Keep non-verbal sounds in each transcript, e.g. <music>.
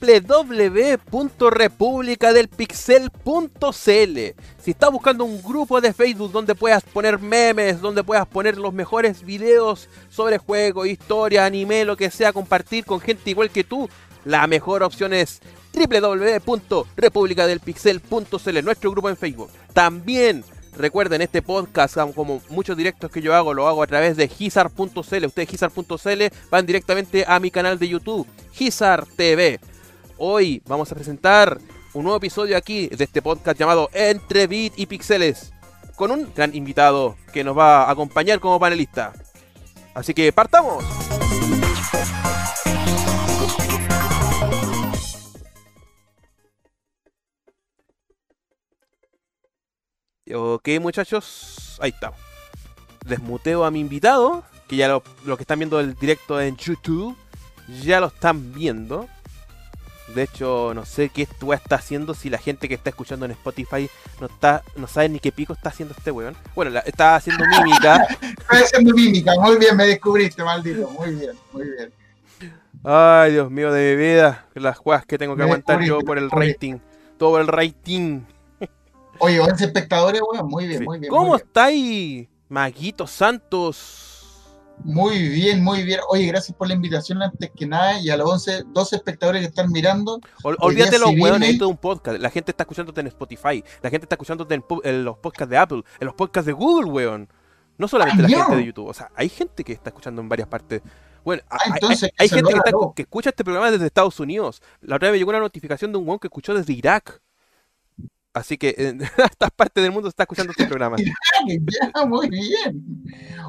www.republicadelpixel.cl. Si estás buscando un grupo de Facebook donde puedas poner memes, donde puedas poner los mejores videos sobre juegos, historia, anime, lo que sea, compartir con gente igual que tú, la mejor opción es www.republicadelpixel.cl, nuestro grupo en Facebook. También recuerden este podcast, como muchos directos que yo hago, lo hago a través de gizar.cl. Ustedes gizar.cl van directamente a mi canal de YouTube, Gizar TV. Hoy vamos a presentar un nuevo episodio aquí de este podcast llamado Entre Beat y Pixeles, con un gran invitado que nos va a acompañar como panelista. Así que partamos. Ok, muchachos, ahí está. Desmuteo a mi invitado, que ya lo, que están viendo el directo en YouTube, ya lo están viendo. De hecho, no sé qué tú está haciendo si la gente que está escuchando en Spotify no está no sabe ni qué pico está haciendo este weón. Bueno, está haciendo <laughs> mímica. está haciendo mímica, muy bien, me descubriste, maldito. Muy bien, muy bien. Ay, Dios mío de mi vida, las juegas que tengo que aguantar yo por el rating. Todo el rating. Oye, 11 espectadores, weón, muy bien, muy bien. ¿Cómo estáis, Maguito Santos? Muy bien, muy bien. Oye, gracias por la invitación antes que nada. Y a los 11, 12 espectadores que están mirando. olvídate los weones, esto es un podcast. La gente está escuchándote en Spotify. La gente está escuchándote en, los podcasts de Apple, en los podcasts de Google, weón. No solamente la gente de YouTube. O sea, hay gente que está escuchando en varias partes. Bueno, ah, hay, gente que, que, escucha este programa desde Estados Unidos. La otra vez me llegó una notificación de un weón que escuchó desde Irak. Así que <laughs> en esta parte del mundo está escuchando este programa. ya, <laughs> muy bien.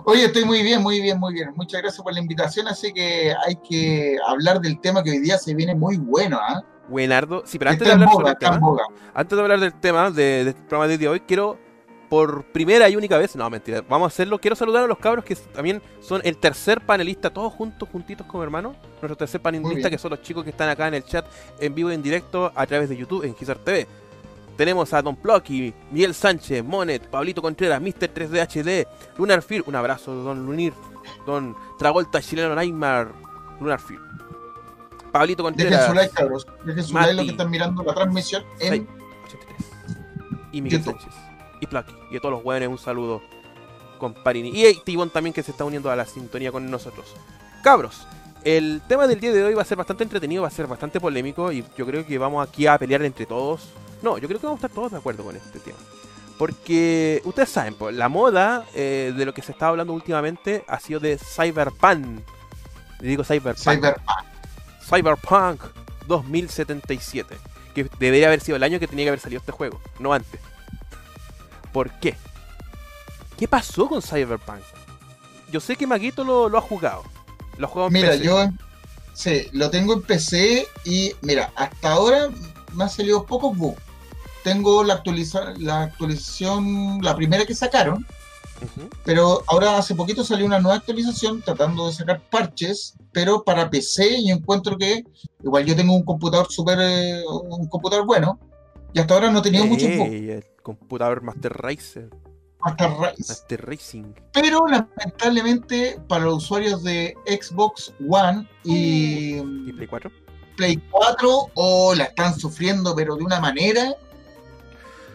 Oye, estoy muy bien, muy bien, muy bien. Muchas gracias por la invitación. Así que hay que hablar del tema que hoy día se viene muy bueno. ¿ah? Buenardo, sí, pero antes de, hablar del tema, antes de hablar del tema de, este programa de hoy, quiero por primera y única vez, no mentira, vamos a hacerlo. Quiero saludar a los cabros que también son el tercer panelista, todos juntos, juntitos como hermanos. Nuestro tercer panelista, que son los chicos que están acá en el chat en vivo y en directo a través de YouTube en Gizar TV. Tenemos a Don Plocky, Miguel Sánchez, Monet, Pablito Contreras, Mr. 3D HD, Lunar Fear, un abrazo, Don Lunir, Don Travolta, Chileno Neymar, Lunar Fear. Pablito Contreras. Dejen su like, cabros. Dejen su like lo que están mirando la transmisión en 83. Y Miguel Sánchez. Y Plocky. Y a todos los buenos, un saludo con Parini. Y Tibón también que se está uniendo a la sintonía con nosotros. Cabros, el tema del día de hoy va a ser bastante entretenido, va a ser bastante polémico y yo creo que vamos aquí a pelear entre todos no, yo creo que vamos a estar todos de acuerdo con este tema. Porque ustedes saben, pues, la moda eh, de lo que se está hablando últimamente ha sido de Cyberpunk. Le digo Cyberpunk. Cyberpunk. Cyberpunk 2077. Que debería haber sido el año que tenía que haber salido este juego, no antes. ¿Por qué? ¿Qué pasó con Cyberpunk? Yo sé que Maguito lo, ha jugado. Lo ha jugado en Mira, yo sí, lo tengo en PC y mira, hasta ahora me han salido pocos bugs tengo la, actualiza la actualización, la primera que sacaron, pero ahora hace poquito salió una nueva actualización tratando de sacar parches, pero para PC y encuentro que igual yo tengo un computador super, eh, un computador bueno, y hasta ahora no he tenido muchos bugs. El computador Master Racer. Master, Master Racing. Pero lamentablemente para los usuarios de Xbox One y, ¿Y Play 4? Play 4 o la están sufriendo pero de una manera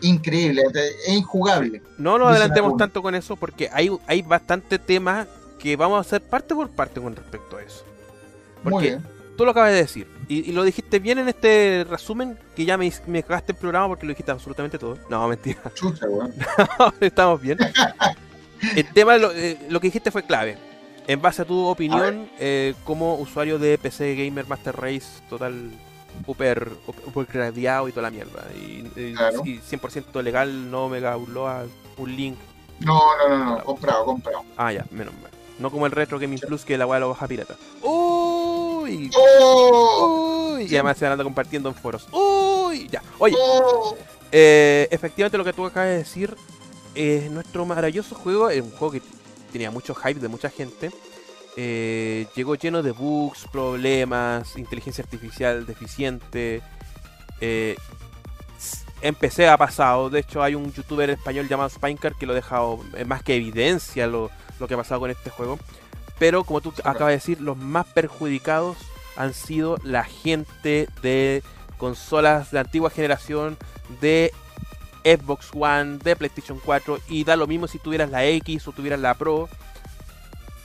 increíble, es injugable. No nos adelantemos tanto con eso porque hay, hay bastante temas que vamos a hacer parte por parte con respecto a eso. Porque tú lo acabas de decir y, lo dijiste bien en este resumen que ya me, me cagaste el programa porque lo dijiste absolutamente todo. No, mentira. <laughs> Chucha, estamos bien. el tema, lo, eh, lo que dijiste fue clave. En base a tu opinión, eh, como usuario de PC Gamer Master Race Total super, super y toda la mierda. Y, 100% legal, no mega upload, un link. No, no, no, no, comprado, comprado. Ah, ya, menos mal. No como el Retro Gaming Plus que la weá lo baja pirata. ¡Uy! ¡Oh! ¡Uy! Y además se anda compartiendo en foros. ¡Uy! Ya. Oye, ¡Oh! eh, efectivamente lo que tú acabas de decir, es nuestro maravilloso juego es un juego que tenía mucho hype de mucha gente eh, llegó lleno de bugs, problemas, inteligencia artificial deficiente. Eh, en PC ha pasado, de hecho hay un youtuber español llamado Spinecar que lo ha dejado más que evidencia lo, que ha pasado con este juego. Pero como tú acabas de decir, los más perjudicados han sido la gente de consolas de antigua generación, de Xbox One, de PlayStation 4 y da lo mismo si tuvieras la X o tuvieras la Pro.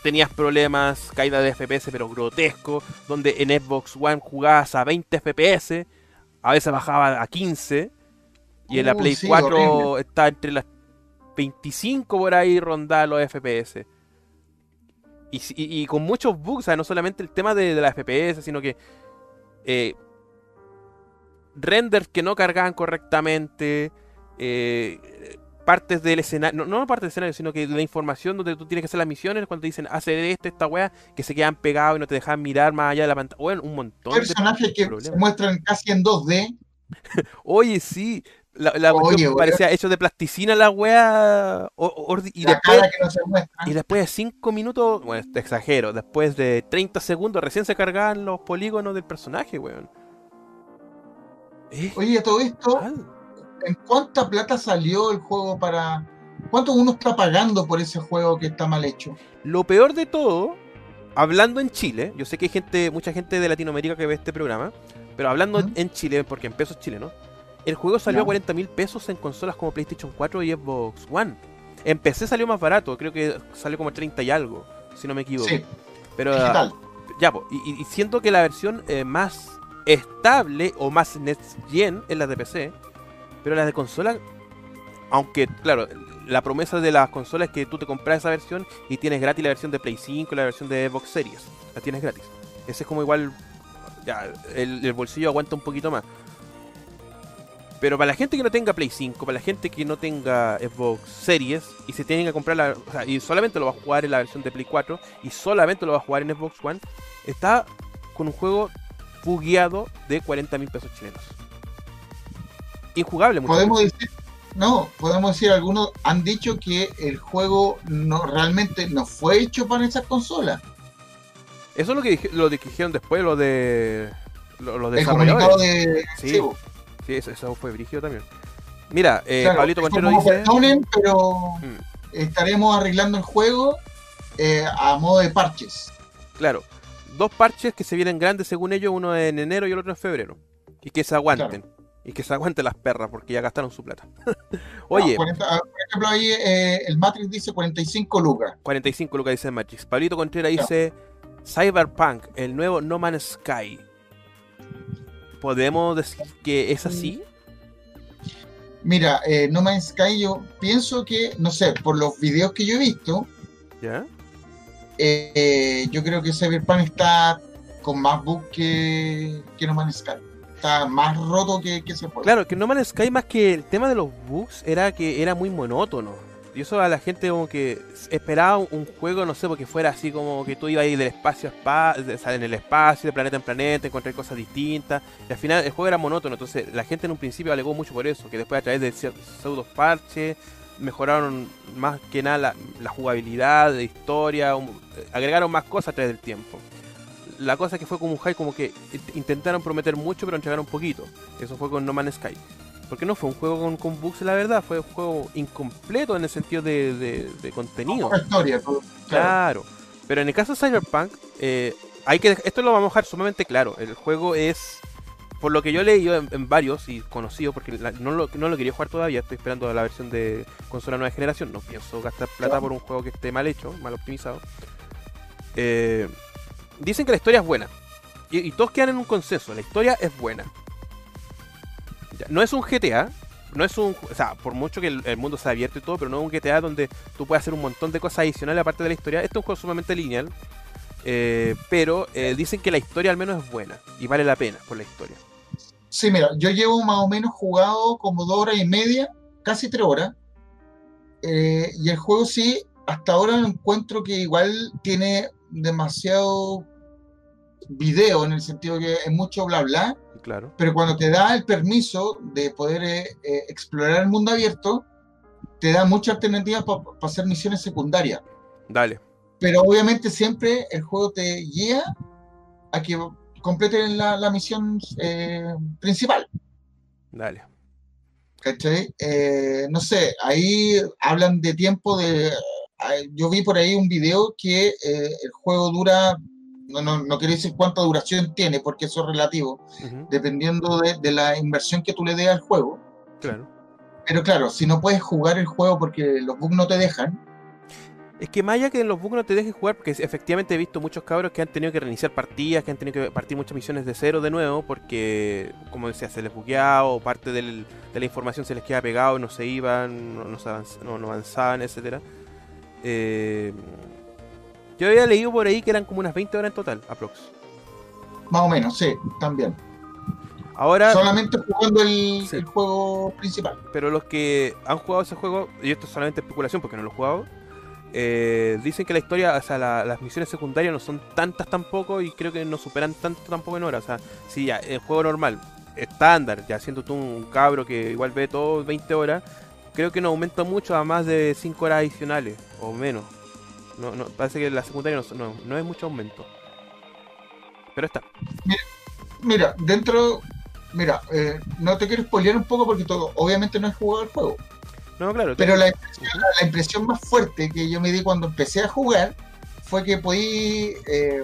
Tenías problemas, caída de FPS pero grotesco, donde en Xbox One jugabas a 20 FPS, a veces bajaba a 15 y en la uh, Play 4 está entre las 25 por ahí rondar los FPS. Y, con muchos bugs, no solamente el tema de, la FPS, sino que eh, renders que no cargaban correctamente, eh, partes del escenario, no, no partes del escenario, sino que la información donde tú tienes que hacer las misiones, cuando te dicen hace esto, esta weá, que se quedan pegados y no te dejan mirar más allá de la pantalla. Bueno, un montón Personajes que se muestran casi en 2D. <laughs> Oye, sí. La, la parecía hecho de plasticina la weá. y, después, y después de 5 minutos, bueno, te exagero, después de 30 segundos recién se cargaban los polígonos del personaje, weón. Oye, todo esto, ¿en cuánta plata salió el juego para... ¿Cuánto uno está pagando por ese juego que está mal hecho? Lo peor de todo, hablando en Chile, yo sé que hay gente, mucha gente de Latinoamérica que ve este programa, pero hablando en Chile, porque en pesos chilenos, el juego salió a 40 mil pesos en consolas como PlayStation 4 y Xbox One. En PC salió más barato, creo que salió como 30 y algo, si no me equivoco. Sí. Pero ya, y, siento que la versión eh, más estable o más next gen es la de PC, pero la de consola, aunque claro, la promesa de las consolas es que tú te compras esa versión y tienes gratis la versión de Play 5 y la versión de Xbox Series, la tienes gratis. Ese es como igual, ya, el, bolsillo aguanta un poquito más. Pero para la gente que no tenga Play 5, para la gente que no tenga Xbox Series y se tienen que comprar la, o sea, y solamente lo va a jugar en la versión de Play 4 y solamente lo va a jugar en Xbox One, está con un juego bugueado de 40 mil pesos chilenos. Injugable, Podemos decir, no, podemos decir, algunos han dicho que el juego no realmente no fue hecho para esa consola. Eso es lo que, lo dijeron después, lo de. Lo, de de. Sí, sí eso, fue brígido también. Mira, eh, Pablito Contero dice. pero mm. estaremos arreglando el juego eh, a modo de parches. Claro, dos parches que se vienen grandes según ellos, uno en enero y el otro en febrero. Y que se aguanten. Y que se aguanten las perras porque ya gastaron su plata. <laughs> Oye. Ah, por ejemplo, ahí eh, el Matrix dice 45 lucas. 45 lucas dice Matrix. Pablito Contreras dice Cyberpunk, el nuevo No Man's Sky. ¿Podemos decir que es así? Mira, eh, No Man's Sky yo pienso que, no sé, por los videos que yo he visto, ¿Ya? Eh, yo creo que Cyberpunk está con más bugs que, No Man's Sky. Está más roto que, que se puede. Claro, que No Man's Sky más que el tema de los bugs era que era muy monótono. Y eso a la gente como que esperaba un juego, no sé, porque fuera así como que tú ibas ahí del espacio a espacio, en el espacio, de planeta en planeta, encontrar cosas distintas. Y al final el juego era monótono, entonces la gente en un principio alegó mucho por eso, que después a través de pseudos parches mejoraron más que nada la, jugabilidad, de historia, agregaron más cosas a través del tiempo. La cosa es que fue como un high como que intentaron prometer mucho pero entregaron un poquito. Eso fue con No Man's Sky. Porque no fue un juego con, con bugs, la verdad, fue un juego incompleto en el sentido de, de, contenido. historia, claro. Pero en el caso de Cyberpunk, eh, hay que esto lo vamos a dejar sumamente claro. El juego es por lo que yo he leído en, varios y conocido, porque no, lo, no lo quería jugar todavía, estoy esperando la versión de consola nueva generación, no pienso gastar plata por un juego que esté mal hecho, mal optimizado. Eh, dicen que la historia es buena. Y, todos quedan en un consenso, la historia es buena. no es un GTA, no es un... O sea, por mucho que el, mundo sea abierto y todo, pero no es un GTA donde tú puedes hacer un montón de cosas adicionales aparte de la historia. Este es un juego sumamente lineal. Eh, pero eh, dicen que la historia al menos es buena y vale la pena por la historia. Sí, mira, yo llevo más o menos jugado como dos horas y media, casi tres horas. Eh, y el juego sí, hasta ahora encuentro que igual tiene demasiado video en el sentido que es mucho bla bla. Claro. Pero cuando te da el permiso de poder eh, eh, explorar el mundo abierto, te da muchas alternativas para hacer misiones secundarias. Dale. Pero obviamente siempre el juego te guía a que completen la, misión eh, principal. Dale. ¿Cachai? No sé, ahí hablan de tiempo de... Yo vi por ahí un video que eh, el juego dura no, no, no quiero decir cuánta duración tiene, porque eso es relativo, dependiendo de, de, la inversión que tú le des al juego. Claro. Pero claro, si no puedes jugar el juego porque los bugs no te dejan, es que más allá que en los bugs no te dejen jugar, porque efectivamente he visto muchos cabros que han tenido que reiniciar partidas, que han tenido que partir muchas misiones de cero de nuevo, porque, como decía, se les bugueaba o parte de la información se les queda pegado, no se iban, no, no, no, avanzaban, etcétera. Eh, yo había leído por ahí que eran como unas 20 horas en total, aprox. Más o menos, sí, también. Ahora, solamente jugando el, el, juego principal. Pero los que han jugado ese juego, y esto es solamente especulación porque no lo he jugado, eh, dicen que la historia, o sea, las misiones secundarias no son tantas tampoco y creo que no superan tanto tampoco en horas. O sea, si ya, el juego normal, estándar, ya siendo tú un cabro que igual ve todo 20 horas, creo que no aumenta mucho a más de 5 horas adicionales o menos. No, no, parece que la secundaria no, no, es mucho aumento. Pero está. Mira, dentro. Mira, eh, no te quiero spoilear un poco porque todo, obviamente no he jugado el juego. No, claro. Pero la impresión, más fuerte que yo me di cuando empecé a jugar fue que podí. Eh,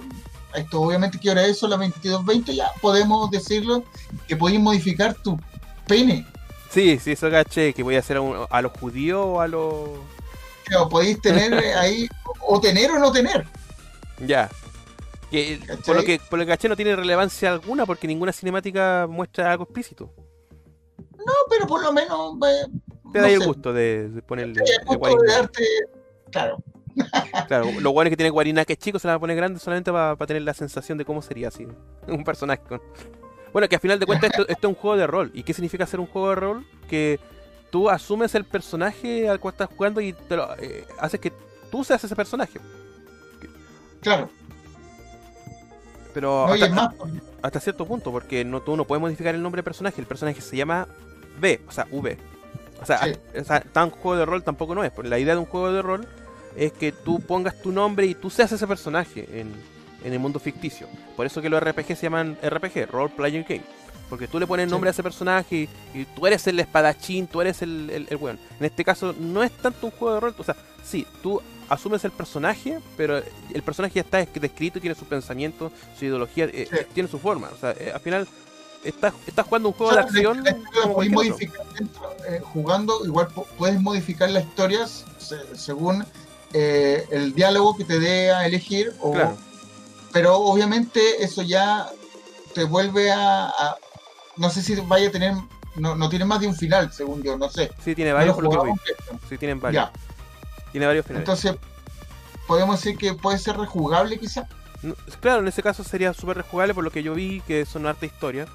esto obviamente que ahora es son las 22.20, ya podemos decirlo, que podéis modificar tu pene. Sí, sí, eso caché, que voy a hacer a, los judíos o a los... Claro, podéis tener <laughs> ahí, o tener o no tener. Ya. por, lo que, por lo que caché no tiene relevancia alguna porque ninguna cinemática muestra algo explícito. No, pero por lo menos eh, te da el gusto de, ponerle el gusto de darte, claro. <laughs> Claro, lo bueno es que tiene Guarina que es chico, se la va a poner grande solamente para tener la sensación de cómo sería así. <laughs> Un personaje con. Bueno, que al final de cuentas esto, es un juego de rol. ¿Y qué significa hacer un juego de rol? Que tú asumes el personaje al cual estás jugando y te lo, eh, haces que tú seas ese personaje. Claro. Pero hasta, hasta, cierto punto, porque no, tú no puedes modificar el nombre del personaje. El personaje se llama B, o sea, V. O sea, tan juego de rol tampoco no es. La idea de un juego de rol es que tú pongas tu nombre y tú seas ese personaje en, el mundo ficticio. Por eso que los RPG se llaman RPG, Role Playing Game. Porque tú le pones nombre a ese personaje y, tú eres el espadachín, tú eres el, el, En este caso no es tanto un juego de rol, o sea, sí, tú asumes el personaje, pero el personaje ya está descrito, tiene su pensamiento, su ideología, eh, tiene su forma. O sea, eh, al final estás, jugando un juego de acción. Eh, jugando, igual puedes modificar las historias según eh, el diálogo que te dé a elegir. O, Pero obviamente eso ya te vuelve a, No sé si vaya a tener. No, no tiene más de un final, según yo, no sé. Sí, tiene varios. sí, tienen varios. Tiene varios finales. Entonces, podemos decir que puede ser rejugable, quizá. claro, en ese caso sería súper rejugable por lo que yo vi que son arte historia.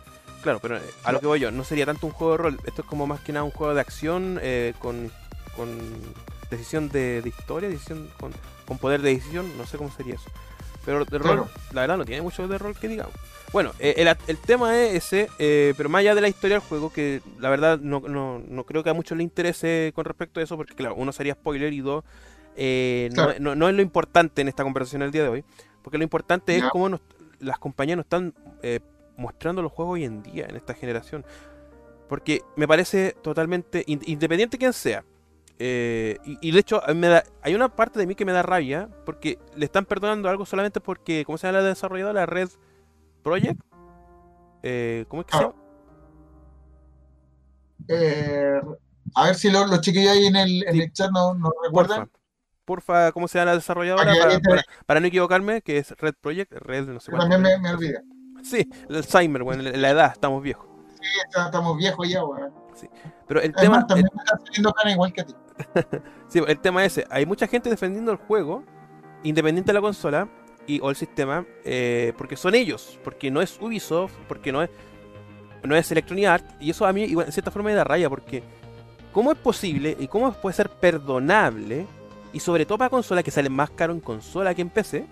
Claro, pero eh, a lo que voy yo, no sería tanto un juego de rol, esto es como más que nada un juego de acción eh, con, con decisión de, historia, decisión con, poder de decisión, no sé cómo sería eso. Pero de rol, la verdad, no tiene mucho de rol que digamos. Bueno, eh, el, tema es ese, pero más allá de la historia del juego, que la verdad no, no, no, creo que a muchos les interese con respecto a eso, porque claro, uno sería spoiler y dos, no, no, es lo importante en esta conversación el día de hoy, porque lo importante es cómo las compañías nos están mostrando los juegos hoy en día, en esta generación. Porque me parece totalmente, independiente de quién sea. Eh, y, de hecho, me da, hay una parte de mí que me da rabia porque le están perdonando algo solamente porque, ¿cómo se llama la desarrolladora? La Red Project. Eh, ¿Cómo es que se llama? Eh, a ver si los chiquillos ahí en el, chat no, recuerdan. Porfa, ¿cómo se llama la desarrolladora? Para, no equivocarme, que es Red Project, Red no sé También me, me olvidé. Sí, el Alzheimer, bueno, la edad, estamos viejos. Sí, estamos viejos ya, weón. Sí. Pero el tema. También me está saliendo cara igual que a ti. <laughs> el tema es ese. Hay mucha gente defendiendo el juego, independiente de la consola y, o el sistema, eh, porque son ellos, porque no es Ubisoft, porque no es, no es Electronic Arts, y eso a mí, en cierta forma, me da raya, porque ¿cómo es posible y cómo puede ser perdonable, y sobre todo para consola, que sale más caro en consola que en PC,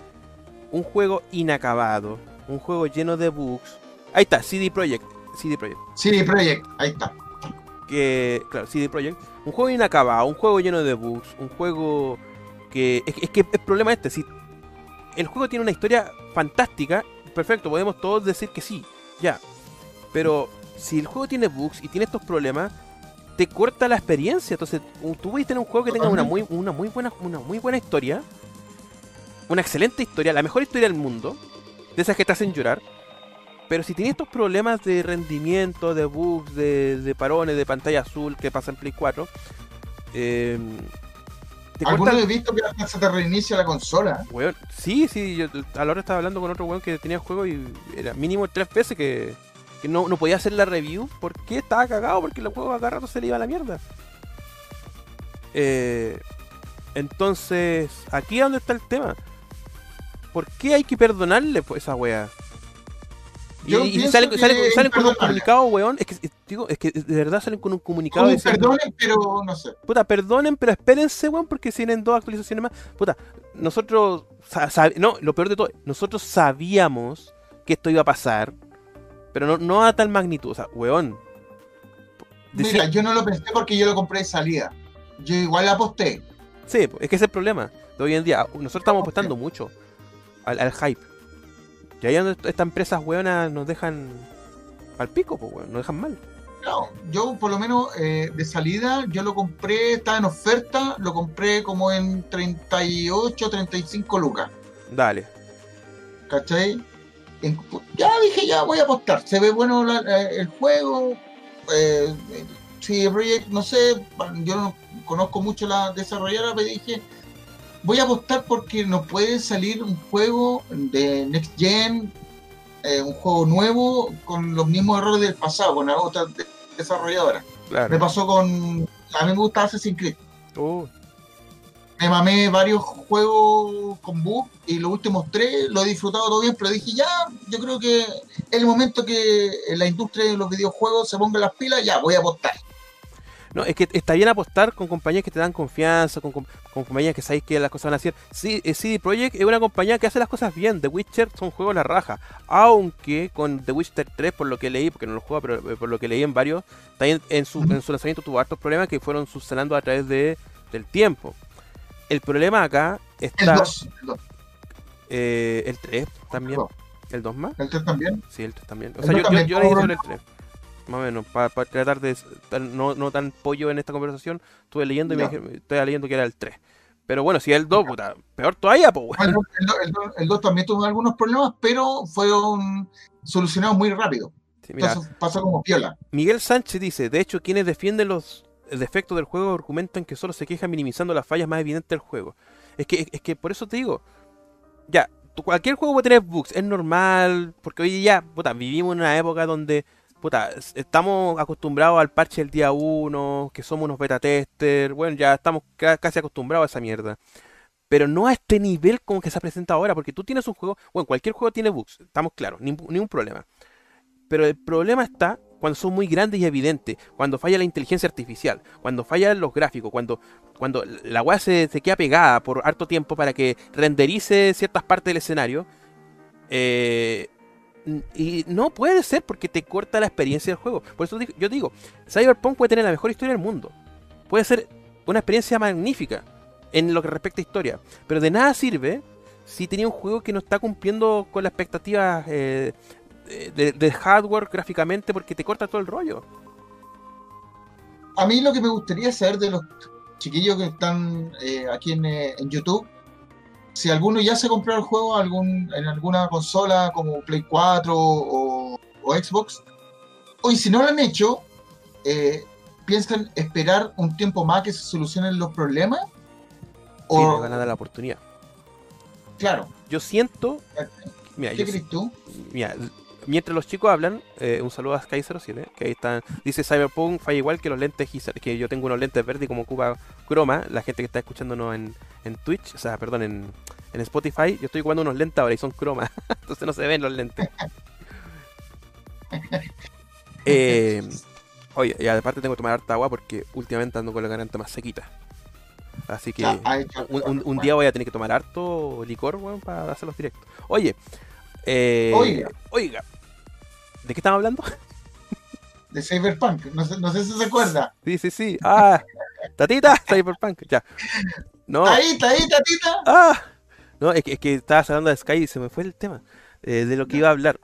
un juego inacabado? un juego lleno de bugs. Ahí está, CD Projekt. CD Projekt. CD Projekt, ahí está. Que, claro, CD Projekt. Un juego inacabado, un juego lleno de bugs, un juego que. Es, que el problema este, si el juego tiene una historia fantástica, perfecto, podemos todos decir que sí, ya. Pero si el juego tiene bugs y tiene estos problemas, te corta la experiencia. Entonces, tú puedes tener un juego que tenga una muy, una muy buena, una muy buena historia, una excelente historia, la mejor historia del mundo, de esas que te hacen llorar. Pero si tienes estos problemas de rendimiento, de bugs, de, de parones, de pantalla azul que pasa en Play 4, eh, ¿Alguno he visto que se te reinicia la consola? sí, sí, yo a la hora estaba hablando con otro weón que tenía el juego y era mínimo tres veces que, que no, no, podía hacer la review porque estaba cagado, porque el juego a rato se le iba a la mierda. Eh, entonces, aquí es donde está el tema. ¿Por qué hay que perdonarle pues, esa wea? Y, salen, con un comunicado, weón. Es que, digo, es que de verdad salen con un comunicado. perdonen, pero no sé. Puta, perdonen, pero espérense, weón, porque tienen dos actualizaciones más. Puta, nosotros. no, lo peor de todo, nosotros sabíamos que esto iba a pasar, pero no, no a tal magnitud. O sea, weón. Mira, yo no lo pensé porque yo lo compré de salida. Yo igual aposté. Sí, es que ese es el problema de hoy en día. Nosotros estamos apostando mucho al hype. Y ahí donde estas empresas weonas nos dejan al pico, pues weón, nos dejan mal. No, yo por lo menos eh, de salida, yo lo compré, estaba en oferta, lo compré como en 38, 35 lucas. Dale. ¿Cachai? ya dije, ya voy a apostar. Se ve bueno el juego. Eh, sí, Project, no sé, yo no conozco mucho la desarrolladora, pero dije, voy a apostar porque nos puede salir un juego de Next Gen, eh, un juego nuevo con los mismos errores del pasado, con la otra desarrolladora. Me pasó con. A mí me gusta Assassin's Creed. Oh. Me mamé varios juegos con bug y los últimos tres lo he disfrutado todo bien, pero dije ya, yo creo que es el momento que la industria de los videojuegos se ponga las pilas, ya voy a apostar. No, es que está bien apostar con compañías que te dan confianza, con, compañías que sabéis que las cosas van a hacer. Sí, eh, CD Projekt es una compañía que hace las cosas bien. The Witcher son juegos la raja. Aunque con The Witcher 3, por lo que leí, porque no lo juego, pero eh, por lo que leí en varios, también en su, en su lanzamiento tuvo hartos problemas que fueron subsanando a través de, del tiempo. El problema acá está. El 2. Eh, el 3 también. ¿El 2 más? ¿El 3 también? Sí, el 3 también. O sea, yo, yo, yo leí sobre el 3 más o menos, para tratar de no, no tan pollo en esta conversación, estuve leyendo y me estoy leyendo que era el 3. Pero bueno, si es el 2, puta, peor todavía, pues. el, 2 también tuvo algunos problemas, pero fueron solucionados muy rápido. pasó, como piola. Miguel Sánchez dice, de hecho, quienes defienden los defectos del juego argumentan que solo se quejan minimizando las fallas más evidentes del juego. Es que, es que por eso te digo, ya, cualquier juego puede tener bugs, es normal, porque hoy ya, puta, vivimos en una época donde puta, estamos acostumbrados al parche del día 1, que somos unos beta tester, bueno, ya estamos casi acostumbrados a esa mierda. Pero no a este nivel como que se presenta ahora, porque tú tienes un juego, bueno, cualquier juego tiene bugs, estamos claros, ningún problema. Pero el problema está cuando son muy grandes y evidentes, cuando falla la inteligencia artificial, cuando fallan los gráficos, cuando, cuando la weá se, se, queda pegada por harto tiempo para que renderice ciertas partes del escenario. Eh, y no puede ser porque te corta la experiencia del juego. Por eso yo digo, Cyberpunk puede tener la mejor historia del mundo. Puede ser una experiencia magnífica en lo que respecta a historia. Pero de nada sirve si tenía un juego que no está cumpliendo con las expectativas eh, de, hardware gráficamente porque te corta todo el rollo. A mí lo que me gustaría saber de los chiquillos que están eh, aquí eh, en YouTube si alguno ya se compró el juego algún, en alguna consola como Play 4 o, Xbox, o si no lo han hecho, eh, piensan esperar un tiempo más que se solucionen los problemas. o van a dar la oportunidad. Claro. Yo siento. Mira, ¿Qué crees tú? Mira, mientras los chicos hablan, eh, un saludo a Sky07, que ahí están. Dice Cyberpunk falla igual que los lentes Gizar, que yo tengo unos lentes verdes como Cuba Chroma, la gente que está escuchándonos en, en Twitch, o sea, perdón, en, en Spotify, yo estoy jugando unos lentes ahora y son croma, <laughs> entonces no se ven los lentes. <laughs> eh, oye, y aparte tengo que tomar harta agua porque últimamente ando con la garganta más sequita. Así que un, día voy a tener que tomar harto licor, weón, para hacer los directos. Oye, eh, oiga. oiga, ¿de qué estamos hablando? <laughs> De Cyberpunk, no sé, no sé si se acuerda. Sí, sí, sí. Ah, tatita, <laughs> Cyberpunk, ya. No. Ahí, ahí, tatita. Ah, no, es que, es que estabas hablando de Sky y se me fue el tema eh, de lo que iba a hablar.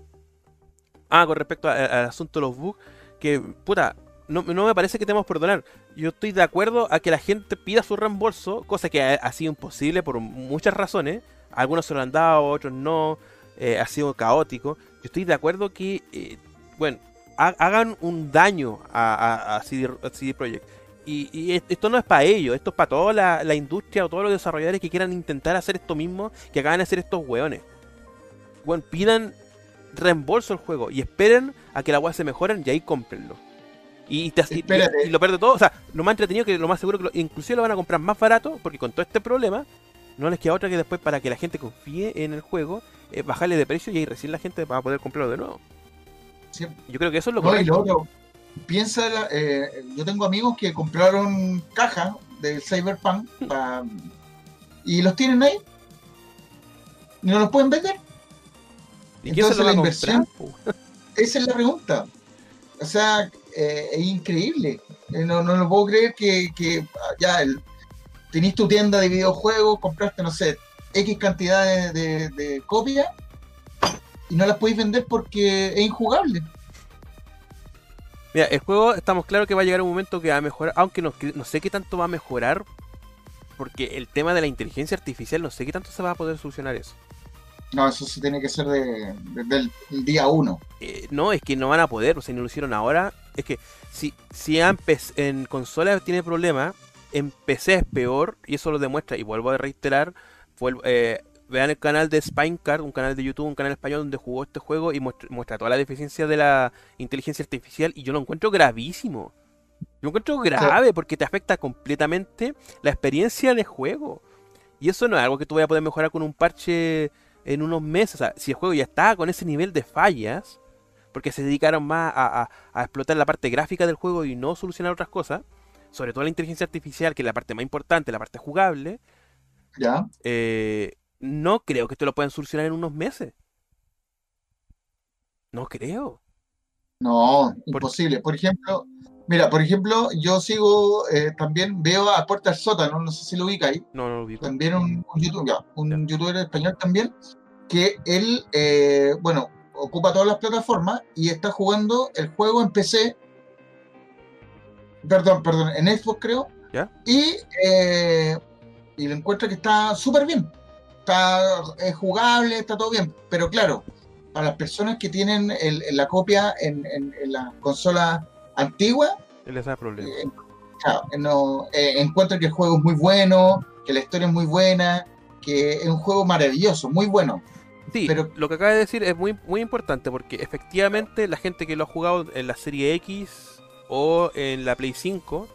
Ah, con respecto al asunto de los bugs, que, puta, no, me parece que tenemos que perdonar. Yo estoy de acuerdo a que la gente pida su reembolso, cosa que ha, sido imposible por muchas razones. Algunos se lo han dado, otros no. eh, ha sido caótico. Yo estoy de acuerdo que, eh, bueno, hagan un daño a, a, CD, Projekt. Y, esto no es para ellos, esto es para toda la, industria o todos los desarrolladores que quieran intentar hacer esto mismo que acaban de hacer estos weones. Bueno, pidan reembolso el juego y esperen a que la weá se mejoren y ahí cómprenlo. Y, lo pierde todo, o sea, lo más entretenido que lo más seguro que inclusive lo van a comprar más barato porque con todo este problema no les queda otra que después para que la gente confíe en el juego, eh, bajarle de precio y ahí recién la gente va a poder comprarlo de nuevo. Yo creo que eso es lo que piensa, eh, yo tengo amigos que compraron cajas de Cyberpunk y los tienen ahí y no los pueden vender. ¿Y Entonces la inversión, <laughs> esa es la pregunta. O sea, eh, es increíble. No, no lo puedo creer que, que ya el, tenés tu tienda de videojuegos, compraste, no sé, X cantidad de, de copias y no las podéis vender porque es injugable. Mira, el juego estamos claros que va a llegar un momento que va a mejorar, aunque no, sé qué tanto va a mejorar, porque el tema de la inteligencia artificial no sé qué tanto se va a poder solucionar eso. No, eso sí tiene que ser de, del día uno. Eh, no, es que no van a poder, o sea, no lo hicieron ahora. Es que si, si en consola tiene problemas, en PC es peor, y eso lo demuestra, y vuelvo a reiterar, eh, vean el canal de Spinecard, un canal de YouTube, un canal español donde jugó este juego y muestra, toda la deficiencia de la inteligencia artificial y yo lo encuentro gravísimo. Yo lo encuentro grave porque te afecta completamente la experiencia de juego. Y eso no es algo que tú vayas a poder mejorar con un parche en unos meses. O sea, si el juego ya está con ese nivel de fallas, porque se dedicaron más a, explotar la parte gráfica del juego y no solucionar otras cosas, sobre todo la inteligencia artificial, que es la parte más importante, la parte jugable, ¿Ya? Eh, no creo que esto lo puedan solucionar en unos meses. No creo. No, imposible. Por ejemplo, mira, por ejemplo, yo sigo, eh, también veo a Puerta del Sótano, no sé si lo ubica ahí. No, no lo ubico. También un, un youtuber español también, que él, eh, bueno, ocupa todas las plataformas y está jugando el juego en PC. Perdón, perdón, en Xbox creo. ¿Ya? Y, eh, y lo encuentra que está súper bien está es jugable, está todo bien, pero claro, para las personas que tienen la copia en, la consola antigua, les da problema. Eh, no, eh, encuentran que el juego es muy bueno, que la historia es muy buena, que es un juego maravilloso, muy bueno. Sí, pero lo que acaba de decir es muy, muy importante porque efectivamente la gente que lo ha jugado en la serie X o en la Play 5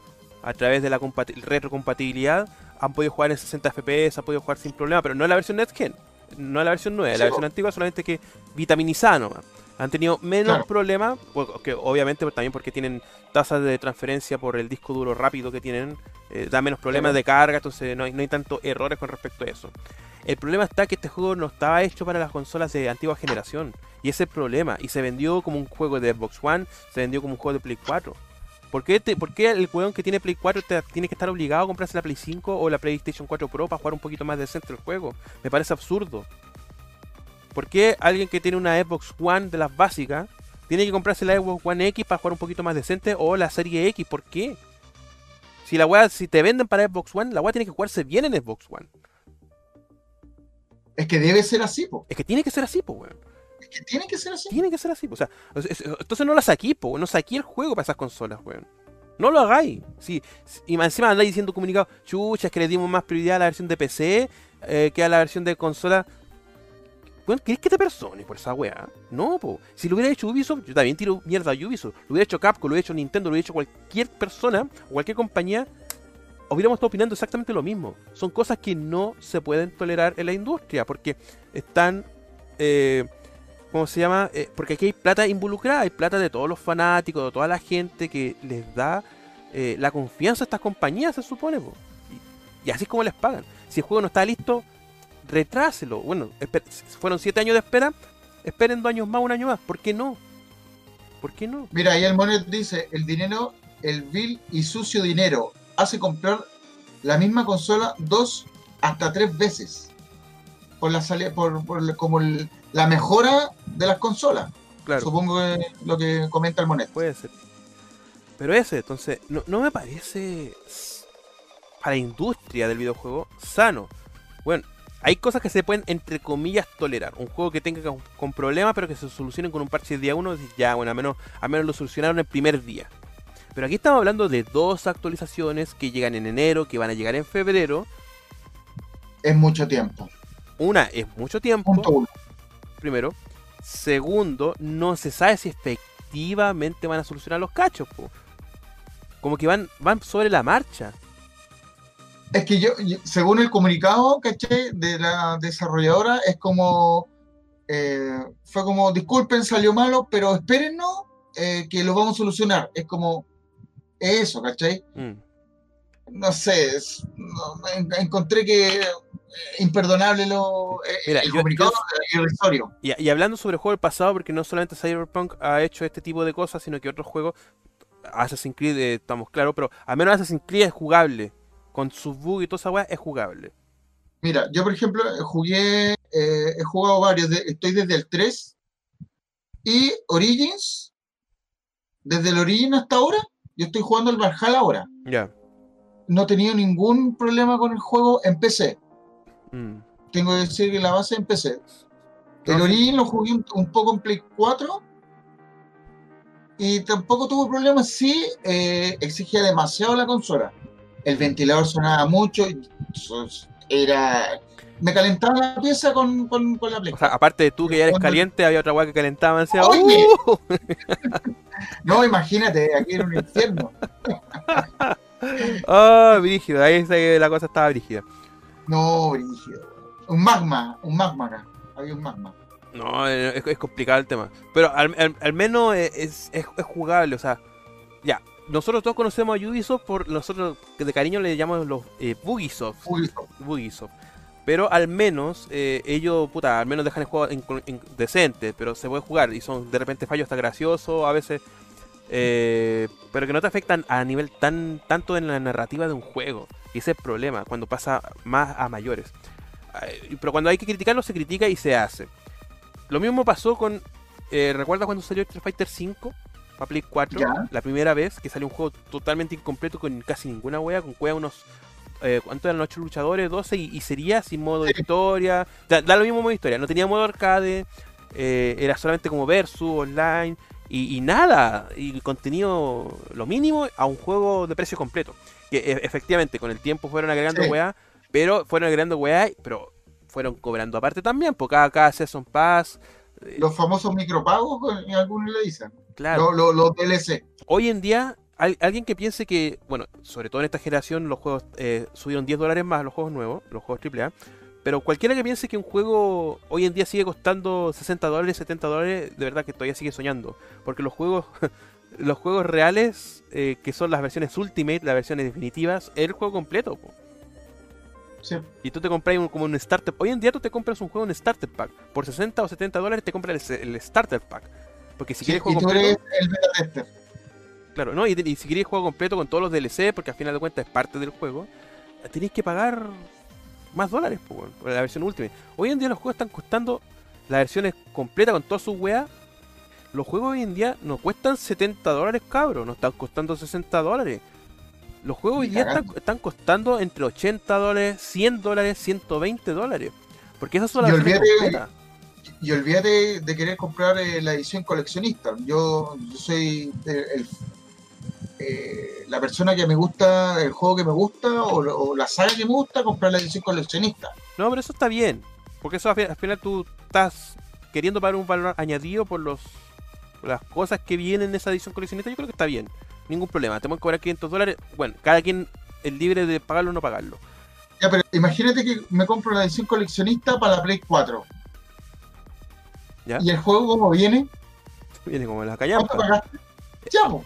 a través de la retrocompatibilidad han podido jugar en 60 FPS, han podido jugar sin problema, pero no es la versión Next Gen, no es la versión nueva, la versión antigua solamente que vitaminizada nomás. Han tenido menos problemas, que obviamente también porque tienen tasas de transferencia por el disco duro rápido que tienen, eh, da menos problemas de carga, entonces no hay, no hay tantos errores con respecto a eso. El problema está que este juego no estaba hecho para las consolas de antigua generación. Y ese es el problema. Y se vendió como un juego de Xbox One, se vendió como un juego de Play 4. ¿Por qué, el weón que tiene Play 4 tiene que estar obligado a comprarse la Play 5 o la PlayStation 4 Pro para jugar un poquito más decente el juego? Me parece absurdo. ¿Por qué alguien que tiene una Xbox One de las básicas tiene que comprarse la Xbox One X para jugar un poquito más decente o la serie X? ¿Por qué? Si la weá, si te venden para Xbox One, la weá tiene que jugarse bien en Xbox One. Es que debe ser así, po. Es que tiene que ser así, po, weón que tiene que ser así. Tiene que ser así. O sea, entonces no la saqué, no saqué el juego para esas consolas, weón. No lo hagáis. Sí, y encima andáis diciendo comunicado, chucha, es que le dimos más prioridad a la versión de PC eh, que a la versión de consola. Bueno, ¿querés que te persone por esa weá? No, po. Si lo hubiera hecho Ubisoft, yo también tiro mierda a Ubisoft. Lo hubiera hecho Capcom, lo hubiera hecho Nintendo, lo hubiera hecho cualquier persona o cualquier compañía. Hubiéramos estado opinando exactamente lo mismo. Son cosas que no se pueden tolerar en la industria porque están eh, ¿cómo se llama? Eh, porque aquí hay plata involucrada, hay plata de todos los fanáticos, de toda la gente que les da eh, la confianza a estas compañías, se supone. Y, así es como les pagan. Si el juego no está listo, retráselo. Bueno, fueron siete años de espera, esperen dos años más, un año más. ¿Por qué no? ¿Por qué no? Mira, ahí el Monet dice, el dinero, el vil y sucio dinero, hace comprar la misma consola dos hasta tres veces. Por la salida, por, por como el, la mejora de las consolas. Claro. Supongo que lo que comenta el Monet. Puede ser. Pero ese, entonces, no, me parece para la industria del videojuego sano. Bueno, hay cosas que se pueden, entre comillas, tolerar. Un juego que tenga con, problemas, pero que se solucionen con un parche de día uno, ya, bueno, al menos, al menos lo solucionaron el primer día. Pero aquí estamos hablando de dos actualizaciones que llegan en enero, que van a llegar en febrero. Es mucho tiempo. Una, es mucho tiempo. Primero. Segundo, no se sabe si efectivamente van a solucionar los cachos. Como que van, van sobre la marcha. Es que yo, según el comunicado, caché, de la desarrolladora, es como. Eh, fue como, disculpen, salió malo, pero espérennos eh, que lo vamos a solucionar. Es como eso, ¿cachai? Mm. No sé, encontré que imperdonable lo, el comunicado y, y, hablando sobre el juego del pasado, porque no solamente Cyberpunk ha hecho este tipo de cosas, sino que otros juegos, Assassin's Creed, estamos claros, pero al menos Assassin's Creed es jugable con sus bugs y toda esa weá, es jugable. Mira, yo por ejemplo jugué, eh, he jugado varios, estoy desde el 3 y Origins, desde el Origin hasta ahora, yo estoy jugando el Valhalla ahora. Ya. No he tenido ningún problema con el juego en PC. Mm. Tengo que decir que la base en PC. El Origin lo jugué un, poco en Play 4 y tampoco tuvo problemas. Sí, eh, exigía demasiado la consola el ventilador sonaba mucho, era... Me calentaba la pieza con, con, la Play. O sea, aparte de tú que ya eres caliente, había otra weá que calentaba. Decía, ¡Uh! <laughs> no, imagínate, aquí era un infierno. oh, <laughs> brígido, ahí la cosa estaba brígida. No, brígido. Un magma, un magma acá. Había un magma. No, es, complicado el tema. Pero al, menos es, es, jugable, o sea, ya, nosotros todos conocemos a Ubisoft por nosotros de cariño le llamamos los eh, Bugisoft. Bugisoft. Pero al menos eh, ellos, puta, al menos dejan el juego en, decente, pero se puede jugar y son de repente fallos hasta graciosos a veces, eh, pero que no te afectan a nivel tan tanto en la narrativa de un juego. Y ese es el problema cuando pasa más a mayores. Pero cuando hay que criticarlo se critica y se hace. Lo mismo pasó con, ¿recuerdas cuando salió Street Fighter 5? para Play 4, la primera vez que salió un juego totalmente incompleto con casi ninguna wea, con wea unos eh, ¿cuántos eran? 8 luchadores, 12 y, sería sin modo de historia. Da, lo mismo modo de historia, no tenía modo arcade, eh, era solamente como versus, online y, nada, y contenido lo mínimo a un juego de precio completo. Que e, efectivamente con el tiempo fueron agregando sí. pero fueron agregando weá, pero fueron cobrando aparte también, porque cada, cada Season Pass. Eh, Los famosos micropagos, algunos le dicen. Claro. Los DLC. Hoy en día, alguien que piense que, bueno, sobre todo en esta generación, los juegos eh, subieron 10 dólares más, los juegos nuevos, los juegos AAA. Pero cualquiera que piense que un juego hoy en día sigue costando 60 dólares, 70 dólares, de verdad que todavía sigue soñando. Porque los juegos, <laughs> los juegos reales, eh, que son las versiones Ultimate, las versiones definitivas, es el juego completo. Sí. Y tú te compras como un starter. Hoy en día tú te compras un juego en starter pack. Por 60 o 70 dólares te compras el starter pack. Porque si quieres juego completo. Claro, ¿no? Y, si quieres juego completo con todos los DLC, porque al final de cuentas es parte del juego, tenéis que pagar más dólares por, la versión Ultimate. Hoy en día los juegos están costando la versión completa con toda su weá. Los juegos hoy en día no cuestan 70 dólares, cabros, no están costando 60 dólares. Los juegos hoy día están, costando entre 80 dólares, 100 dólares, 120 dólares. Porque esas son las versiones completas y olvídate de querer comprar eh, la edición coleccionista. Yo, soy eh, la persona que me gusta, el juego que me gusta o, la saga que me gusta, comprar la edición coleccionista. No, pero eso está bien, porque eso al final tú estás queriendo pagar un valor añadido por los las cosas que vienen en esa edición coleccionista. Yo creo que está bien, ningún problema. Tenemos que cobrar 500 dólares. Bueno, cada quien es libre de pagarlo o no pagarlo. Ya, pero imagínate que me compro la edición coleccionista para la Play 4 ¿Y el juego cómo viene? Viene como en la callampa. pagaste?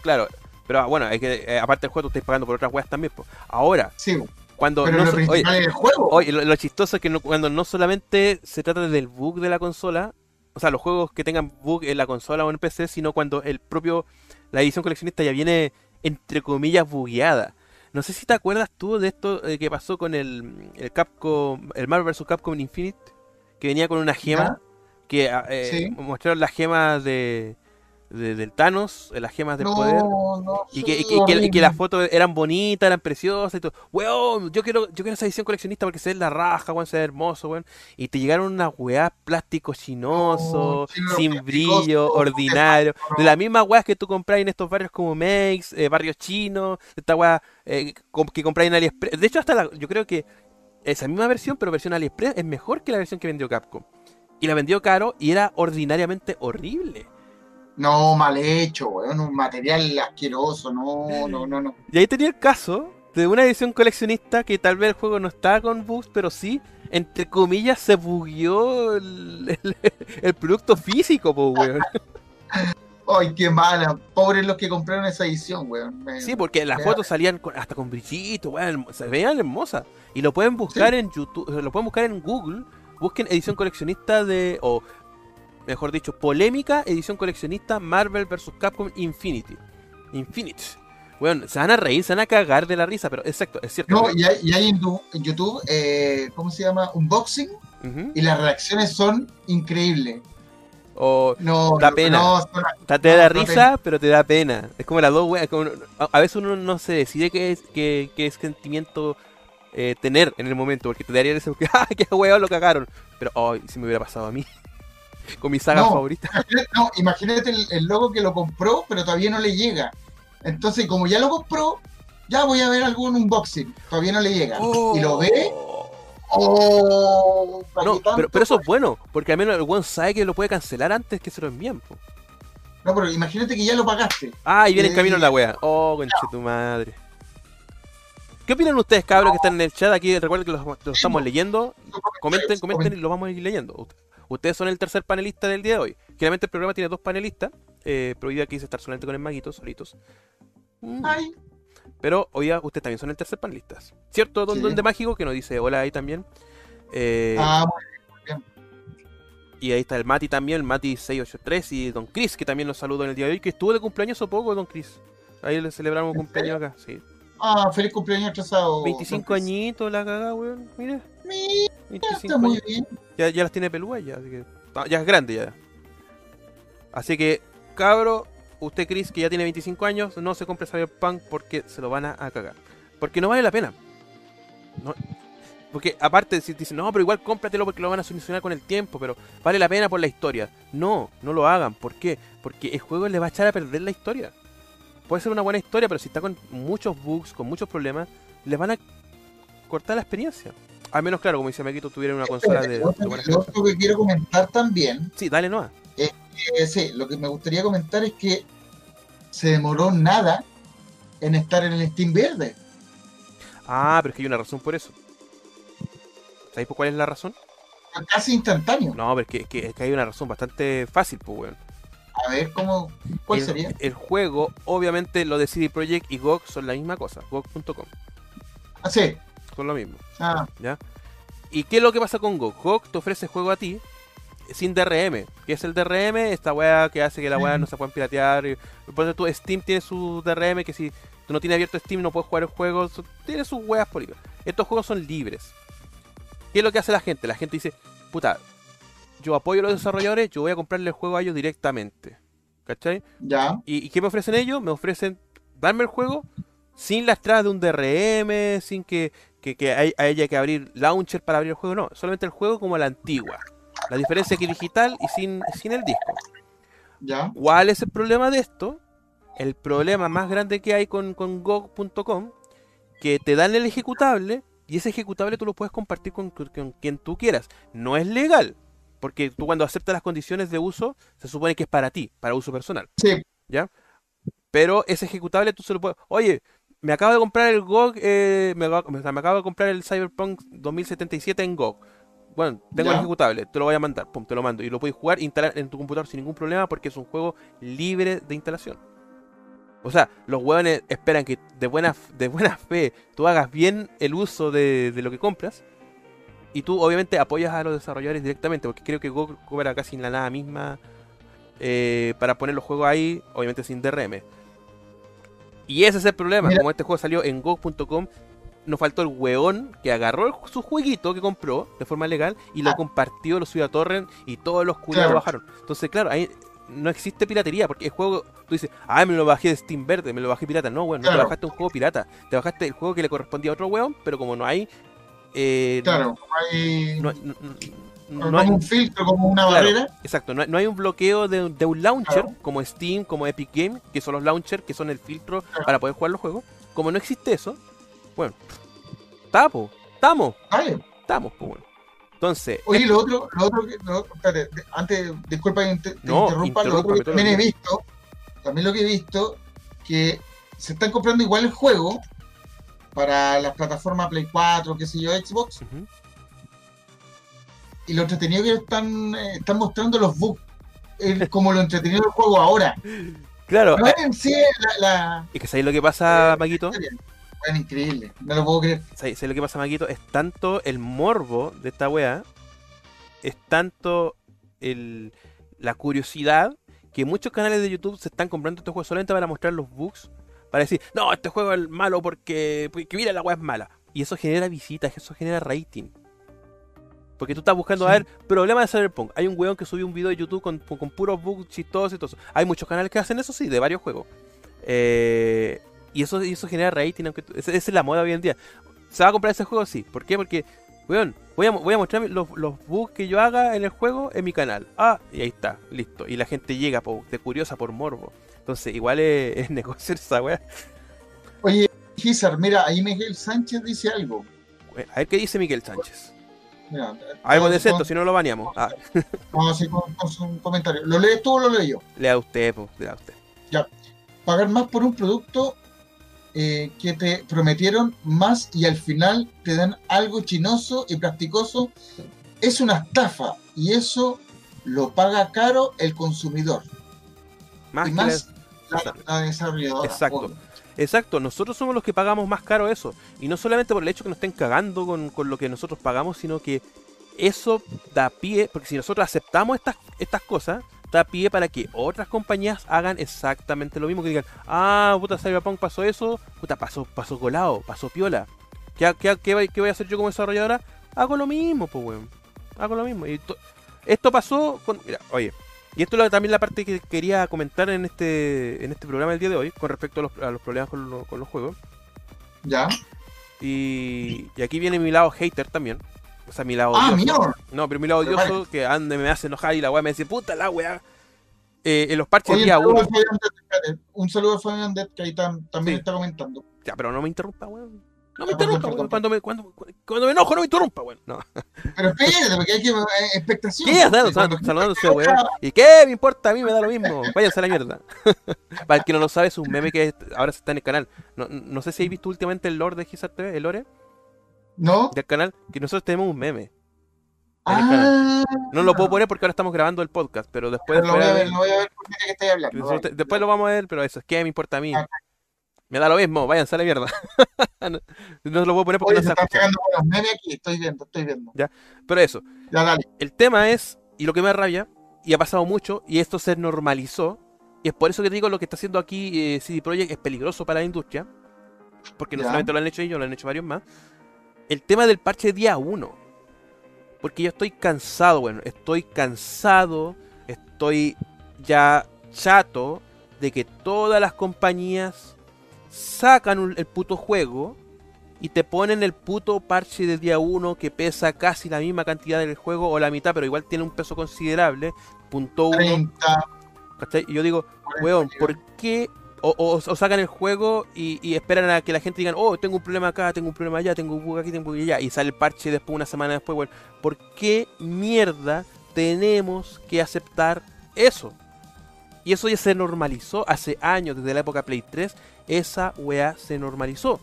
Claro, pero ah, bueno, hay que, eh, aparte del juego, tú estás pagando por otras weas también. Ahora, sí. cuando pero lo principal es el juego. lo, chistoso es que cuando no solamente se trata del bug de la consola, o sea, los juegos que tengan bug en la consola o en PC, sino cuando el propio, la edición coleccionista ya viene, entre comillas, bugueada. No sé si te acuerdas tú de esto eh, que pasó con el, el Capcom, el Marvel vs. Capcom Infinite, que venía con una gema que ah, eh, mostraron las gemas de, del Thanos, las gemas del No, poder. no, Y que, y que- y que- y que horrible. las fotos eran bonitas, eran preciosas y todo. Weón, yo quiero, yo quiero esa edición coleccionista porque se ve la raja, weón, se ve hermoso, weón. Y te llegaron unas weas plástico chinoso, Oh, sin brillo, ordinario. De las mismas weas que tú compras en estos barrios como Makes, eh, barrios chinos, esta wea eh, que compráis en AliExpress. De hecho, hasta la, yo creo que esa misma versión, pero versión AliExpress, es mejor que la versión que vendió Capcom. Y la vendió caro y era ordinariamente horrible. No, mal hecho, weón, un material asqueroso, no, no, no, no. Y ahí tenía el caso de una edición coleccionista que tal vez el juego no estaba con bugs, pero sí, entre comillas, se bugueó el, el- <laughs> el producto físico, po, weón. <laughs> Ay, qué mala. Pobres los que compraron esa edición, weón. Me- Sí, porque las fotos salían con- hasta con brillito, weón, se veían hermosas. Y lo pueden buscar en YouTube, lo pueden buscar en Google, busquen edición coleccionista de, o mejor dicho, polémica edición coleccionista Marvel vs. Capcom Infinity. Infinite. Weón, se van a reír, se van a cagar de la risa, pero exacto, es cierto. No, y hay, y hay en, tu- en YouTube, eh, ¿cómo se llama? Unboxing, y las reacciones son increíbles. O No, Da no, pena. no, son- te, te da No, risa, pero te da pena. Es como las dos weas. como- a, veces uno no se decide qué es, qué, qué es sentimiento eh, tener en el momento, porque te daría ese que, ¡ah, qué weón lo cagaron! Pero, ay, si me hubiera pasado a mí. Con mi saga No. favorita. no, imagínate el, el loco que lo compró, pero todavía no le llega. Entonces, como ya lo compró, ya voy a ver algún unboxing. Todavía no le llega. Y lo ve, oh, ¿para No, pero, pero eso es bueno, porque al menos el weón sabe que lo puede cancelar antes que se lo envíen. po. No, pero imagínate que ya lo pagaste. Ah, y viene en Eh, camino la wea. Oh, conche tu madre. ¿Qué opinan ustedes, cabros, que están en el chat? Aquí recuerden que los, los estamos leyendo. Comenten, comenten y los vamos a ir leyendo. Ustedes son el tercer panelista del día de hoy. Generalmente el programa tiene dos panelistas. Eh, pero hoy día quise estar solamente con el maguito, solitos. Mm. Ay, Pero hoy día ustedes también son el tercer panelista. ¿Cierto, Don Sí. Don de Mágico? Que nos dice hola ahí también. Eh, ah, bueno, Y ahí está el Mati también, el Mati683 y Don Chris, que también nos saludó en el día de hoy, que estuvo de cumpleaños o poco, Don Chris. Ahí le celebramos ¿En cumpleaños acá, sí. ah, feliz cumpleaños atrasado. 25 don Chris. añitos la cagada, weón. Mira, Mira, 25 está muy años. bien. Ya, ya las tiene pelúas ya, así que. ah, Ya es grande ya. Así que, cabro, usted Chris, que ya tiene 25 años, no se compre Cyberpunk porque se lo van a, a cagar. Porque no vale la pena. No- porque aparte, si te dicen, no, pero igual cómpratelo porque lo van a solucionar con el tiempo, pero vale la pena por la historia. No, no lo hagan. ¿Por qué? Porque el juego le va a echar a perder la historia. Puede ser una buena historia, pero si está con muchos bugs, con muchos problemas, les van a cortar la experiencia. Al menos, claro, como dice Maquito, tuviera una consola de, Lo otro- que quiero comentar también, Sí, dale nomás. eh, sí, lo que me gustaría comentar es que se demoró nada en estar en el Steam verde. Ah, pero es que hay una razón por eso. ¿Sabéis por cuál es la razón? Casi instantáneo. No, pero es que, es que- es que hay una razón bastante fácil, pues, weón. A ver, ¿cómo, ¿cuál el, sería? el juego, obviamente, lo de CD Projekt y GOG son la misma cosa. GOG.com. Ah, sí. Son lo mismo. Ah, ¿Y qué es lo que pasa con GOG? GOG te ofrece juego a ti sin DRM. ¿Qué es el DRM? Esta weá que hace que la weá no se puedan piratear. Por ejemplo, Steam tiene su DRM que si tú no tienes abierto Steam no puedes jugar el juego. Tiene sus weas políticas. Estos juegos son libres. ¿Qué es lo que hace la gente? La gente dice, puta, yo apoyo a los desarrolladores, yo voy a comprarle el juego a ellos directamente. ¿Cachai? ya. ¿Y, y qué me ofrecen ellos? Me ofrecen darme el juego sin las de un DRM, sin que, que, que hay- haya que abrir launcher para abrir el juego. No, solamente el juego como la antigua. La diferencia es que digital y sin, sin el disco. Ya. ¿Cuál es el problema de esto? El problema más grande que hay con, con GOG.com, que te dan el ejecutable y ese ejecutable tú lo puedes compartir con, con quien tú quieras. No es legal, porque tú cuando aceptas las condiciones de uso, se supone que es para ti, para uso personal. Sí. Pero ese ejecutable tú se lo puedes. Oye, me acabo de comprar el GOG. eh, me, acabo- o sea, me acabo de comprar el Cyberpunk 2077 en GOG. Bueno, tengo el ejecutable, te lo voy a mandar. Pum, te lo mando. Y lo puedes jugar, instalar en tu computador sin ningún problema porque es un juego libre de instalación. O sea, los hueones esperan que de buena, de buena fe tú hagas bien el uso de, de lo que compras. Y tú obviamente apoyas a los desarrolladores directamente, porque creo que GOG cobra casi en la nada misma eh, para poner los juegos ahí, obviamente sin DRM. Y ese es el problema, Mira. como este juego salió en GOG.com, nos faltó el weón que agarró el- su jueguito que compró de forma legal y lo Ah. compartió, lo subió a Torrent y todos los culiados Claro. bajaron. Entonces, claro, ahí no existe piratería, porque el juego, tú dices, ah, me lo bajé de Steam Verde, me lo bajé pirata. No, weón, no te bajaste un juego pirata. Te bajaste el juego que le correspondía a otro weón, pero como no hay. eh, Claro, hay, No, no- no- como no hay- un filtro, como una Claro. barrera. Exacto, no, hay- no hay un bloqueo de, de un launcher Claro. como Steam, como Epic Game, que son los launchers que son el filtro Claro. para poder jugar los juegos. Como no existe eso, bueno, estamos, estamos, estamos, pues bueno. Entonces, Oye, lo otro, lo otro que, lo espérate, antes, disculpa que te, No, interrumpa, lo otro que también he visto, también lo que he visto, que se están comprando igual el juego para las plataformas Play 4, qué sé yo, Xbox, y lo entretenido que están, eh, están mostrando los bugs, el- como lo entretenido del juego ahora. claro, No eh, es en sí la, la es que ¿sabéis lo que pasa, Eh, Maquito? historia. Bueno, increíble, no lo puedo creer. ¿Sabéis lo que pasa, Maquito? Es tanto el morbo de esta weá, es tanto el, la curiosidad, que muchos canales de YouTube se están comprando este juego solamente para mostrar los bugs, para decir, no, este juego es malo porque, porque mira, la weá es mala. Y eso genera visitas, eso genera rating. Porque tú estás buscando, a ver, problema de Cyberpunk. Hay un weón que subió un video de YouTube con, con puros bugs chistosos y todo eso. Hay muchos canales que hacen eso, sí, de varios juegos. Eh, y eso, y eso genera rating, aunque esa es la moda hoy en día. ¿Se va a comprar ese juego? Sí. ¿Por qué? Porque, weón, voy a, voy a mostrar los, los bugs que yo haga en el juego en mi canal. Ah, y ahí está, listo. Y la gente llega po, de curiosa por morbo. Entonces, igual es, <laughs> es negocio esa weá. Oye, Gizar, mira, ahí Miguel Sánchez dice algo. A ver qué dice Miguel Sánchez. Mira, Algo con- si no lo baneamos. Ah, <laughs> Vamos con, con su comentario. ¿Lo lees tú o lo leo yo? lea usted, po, lea usted. Pagar más por un producto eh, que te prometieron más y al final te dan algo chinoso y plasticoso es una estafa y eso lo paga caro el consumidor Más y más la- la, la desarrolladora. Exacto. obvio. Exacto, nosotros somos los que pagamos más caro eso. Y no solamente por el hecho que nos estén cagando con, con lo que nosotros pagamos, sino que eso da pie, porque si nosotros aceptamos estas, estas cosas, da pie para que otras compañías hagan exactamente lo mismo, que digan, ah, puta, Cyberpunk pasó eso, puta, pasó, pasó colado, pasó piola. ¿Qué, qué, qué qué voy a hacer yo como desarrolladora? Hago lo mismo, pues, weón. Hago lo mismo. Y to- esto pasó con... Mira, oye, y esto es también la parte que quería comentar en este, en este programa el día de hoy, con respecto a los, a los problemas con, lo- con los juegos. ¿Ya? Y, y aquí viene mi lado hater también. O sea, mi lado Ah, odioso. No, pero mi lado Pero odioso que ande me hace enojar y la weá me dice, puta la weá. Eh, en los parches Oye, día un saludo, 1. a Fabián Det, espérate, un saludo a Fabian Det, que ahí tam- también Sí. está comentando. Ya, pero no me interrumpa, weón. No me interrumpa, weón. Cuando me, cuando, cuando me enojo, no me interrumpa, weón. No. Pero espérate, porque hay que eh, expectación. ¿Qué? cuando- saludándose, weón. ¿Y qué me importa? A mí me da lo mismo. Váyanse a la mierda. <laughs> Para el que no lo sabe, es un meme que ahora está en el canal. No, no sé si habéis visto últimamente el lore de Gizar TV, el lore ¿No? del canal, que nosotros tenemos un meme. Ah, No lo puedo poner porque ahora estamos grabando el podcast, pero después lo voy a ver, lo voy a ver porque que estáis hablando. después, después lo vamos a ver, pero eso es que me importa a mí. Ah. Me da lo mismo, váyanse a la mierda. <laughs> no, no lo puedo poner porque Oye, no se se están escucha. pegando con los memes aquí, estoy viendo, estoy viendo. Pero eso, Ya, dale. el tema es, y lo que me da rabia, y ha pasado mucho, y esto se normalizó, y es por eso que te digo lo que está haciendo aquí eh, CD Projekt es peligroso para la industria, porque no Ya. solamente lo han hecho ellos, lo han hecho varios más. El tema del parche día 1. Porque yo estoy cansado, bueno, estoy cansado, estoy ya chato de que todas las compañías sacan un- el puto juego y te ponen el puto parche del día 1 que pesa casi la misma cantidad del juego o la mitad, pero igual tiene un peso considerable. Punto 1. 30. ¿cachai? Y yo digo, 40 weón. ¿por qué? O, o- o sacan el juego y, y esperan a que la gente diga, oh, tengo un problema acá, tengo un problema allá, tengo un bug aquí, tengo un bug allá, y sale el parche después, una semana después, weón. ¿Por qué mierda tenemos que aceptar eso? Y eso ya se normalizó hace años, desde la época Play 3, esa weá se normalizó.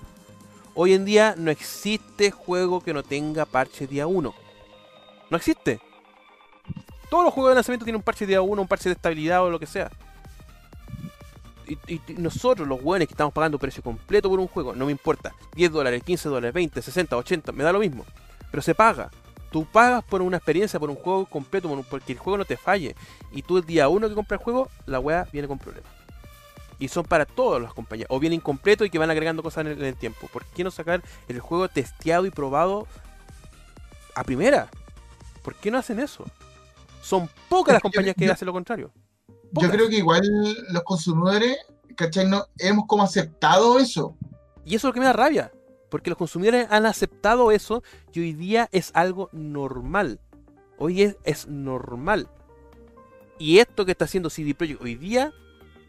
Hoy en día no existe juego que no tenga parche día 1. No existe. Todos los juegos de lanzamiento tienen un parche día 1, un parche de estabilidad o lo que sea. Y, nosotros, los buenos que estamos pagando precio completo por un juego, no me importa. 10 dólares, 15 dólares, 20, 60, 80, me da lo mismo. Pero se paga. Tú pagas por una experiencia, por un juego completo, porque el juego no te falle. Y tú el día uno que compras el juego, la weá viene con problemas. Y son para todas las compañías. O viene incompleto y que van agregando cosas en el, en el tiempo. ¿Por qué no sacar el juego testeado y probado a primera? ¿Por qué no hacen eso? Son pocas las yo- compañías que hacen lo contrario. yo creo que igual los consumidores, ¿cachai? No, hemos como aceptado eso. Y eso es lo que me da rabia. Porque los consumidores han aceptado eso y hoy día es algo normal. Hoy es, es normal. Y esto que está haciendo CD Projekt hoy día,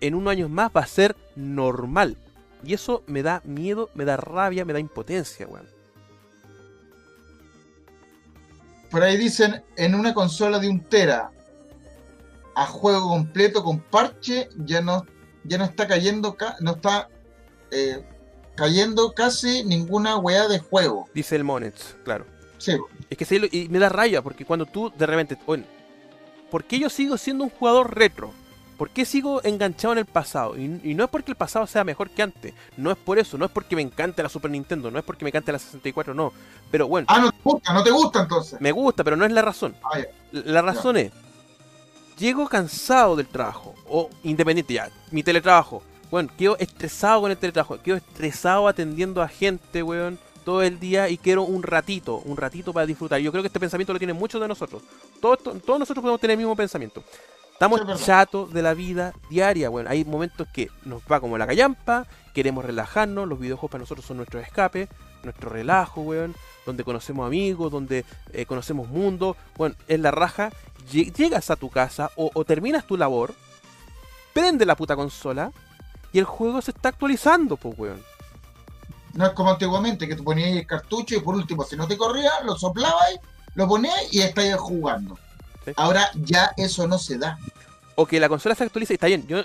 en unos años más va a ser normal. Y eso me da miedo, me da rabia, me da impotencia, weón. Por ahí dicen, en una consola de un tera, a juego completo con parche, ya no, ya no está cayendo, no está eh, cayendo casi ninguna weá de juego. Dice el Monets, claro. Sí. Es que se, y me da rabia, porque cuando tú de repente, bueno, ¿por qué yo sigo siendo un jugador retro? ¿Por qué sigo enganchado en el pasado? Y, no es porque el pasado sea mejor que antes. No es por eso. No es porque me encante la Super Nintendo. No es porque me encante la 64. No. Pero bueno. Ah, no te gusta. No te gusta entonces. Me gusta, pero no es la razón. Ah, la razón es. Llego cansado del trabajo. O independiente ya. Mi teletrabajo. Bueno, quedo estresado con el teletrabajo. Quedo estresado atendiendo a gente, weón todo el día y quiero un ratito, un ratito para disfrutar. Yo creo que este pensamiento lo tienen muchos de nosotros. Todos, todos nosotros podemos tener el mismo pensamiento. Estamos chatos de la vida diaria, bueno, hay momentos que nos va como la callampa, queremos relajarnos, los videojuegos para nosotros son nuestro escape, nuestro relajo, weón, donde conocemos amigos, donde eh, conocemos mundo, bueno, es la raja, llegas a tu casa o, terminas tu labor, prende la puta consola y el juego se está actualizando, pues, weón. No es como antiguamente, que te ponías el cartucho y por último, si no te corría, lo soplabas, lo ponías y estáis jugando. Ahora ya eso no se da. O que la consola se actualice, está bien, yo,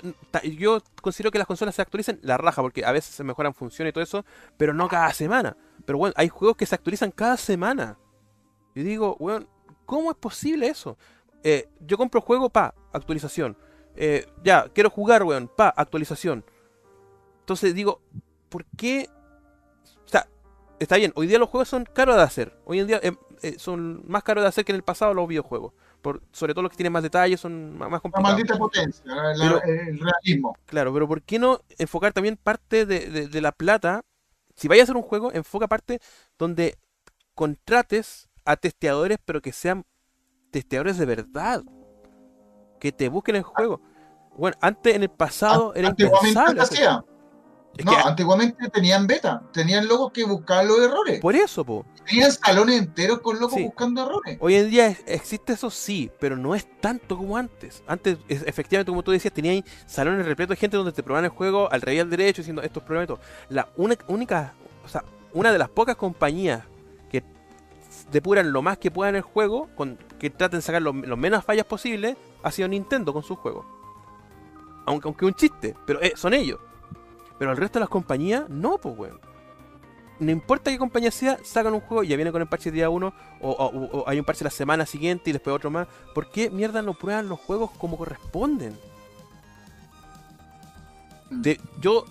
yo considero que las consolas se actualicen la raja, porque a veces se mejoran funciones y todo eso, pero no cada semana. Pero bueno, hay juegos que se actualizan cada semana. Y digo, bueno, ¿cómo es posible eso? Eh, yo compro juego, pa, actualización. Eh, ya, quiero jugar, weón, pa, actualización. Entonces digo, ¿por qué? O sea, está bien, hoy día los juegos son caros de hacer. Hoy en día eh, son más caros de hacer que en el pasado los videojuegos sobre todo los que tienen más detalles son más, complicados. La maldita potencia, el realismo. Claro, pero ¿por qué no enfocar también parte de, la plata? Si vayas a hacer un juego, enfoca parte donde contrates a testeadores, pero que sean testeadores de verdad. Que te busquen el juego. Bueno, antes en el pasado era impensable no, antiguamente tenían beta, tenían locos que buscaban los errores. Por eso, po. Tenían salones enteros con locos buscando errores. Hoy en día existe eso sí, pero no es tanto como antes. Antes, efectivamente, como tú decías, tenían salones repletos de gente donde te probaban el juego al rey al derecho, diciendo estos problemas La única, o sea, una de las pocas compañías que depuran lo más que puedan el juego, con, que traten de sacar lo, menos fallas posibles, ha sido Nintendo con sus juegos. Aunque, aunque un chiste, pero eh, son ellos. Pero el resto de las compañías, no, pues, weón. No importa qué compañía sea, sacan un juego y ya viene con el parche día 1 o, hay un parche la semana siguiente y después otro más. ¿Por qué mierda no prueban los juegos como corresponden? De, yo,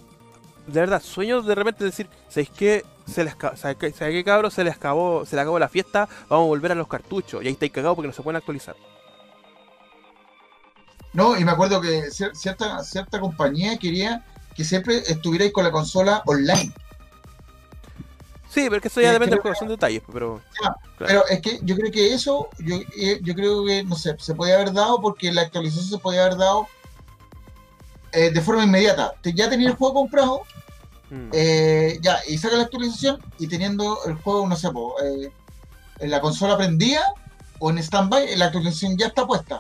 de verdad, sueño de repente decir, ¿sabéis qué? Se les, ¿sabéis qué, cabrón? Se les acabó, se les acabó la fiesta, vamos a volver a los cartuchos. Y ahí estáis cagados porque no se pueden actualizar. No, y me acuerdo que cierta, cierta compañía quería que siempre estuvierais con la consola online. Sí, pero es que eso ya depende de juego, son detalles, pero... Pero es que yo creo que eso, yo, eh, yo creo que, no sé, se podía haber dado porque la actualización se podía haber dado eh, de forma inmediata. Ya tenía el juego comprado, mm. eh, ya, y saca la actualización y teniendo el juego, no sé, en la consola prendida o en standby, la actualización ya está puesta.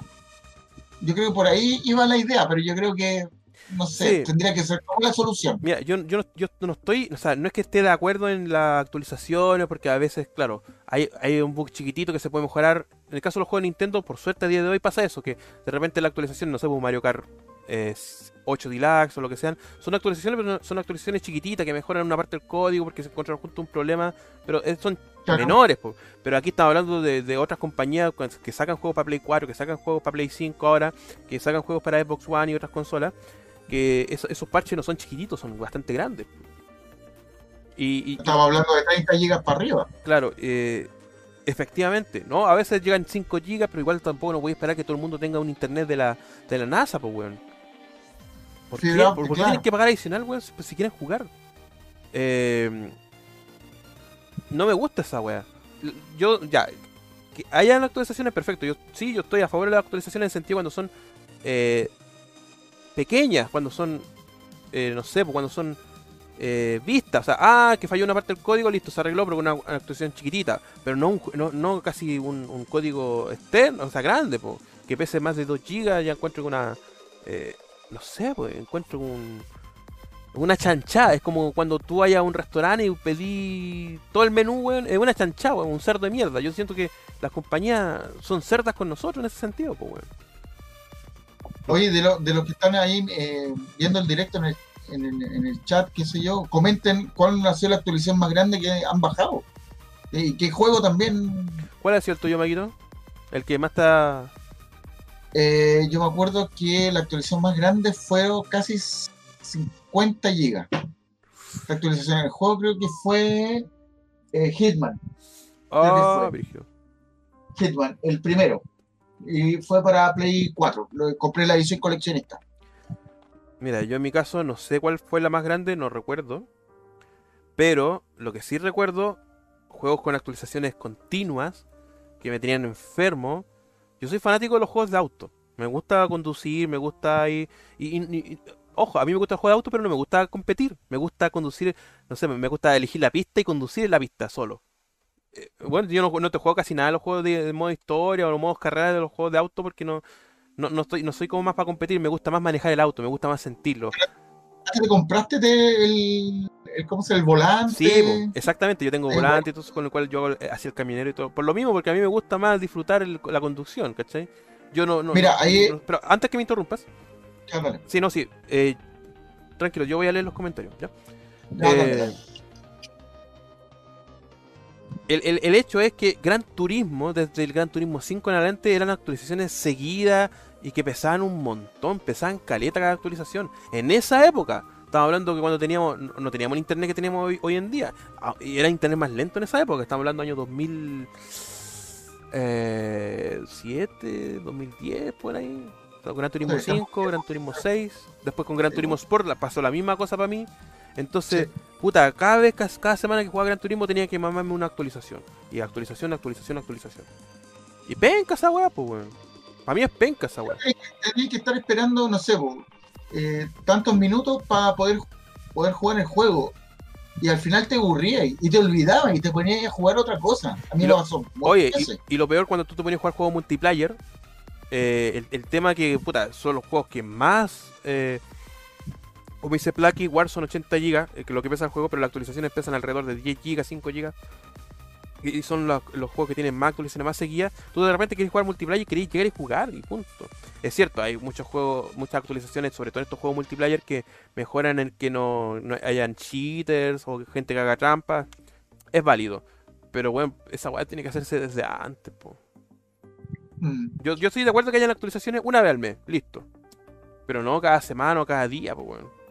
Yo creo que por ahí iba la idea, pero yo creo que no sé, tendría que ser como la solución. Mira, yo, yo, no, yo no estoy, o sea, no es que esté de acuerdo en las actualizaciones, porque a veces, claro, hay, hay un bug chiquitito que se puede mejorar. En el caso de los juegos de Nintendo, por suerte a día de hoy pasa eso, que de repente la actualización, no sé, pues Mario Kart 8 Deluxe o lo que sean, son actualizaciones, pero son actualizaciones chiquititas que mejoran una parte del código porque se encuentran junto un problema, pero son menores. Pero aquí estamos hablando de, de, otras compañías que sacan juegos para Play 4, que sacan juegos para Play 5 ahora, que sacan juegos para Xbox One y otras consolas que esos parches no son chiquititos, son bastante grandes. Y, Estamos hablando de 30 gigas para arriba. Claro, eh, efectivamente, ¿no? A veces llegan 5 gigas, pero igual tampoco no voy a esperar que todo el mundo tenga un internet de la, de la NASA, pues, weón. ¿Por qué, tienen que pagar adicional, weón, si quieren jugar? Eh, no me gusta esa weá. Yo, ya, que hayan actualizaciones, perfecto. Yo sí, yo estoy a favor de las actualizaciones en el sentido cuando son eh, pequeñas, cuando son, eh, no sé, pues, cuando son eh, vistas. O sea, ah, que falló una parte del código, listo, se arregló, pero con una, actualización chiquitita. Pero no, no, no casi un, código externo, o sea, grande, pues, que pese más de 2 GB, ya encuentro una... Eh, no sé, pues, encuentro un una chanchada, es como cuando tú vayas a un restaurante y pedí todo el menú, weón, es una chanchada, un cerdo de mierda. Yo siento que las compañías son cerdas con nosotros en ese sentido, pues, weón. Oye, de, lo, de los que están ahí eh, viendo el directo en el, en, el, chat, qué sé yo, comenten cuál ha sido la actualización más grande que han bajado. Y qué juego también. ¿Cuál ha sido el tuyo, Maguito? El que más está. Eh, yo me acuerdo que la actualización más grande fue casi 50 gigas. La actualización del juego creo que fue eh, Hitman. Ah, Hitman, el primero. Y fue para Play 4. Lo, compré la edición coleccionista. Mira, yo en mi caso no sé cuál fue la más grande, no recuerdo. Pero lo que sí recuerdo, juegos con actualizaciones continuas que me tenían enfermo. Yo soy fanático de los juegos de auto. Me gusta conducir, me gusta ir. y, ojo, a mí me gusta juego de auto, pero no me gusta competir. Me gusta conducir, no sé, me gusta elegir la pista y conducir en la pista solo. Eh, bueno, yo no, te juego casi nada de los juegos de, modo historia o los modos carrera de los juegos de auto porque no, no, estoy, no soy como más para competir. Me gusta más manejar el auto, me gusta más sentirlo. ¿Te compraste el, ¿cómo se el volante? Sí, exactamente. Yo tengo volante y todo con el cual yo hago hacia el camionero y todo. Por lo mismo, porque a mí me gusta más disfrutar la conducción, ¿cachai? Yo no, no Mira, ahí... pero antes que me interrumpas, Sí, no, sí. Eh, tranquilo, yo voy a leer los comentarios. ¿ya? Eh, el, hecho es que Gran Turismo, desde el Gran Turismo 5 en adelante, eran actualizaciones seguidas y que pesaban un montón, pesaban caleta cada actualización. En esa época, estamos hablando que cuando teníamos, no teníamos el internet que tenemos hoy, en día, ah, y era internet más lento en esa época, estamos hablando año 2007, 2010, eh, por ahí. Gran Turismo 5, Gran Turismo 6, después con Gran Turismo Sport pasó la misma cosa para mí. Entonces, puta, cada vez, cada, semana que jugaba Gran Turismo tenía que mamarme una actualización. Y actualización, actualización, actualización. Y penca esa weá, pues weón. Para mí es penca esa weá. Tenía que estar esperando, no sé, eh, tantos minutos para poder, poder jugar el juego. Y al final te aburría y, te olvidabas y te ponías a jugar otra cosa. A mí lo pasó. Oye, y, y, lo peor cuando tú te ponías a jugar juego multiplayer, eh, el, tema que, puta, son los juegos que más, eh, como dice Plucky, Warzone 80 GB, eh, que lo que pesa el juego, pero las actualizaciones pesan alrededor de 10 GB, 5 GB. Y son los, juegos que tienen más actualizaciones, más seguidas. Tú de repente quieres jugar multiplayer y querés llegar y jugar, y punto. Es cierto, hay muchos juegos, muchas actualizaciones, sobre todo en estos juegos multiplayer, que mejoran en que no, hayan cheaters o gente que haga trampas. Es válido. Pero bueno, esa weá tiene que hacerse desde antes, po. Mm. Yo, yo estoy de acuerdo que hayan actualizaciones una vez al mes, listo. Pero no cada semana o cada día, pues bueno.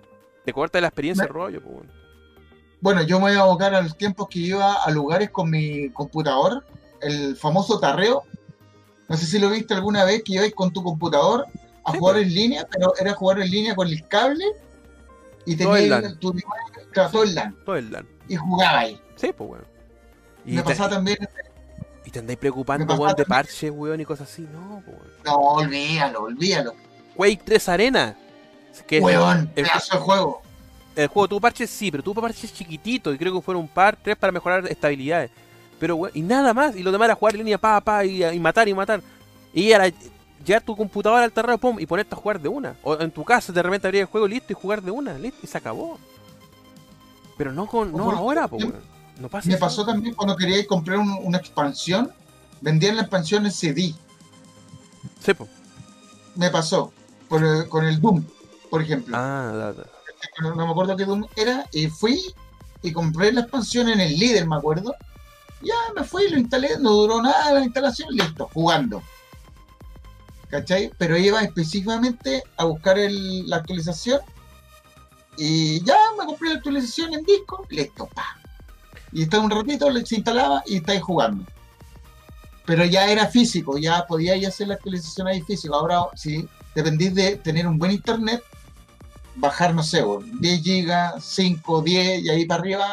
Te corta la experiencia el rollo, pues bueno. Bueno, yo me voy a abocar a los tiempos que iba a lugares con mi computador, el famoso tarreo. No sé si lo viste alguna vez que ibas con tu computador a jugar en línea, pero era jugar en línea con el cable y tenías tu todo el LAN. Todo el LAN. Y jugaba ahí. Sí, pues bueno. Y me pasaba también y te andáis preocupando, weón, de parche, weón, y cosas así. No, weón. No, olvídalo, olvídalo. Quake 3 Arena. Que weón, el, de juego. El juego tuvo parches, sí, pero tuvo parches chiquititos. Y creo que fueron un par, tres para mejorar estabilidades. Pero, weón, y nada más. Y lo demás era jugar en línea, pa, pa, y, matar y matar. Y era llevar tu computadora al terreno, pum, y ponerte a jugar de una. O en tu casa de repente abrir el juego listo y jugar de una, listo, y se acabó. Pero no con, no ahora, pues, weón me pasó también cuando quería comprar una expansión, vendían la expansión en CD. Sí, Me pasó con el Doom, por ejemplo. Ah, No, me acuerdo qué Doom era, y fui y compré la expansión en el líder, me acuerdo. Ya me fui, lo instalé, no duró nada la instalación, listo, jugando. ¿Cachai? Pero iba específicamente a buscar la actualización y ya me compré la actualización en disco, listo, pa y está un ratito, se instalaba y estáis jugando. Pero ya era físico, ya podíais hacer la actualización ahí físico. Ahora, si dependís de tener un buen internet, bajar, no sé, 10 gigas, 5, 10 y ahí para arriba,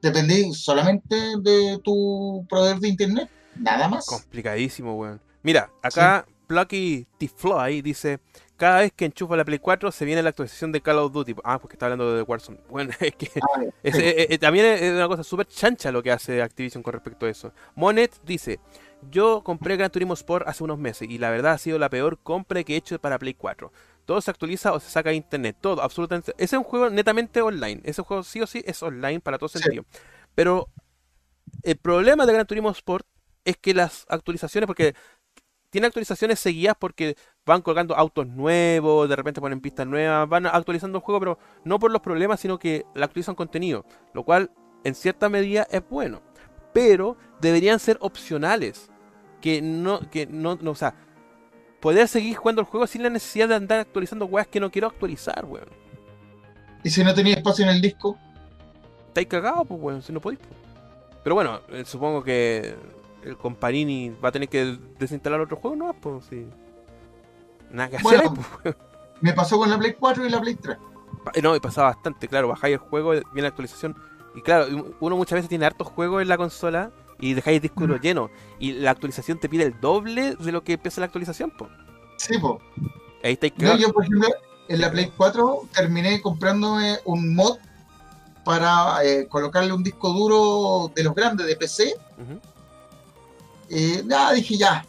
dependís solamente de tu proveedor de internet, nada más. Complicadísimo, weón. Mira, acá Plucky T-Fly dice, cada vez que enchufa la Play 4 se viene la actualización de Call of Duty. Ah, porque está hablando de Warzone. <laughs> Bueno, es que Ah, es- sí. eh, eh, también es una cosa súper chancha lo que hace Activision con respecto a eso. Monet dice, yo compré Gran Turismo Sport hace unos meses y la verdad ha sido la peor compra que he hecho para Play 4. Todo se actualiza o se saca de internet, todo, absolutamente. Ese es un juego netamente online. Ese juego sí o sí es online para todo Sí. sentido. Pero el problema de Gran Turismo Sport es que las actualizaciones, porque tiene actualizaciones seguidas porque van colgando autos nuevos, de repente ponen pistas nuevas, van actualizando el juego, pero no por los problemas, sino que le actualizan contenido, lo cual en cierta medida es bueno, pero deberían ser opcionales, que no, que no, no, o sea, poder seguir jugando el juego sin la necesidad de andar actualizando weas que no quiero actualizar, weón. Y si no tenía espacio en el disco, Estáis cagados, pues, weón, si no podéis. pues. Pero bueno, eh, supongo que el Comparini va a tener que desinstalar otro juego, ¿no? Pues sí. Nada que hacer, Bueno, pues, me pasó con la Play 4 y la Play 3. Pa- No, y pasa bastante, claro, bajáis el juego, viene la actualización. Y claro, uno muchas veces tiene hartos juegos en la consola y dejáis el disco duro lleno. Y la actualización te pide el doble de lo que empieza la actualización, pues. Sí, po. Ahí estáis No, yo, por ejemplo, en la Play 4 terminé comprándome un mod para eh, colocarle un disco duro de los grandes de PC. Ujú. Eh, nada, dije ya.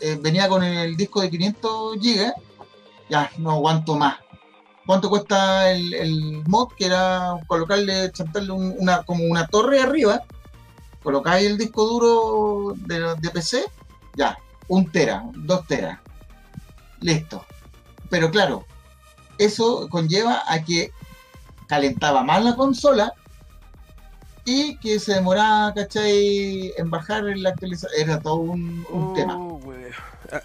Eh, venía con el disco de 500 GB. Ya, no aguanto más. ¿Cuánto cuesta el, el mod? Que era colocarle, chantarle un- una, como una torre arriba. Colocáis el disco duro de, de PC. Ya, un tera, dos teras. Listo. Pero claro, eso conlleva a que calentaba más la consola y que se demoraba, ¿cachai? En bajar en la actualización. Era todo un, un Oh, tema.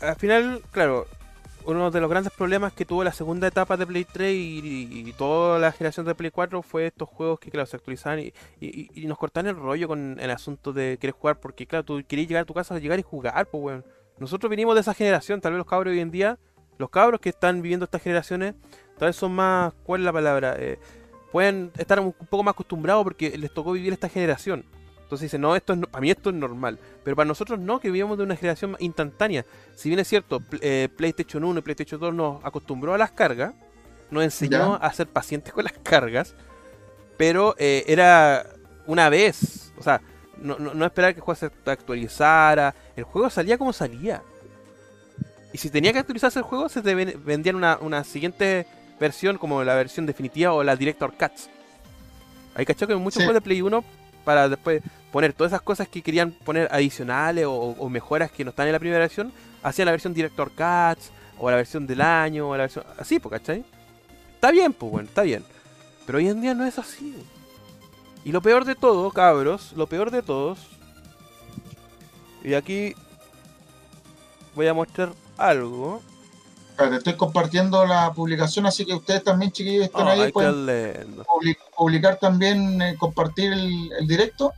Al final, claro, uno de los grandes problemas que tuvo la segunda etapa de Play 3 y, toda la generación de Play 4 fue estos juegos que, claro, se actualizaban y, nos cortaban el rollo con el asunto de querer jugar, porque, claro, tú querías llegar a tu casa, llegar y jugar, pues, weón. Nosotros venimos de esa generación, tal vez los cabros hoy en día, los cabros que están viviendo estas generaciones, tal vez son más, ¿cuál es la palabra? Eh, pueden estar un poco más acostumbrados porque les tocó vivir esta generación. Entonces dicen, no, esto es, para mí esto es normal. Pero para nosotros no, que vivimos de una generación instantánea. Si bien es cierto, eh, PlayStation 1 y PlayStation 2 nos acostumbró a las cargas, nos enseñó Ya. a ser pacientes con las cargas, pero eh, era una vez. O sea, no, no, no esperar que el juego se actualizara. El juego salía como salía. Y si tenía que actualizarse el juego, se te ven- vendían una, una siguiente versión, como la versión definitiva o la Director Cuts. Hay cachado que muchos Sí. juegos de Play 1 para después poner todas esas cosas que querían poner adicionales o, o mejoras que no están en la primera versión, hacían la versión Director Cuts o la versión del año o la versión así, pues, ¿cachai? Está bien, pues, bueno, está bien. Pero hoy en día no es así. Y lo peor de todo, cabros, lo peor de todos. Y aquí voy a mostrar algo. Espérate, estoy compartiendo la publicación, así que ustedes también, chiquillos, están Ay, ahí. Pueden publicar también, eh, compartir el, el directo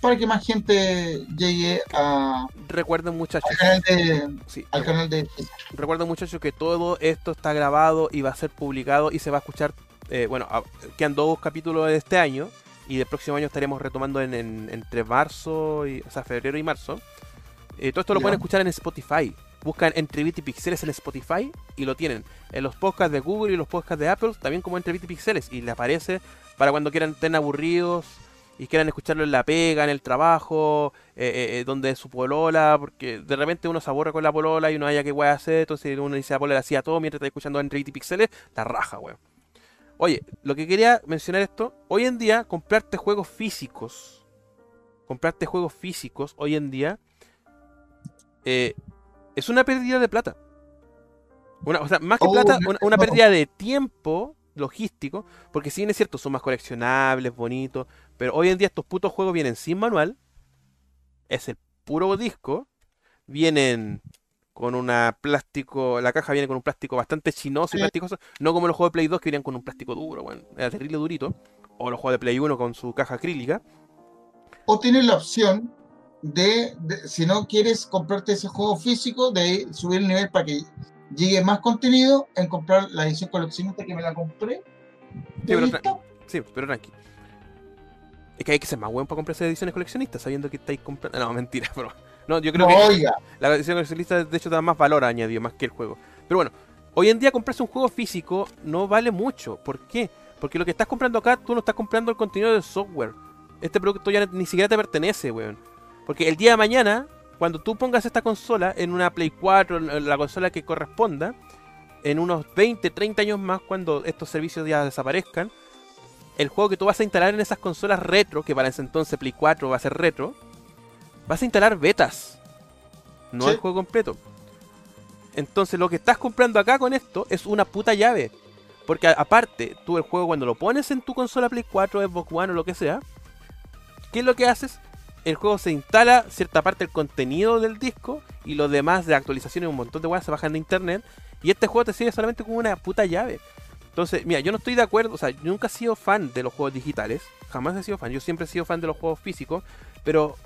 para que más gente llegue a- Recuerden, muchachos. al canal de. Sí, Al canal de Recuerden muchachos que todo esto está grabado y va a ser publicado y se va a escuchar, eh, bueno, a- quedan dos capítulos de este año y del próximo año estaremos retomando en, en- entre marzo, y, o sea, febrero y marzo. Eh, todo esto lo pueden escuchar en Spotify. Buscan Entre Bit y Pixeles en Spotify y lo tienen. En los podcasts de Google y los podcasts de Apple también como Entre Bit y Pixeles y le aparece para cuando quieran estén aburridos y quieran escucharlo en la pega, en el trabajo, eh, eh, eh, donde es su polola, porque de repente uno se aburre con la polola y no haya qué weá hacer, entonces uno dice a polola hacía todo mientras está escuchando entre bit y pixeles, la raja, weón. Oye, lo que quería mencionar esto, hoy en día comprarte juegos físicos, comprarte juegos físicos hoy en día eh, es una pérdida de plata. Una, o sea, más que Oh, plata, una, una pérdida de tiempo logístico, porque si bien es cierto, son más coleccionables, bonitos, pero hoy en día estos putos juegos vienen sin manual, es el puro disco, vienen con una plástico, la caja viene con un plástico bastante chinoso y plasticoso, no como los juegos de Play 2 que venían con un plástico duro, bueno, era terrible durito, o los juegos de Play 1 con su caja acrílica. O tienes la opción de, de- si no quieres comprarte ese juego físico, de subir el nivel para que llegue más contenido, en comprar la edición coleccionista que me la compré. pero tra- listo. Sí, pero tranqui. Es que hay que ser más bueno para comprarse ediciones coleccionistas, sabiendo que estáis comprando. <laughs> No, mentira, bro. No, yo creo No, que oiga, la edición coleccionista de hecho da más valor añadido, más que el juego. Pero bueno, Hoy en día comprarse un juego físico no vale mucho. ¿Por qué? Porque lo que estás comprando acá, tú no estás comprando el contenido del software. Este producto ya ni siquiera te pertenece, weón. Porque el día de mañana, cuando tú pongas esta consola en una Play 4, en la consola que corresponda, en unos 20, 30 años más, cuando estos servicios ya desaparezcan, el juego que tú vas a instalar en esas consolas retro, que para ese entonces Play 4 va a ser retro, vas a instalar betas. No el juego completo. Entonces lo que estás comprando acá con esto es una puta llave. Porque aparte, tú el juego cuando lo pones en tu consola Play 4, Xbox One o lo que sea, ¿qué es lo que haces? El juego se instala cierta parte del contenido del disco y lo demás de actualizaciones, un montón de cosas se bajan de internet. Y este juego te sirve solamente como una puta llave. Entonces, mira, yo no estoy de acuerdo, o sea, yo nunca he sido fan de los juegos digitales, jamás he sido fan, yo siempre he sido fan de los juegos físicos, pero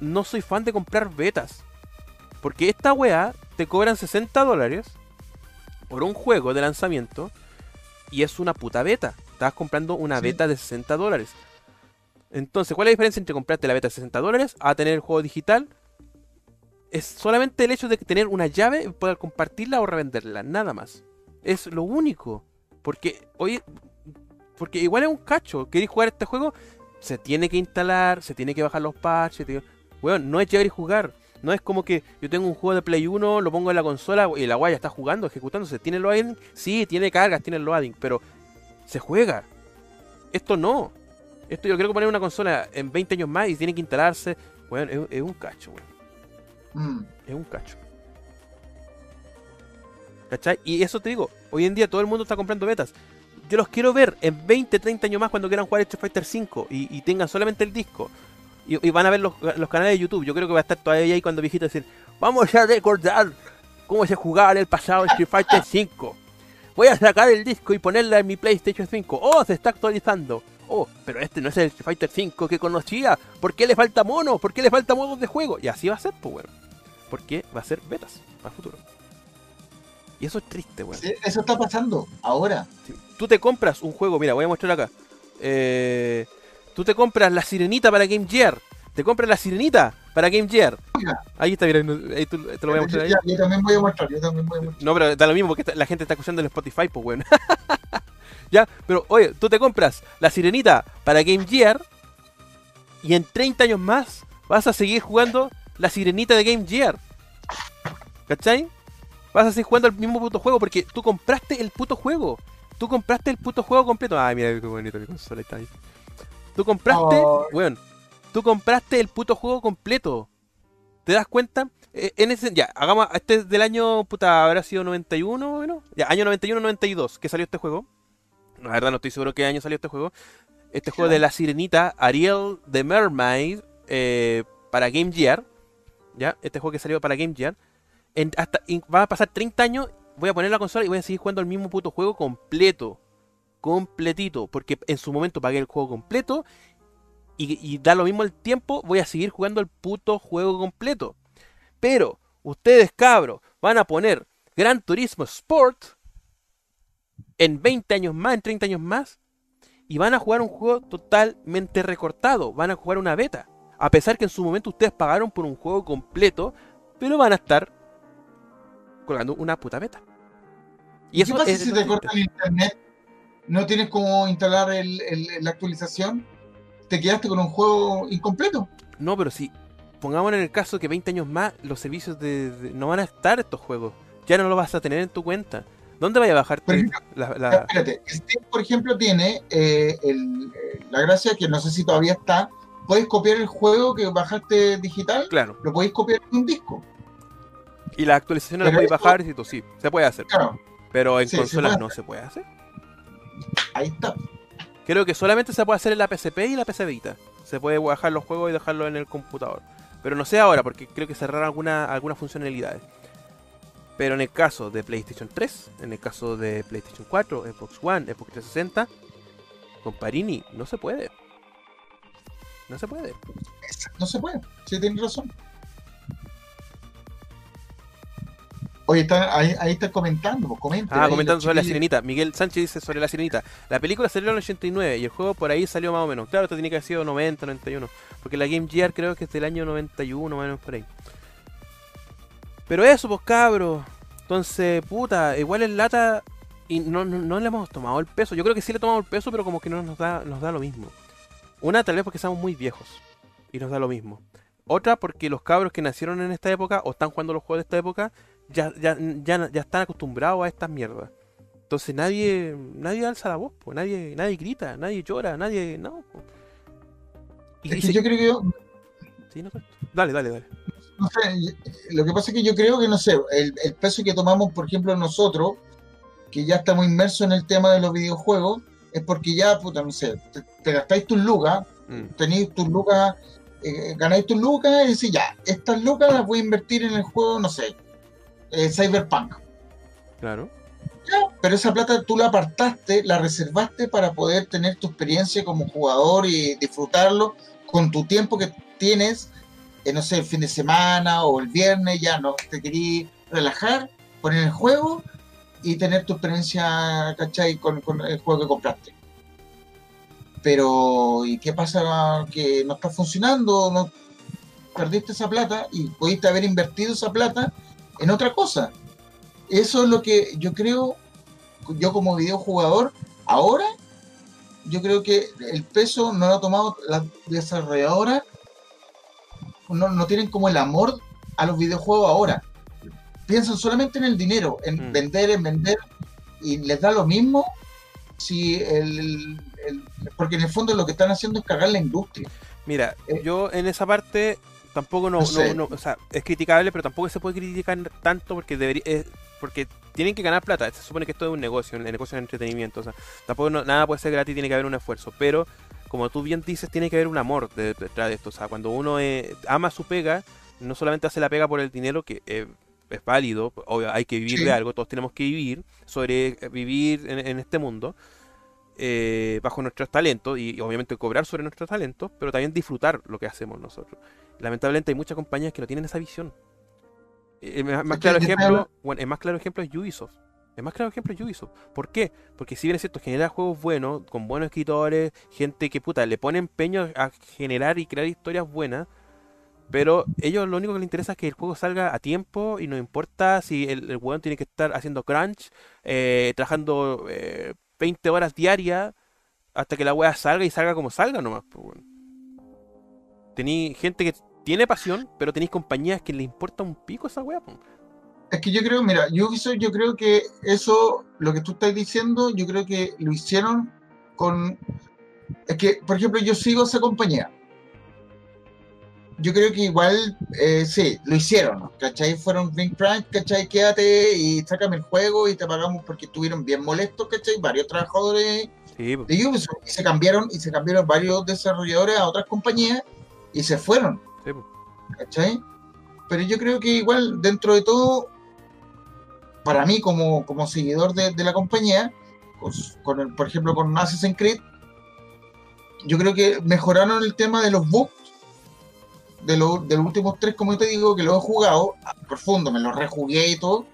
no soy fan de comprar betas. Porque esta weá te cobran 60 dólares por un juego de lanzamiento y es una puta beta. Estás comprando una beta de 60 dólares. Entonces, ¿cuál es la diferencia entre comprarte la beta de 60 dólares a tener el juego digital? Es solamente el hecho de tener una llave y poder compartirla o revenderla, nada más. Es lo único. Porque, oye, porque igual es un cacho. ¿Queréis jugar este juego? Se tiene que instalar, se tiene que bajar los parches. Bueno, no es llegar y jugar. No es como que yo tengo un juego de Play 1, lo pongo en la consola y la guaya está jugando, ejecutándose. ¿Tiene loading? Sí, tiene cargas, tiene loading, pero se juega. Esto no. Esto yo creo que poner una consola en 20 años más y tiene que instalarse. Bueno, es, un cacho, weón. Mm. Es un cacho. ¿Cachai? Y eso te digo, hoy en día todo el mundo está comprando betas. Yo los quiero ver en 20, 30 años más cuando quieran jugar Street Fighter 5 y, y tengan solamente el disco. Y, van a ver los, canales de YouTube. Yo creo que va a estar todavía ahí cuando viejito decir, vamos a recordar cómo se jugaba en el pasado Street Fighter 5. Voy a sacar el disco y ponerla en mi PlayStation 5. Oh, se está actualizando. Oh, pero este no es el Street Fighter 5 que conocía. ¿Por qué le falta mono? ¿Por qué le falta modos de juego? Y así va a ser, pues, bueno. Porque va a ser betas para el futuro. Y eso es triste, weón. eso está pasando ahora. Tú te compras un juego, mira, voy a mostrar acá. Eh, Tú te compras la sirenita para Game Gear. Te compras la sirenita para Game Gear. Ahí está, mira, ahí te lo voy a mostrar ahí. Yo también voy a mostrar, yo también voy a mostrar. No, pero da lo mismo porque la gente está escuchando en Spotify, pues bueno. <laughs> ya, pero oye, tú te compras la sirenita para Game Gear y en 30 años más vas a seguir jugando la sirenita de Game Gear. ¿Cachai? Vas a seguir jugando el mismo puto juego porque tú compraste el puto juego. Tú compraste el puto juego completo. Ay, mira qué bonito mi consola está ahí. Tú compraste, weón, tú compraste el puto juego completo. ¿Te das cuenta? Eh, en ese, ya, hagamos, este es del año, puta, habrá sido 91, bueno, ya, año 91-92 que salió este juego. La verdad no estoy seguro qué año salió este juego. Este juego de la sirenita, Ariel the Mermaid, eh, para Game Gear. Ya, este juego que salió para Game Gear. hasta, va a pasar 30 años, voy a poner la consola y voy a seguir jugando el mismo puto juego completo completito, porque en su momento pagué el juego completo y, da lo mismo el tiempo, voy a seguir jugando el puto juego completo. Pero ustedes, cabros, van a poner Gran Turismo Sport en 20 años más, en 30 años más, y van a jugar un juego totalmente recortado, van a jugar una beta. A pesar que en su momento ustedes pagaron por un juego completo, pero van a estar colgando una puta beta. ¿Y, eso ¿Qué pasa si te corta el internet no tienes cómo instalar la actualización, te quedaste con un juego incompleto. No, pero si pongamos en el caso que 20 años más los servicios de, no van a estar estos juegos, ya no los vas a tener en tu cuenta. ¿Dónde vaya a bajar la, Espérate, Steam, por ejemplo, tiene eh, la gracia que no sé si todavía está. Puedes copiar el juego que bajaste digital, claro. lo podéis copiar en un disco. Y la actualización la podéis bajar, sí, se puede hacer. Claro. Pero en consolas no se puede hacer. Ahí está. Creo que solamente se puede hacer en la PSP y la PC Vita. Se puede bajar los juegos y dejarlos en el computador. Pero no sé ahora, porque creo que cerraron alguna, algunas funcionalidades. Pero en el caso de PlayStation 3, en el caso de PlayStation 4, Xbox One, Xbox 360, con Parini no se puede. No se puede. No se puede, sí tienes razón. Oye, ahí, ahí está comentando, pues, comenta. Ah, comentando sobre la sirenita. Miguel Sánchez dice sobre la sirenita. La película salió en el 89 y el juego por ahí salió más o menos. Claro, esto tiene que haber sido 90, 91. Porque la Game Gear creo que es del año 91, más o menos por ahí. Pero eso, pues cabros. Entonces, puta, igual es lata y no, no, le hemos tomado el peso. Yo creo que sí le tomamos el peso, pero como que no nos da, nos da lo mismo. Una, tal vez porque estamos muy viejos y nos da lo mismo. Otra, porque los cabros que nacieron en esta época o están jugando los juegos de esta época ya, ya, ya, ya están acostumbrados a estas mierdas. Entonces nadie nadie alza la voz, pues nadie nadie grita, nadie llora, nadie no. Y es que yo creo que yo... Sí, no Dale, dale, dale. No sé, lo que pasa es que yo creo que no sé, el, el peso que tomamos, por ejemplo, nosotros, que ya estamos inmersos en el tema de los videojuegos, es porque ya, puta, no sé, te, gastáis tus lucas, mm. tenéis tus lucas, eh, ganáis tus lucas y decís, ya, estas lucas las voy a invertir en el juego, no sé, eh, Cyberpunk. Claro. pero esa plata tú la apartaste, la reservaste para poder tener tu experiencia como jugador y disfrutarlo con tu tiempo que tienes, eh, no sé, el fin de semana o el viernes, ya no te querías relajar, poner el juego y tener tu experiencia, ¿cachai? Con, con el juego que compraste. Pero, ¿y qué pasa que no está funcionando? No perdiste esa plata y pudiste haber invertido esa plata en otra cosa. Eso es lo que yo creo, yo como videojugador, ahora, yo creo que el peso no lo ha tomado las desarrolladoras, no, no tienen como el amor a los videojuegos ahora piensan solamente en el dinero, en mm. vender, en vender, y les da lo mismo si el, porque en el fondo lo que están haciendo es cargar la industria. Mira, eh, yo en esa parte tampoco no, no, o sea, es criticable, pero tampoco se puede criticar tanto porque debería, porque tienen que ganar plata. Se supone que esto es un negocio, un negocio de entretenimiento, o sea, tampoco nada puede ser gratis, tiene que haber un esfuerzo, pero como tú bien dices, tiene que haber un amor detrás de esto, o sea, cuando uno eh, ama su pega, no solamente hace la pega por el dinero, que eh, es válido, obvio, hay que vivir de algo, todos tenemos que vivir, sobre eh, vivir en, este mundo, eh, bajo nuestros talentos y, obviamente cobrar sobre nuestros talentos, pero también disfrutar lo que hacemos nosotros. Lamentablemente hay muchas compañías que no tienen esa visión. El más, claro ejemplo, bueno, el más claro ejemplo es Ubisoft. El más claro ejemplo es Ubisoft. ¿Por qué? Porque si bien es cierto, genera juegos buenos, con buenos escritores, gente que puta, le pone empeño a generar y crear historias buenas, pero ellos lo único que les interesa es que el juego salga a tiempo y no importa si el, el tiene que estar haciendo crunch, eh, trabajando 20 eh, horas diarias hasta que la weá salga y salga como salga nomás. Pues, gente que tiene pasión, pero tenéis compañías que le importa un pico esa weá. Pues. Es que yo creo, mira, yo, yo creo que eso, lo que tú estás diciendo, yo creo que lo hicieron con... Es que, por ejemplo, yo sigo esa compañía yo creo que igual, eh, sí, lo hicieron, ¿cachai? Fueron Green Crunch, ¿cachai? Quédate y sácame el juego y te pagamos porque estuvieron bien molestos, ¿cachai? Varios trabajadores de Ubisoft y se cambiaron, y se cambiaron varios desarrolladores a otras compañías y se fueron, ¿cachai? Pero yo creo que igual, dentro de todo, para mí como, como seguidor de, la compañía, con el, por ejemplo con Assassin's Creed, yo creo que mejoraron el tema de los bugs de, los últimos tres, como yo te digo, que los he jugado a profundo, me los rejugué y todo.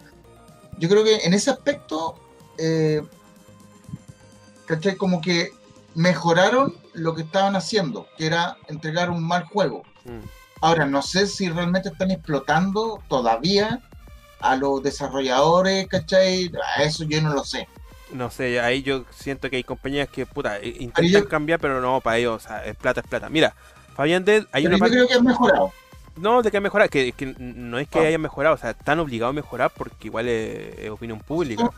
Yo creo que en ese aspecto, eh, ¿cachai? Como que mejoraron lo que estaban haciendo, que era entregar un mal juego. Mm. Ahora, no sé si realmente están explotando todavía a los desarrolladores, ¿cachai? A eso yo no lo sé. No sé, ahí yo siento que hay compañías que, puta, intentan cambiar, pero no, para ellos, o sea, es plata, es plata. Mira, Fabián Dead, hay una yo creo que ha mejorado. No, de que ha mejorado, que, que no es que ah. haya mejorado, o sea, están obligados a mejorar porque igual es, opinión pública.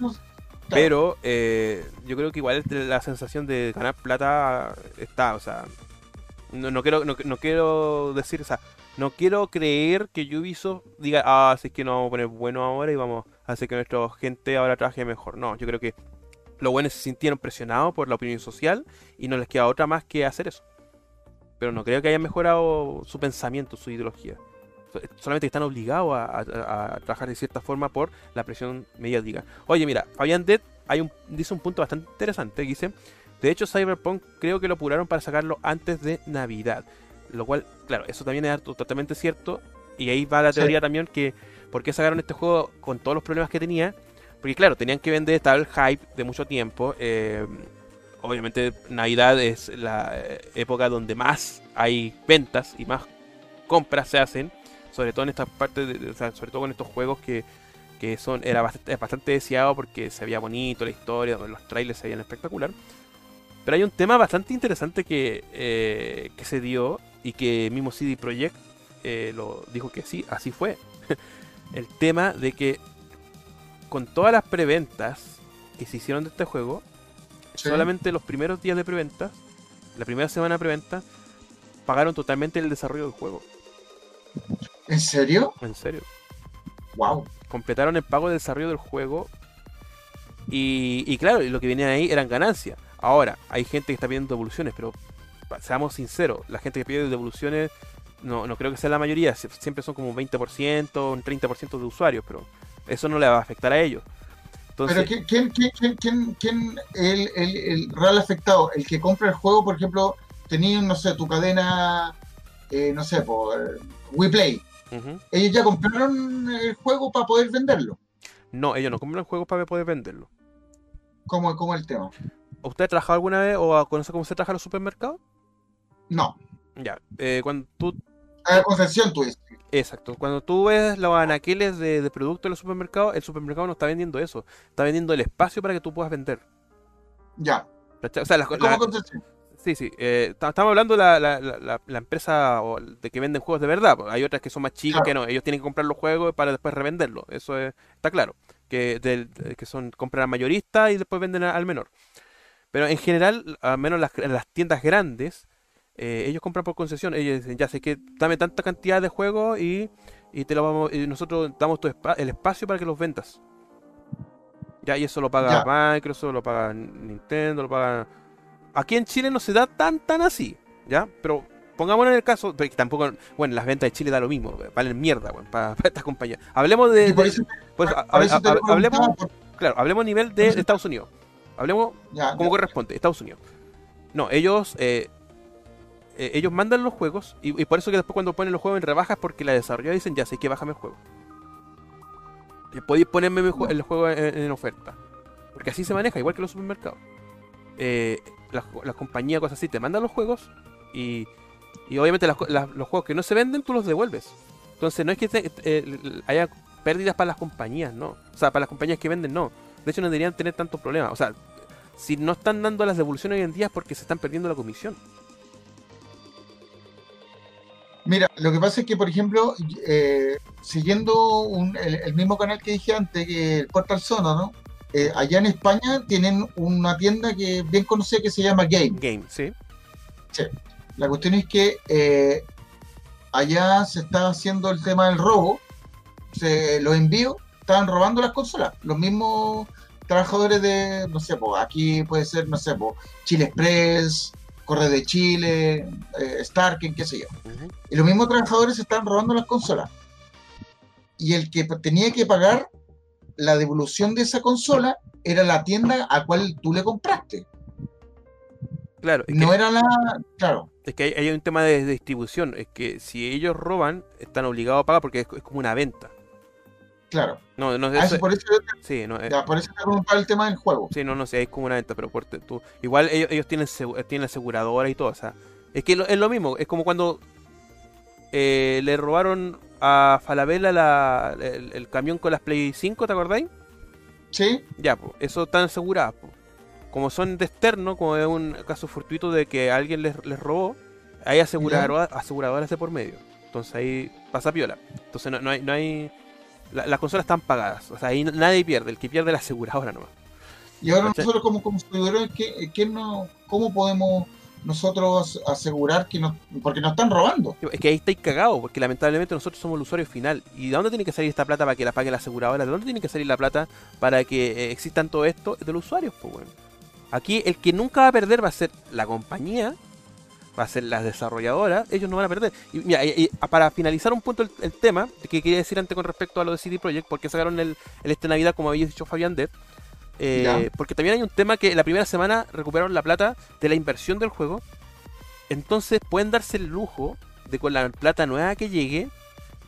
Pero eh, yo creo que igual la sensación de ganar plata está, o sea, no, quiero no, quiero decir, o sea, no quiero creer que Ubisoft diga, ah, así que nos vamos a poner bueno ahora y vamos a hacer que nuestra gente ahora trabaje mejor. No, yo creo que los buenos se sintieron presionados por la opinión social y no les queda otra más que hacer eso pero no creo que haya mejorado su pensamiento, su ideología. Solamente están obligados a, trabajar de cierta forma por la presión mediática. Oye, mira, Fabián Dead hay un, dice un punto bastante interesante. Dice, de hecho, Cyberpunk creo que lo apuraron para sacarlo antes de Navidad. Lo cual, claro, eso también es totalmente cierto. Y ahí va la teoría también que, ¿por qué sacaron este juego con todos los problemas que tenía? Porque claro, tenían que vender, estaba el hype de mucho tiempo. Eh, obviamente Navidad es la eh, época donde más hay ventas y más compras se hacen, sobre todo en estas partes, sobre todo con estos juegos que, que son era bastante, bastante deseado porque se veía bonito la historia, los trailers se veían espectacular. Pero hay un tema bastante interesante que, eh, que se dio y que mismo CD Projekt eh, lo dijo que sí, así fue. <laughs> el tema de que con todas las preventas que se hicieron de este juego, solamente los primeros días de preventa, la primera semana de preventa, pagaron totalmente el desarrollo del juego. ¿En serio? En serio. Wow. Completaron el pago de desarrollo del juego. Y, y claro, lo que venía ahí eran ganancias. Ahora, hay gente que está pidiendo devoluciones, pero seamos sinceros, la gente que pide devoluciones no, no creo que sea la mayoría, siempre son como un 20%, un 30% de usuarios, pero eso no le va a afectar a ellos. Entonces, pero ¿quién, quién, quién, quién, quién el, el, el, real afectado? El que compra el juego, por ejemplo, tenía, no sé, tu cadena, eh, no sé, por WePlay. ¿Ellos ya compraron el juego para poder venderlo? No, ellos no compran el juego para poder venderlo. ¿Cómo, cómo es el tema? ¿Usted ha trabajado alguna vez o conoce cómo se trabaja en los supermercados? No. Ya, eh, cuando tú... A la concesión tú dices. Exacto, cuando tú ves los anaqueles de, de productos en los supermercados, el supermercado no está vendiendo eso, está vendiendo el espacio para que tú puedas vender. Ya. O sea, las, ¿Cómo concesión? Sí, sí. Eh, estamos hablando de la, la, la, la, empresa de que venden juegos de verdad. Hay otras que son más chicas Claro. que no. Ellos tienen que comprar los juegos para después revenderlos. Eso es- está claro. Que, del- que son compran al mayorista y después venden al menor. Pero en general, al menos las, en las tiendas grandes, eh, ellos compran por concesión. Ellos dicen, ya sé que dame tanta cantidad de juegos y, y te lo vamos, y nosotros damos tu espa- el espacio para que los vendas. Ya, y eso lo paga Microsoft, lo paga Nintendo, lo paga. Aquí en Chile no se da tan tan así, ¿ya? Pero pongámonos en el caso, tampoco, bueno, las ventas de Chile da lo mismo, valen mierda, bueno, para, estas compañías. Hablemos de, por eso, pues, a- a- a- hablemos, claro, hablemos a nivel de Estados Unidos. Hablemos ya, como corresponde, Estados Unidos. No, ellos eh, eh, ellos mandan los juegos y, y por eso que después cuando ponen los juegos en rebajas porque la desarrolladora dicen ya sé que bájame el juego. Y podéis ponerme mi el juego en, en oferta. Porque así se maneja, igual que los supermercados. Eh, las, compañías, cosas así, te mandan los juegos y, y obviamente las co- las- los juegos que no se venden tú los devuelves. Entonces no es que te- eh, haya pérdidas para las compañías, no. O sea, para las compañías que venden, no. De hecho no deberían tener tantos problemas. O sea, si no están dando las devoluciones hoy en día es porque se están perdiendo la comisión. Mira, lo que pasa es que, por ejemplo, eh, siguiendo un- el, el mismo canal que dije antes, que el Portal Sono, ¿no? Eh, allá en España tienen una tienda que bien conocida que se llama Game. Game, ¿sí? La cuestión es que eh, allá se está haciendo el tema del robo, se, los envíos, estaban robando las consolas. Los mismos trabajadores de, no sé, po, aquí puede ser, no sé, po, Chile Express, Correo de Chile, eh, Starken, qué sé yo. Y los mismos trabajadores estaban robando las consolas. Y el que tenía que pagar la devolución de esa consola era la tienda a cual tú le compraste. Claro, es No era la. Claro, es que hay, hay un tema de, de distribución. Es que si ellos roban, están obligados a pagar porque es, es como una venta. Claro. No, no, Ah, eso- eso por eso sí, no, eh, Ya, por eso te preguntaba el tema del juego. sí, no, no sé, es como una venta, pero por, tú, igual ellos, ellos tienen, segu- tienen aseguradora y todo, o sea, es que lo- es lo mismo, es como cuando eh, le robaron a Falabella la, el, el camión con las Play 5, ¿te acordáis? ¿Sí? Ya, pues, eso están aseguradas. po. Como son de externo, como es un caso fortuito de que alguien les, les robó, hay aseguradora- aseguradoras de por medio. Entonces ahí pasa piola. Entonces no, no hay... No hay la- las consolas están pagadas. O sea, ahí nadie pierde. El que pierde es la aseguradora nomás. Y ahora ¿Cachai? nosotros como consumidores, ¿qué, qué no, ¿cómo podemos nosotros asegurar que nos... Porque nos están robando. Es que ahí estáis cagados, porque lamentablemente nosotros somos el usuario final. ¿Y de dónde tiene que salir esta plata para que la pague la aseguradora? ¿De dónde tiene que salir la plata para que eh, existan todo esto? De los usuarios, pues bueno. Aquí el que nunca va a perder va a ser la compañía, va a ser las desarrolladoras, ellos no van a perder. Y mira, y- y para finalizar un punto el, el tema, que quería decir antes con respecto a lo de CD Projekt, porque sacaron el, el este Navidad, como había dicho Fabián Dead. Eh, porque también hay un tema que la primera semana recuperaron la plata de la inversión del juego. Entonces pueden darse el lujo de con la plata nueva que llegue,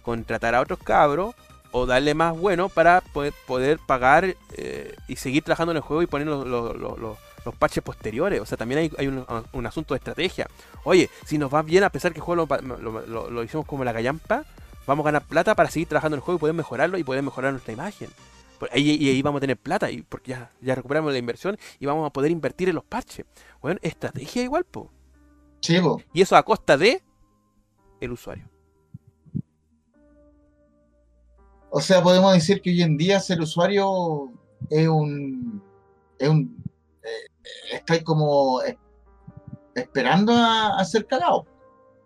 contratar a otros cabros o darle más bueno para poder, poder pagar eh, y seguir trabajando en el juego y poner los, los, los- los- los parches posteriores. O sea, también hay, hay un, un asunto de estrategia. Oye, si nos va bien, a pesar que el juego lo, lo- lo- lo hicimos como la gallampa, vamos a ganar plata para seguir trabajando en el juego y poder mejorarlo y poder mejorar nuestra imagen. Y, ahí vamos a tener plata y porque ya, ya recuperamos la inversión y vamos a poder invertir en los parches. Bueno, estrategia igual, po. Sí, Y eso a costa de el usuario. O sea, podemos decir que hoy en día ser usuario es un. Es un eh, como esperando a, ser cagado.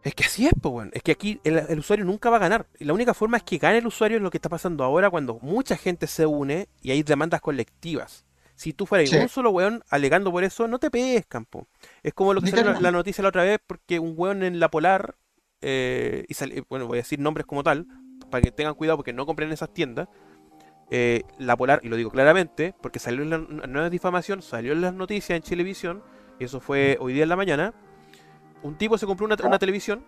Es que así es, pues, bueno. Es que aquí el, usuario nunca va a ganar. Y la única forma es que gane el usuario es lo que está pasando ahora cuando mucha gente se une y hay demandas colectivas. Si tú fueras un solo weón alegando por eso, no te pegues, campo. Es como lo que salió la, noticia la otra vez, porque un weón en la Polar, eh, y bueno, voy a decir nombres como tal, para que tengan cuidado porque no compren esas tiendas. Eh, la Polar, y lo digo claramente, porque salió en la nueva difamación, salió en las noticias en televisión, y eso fue hoy día en la mañana. Un tipo se compró una, televisión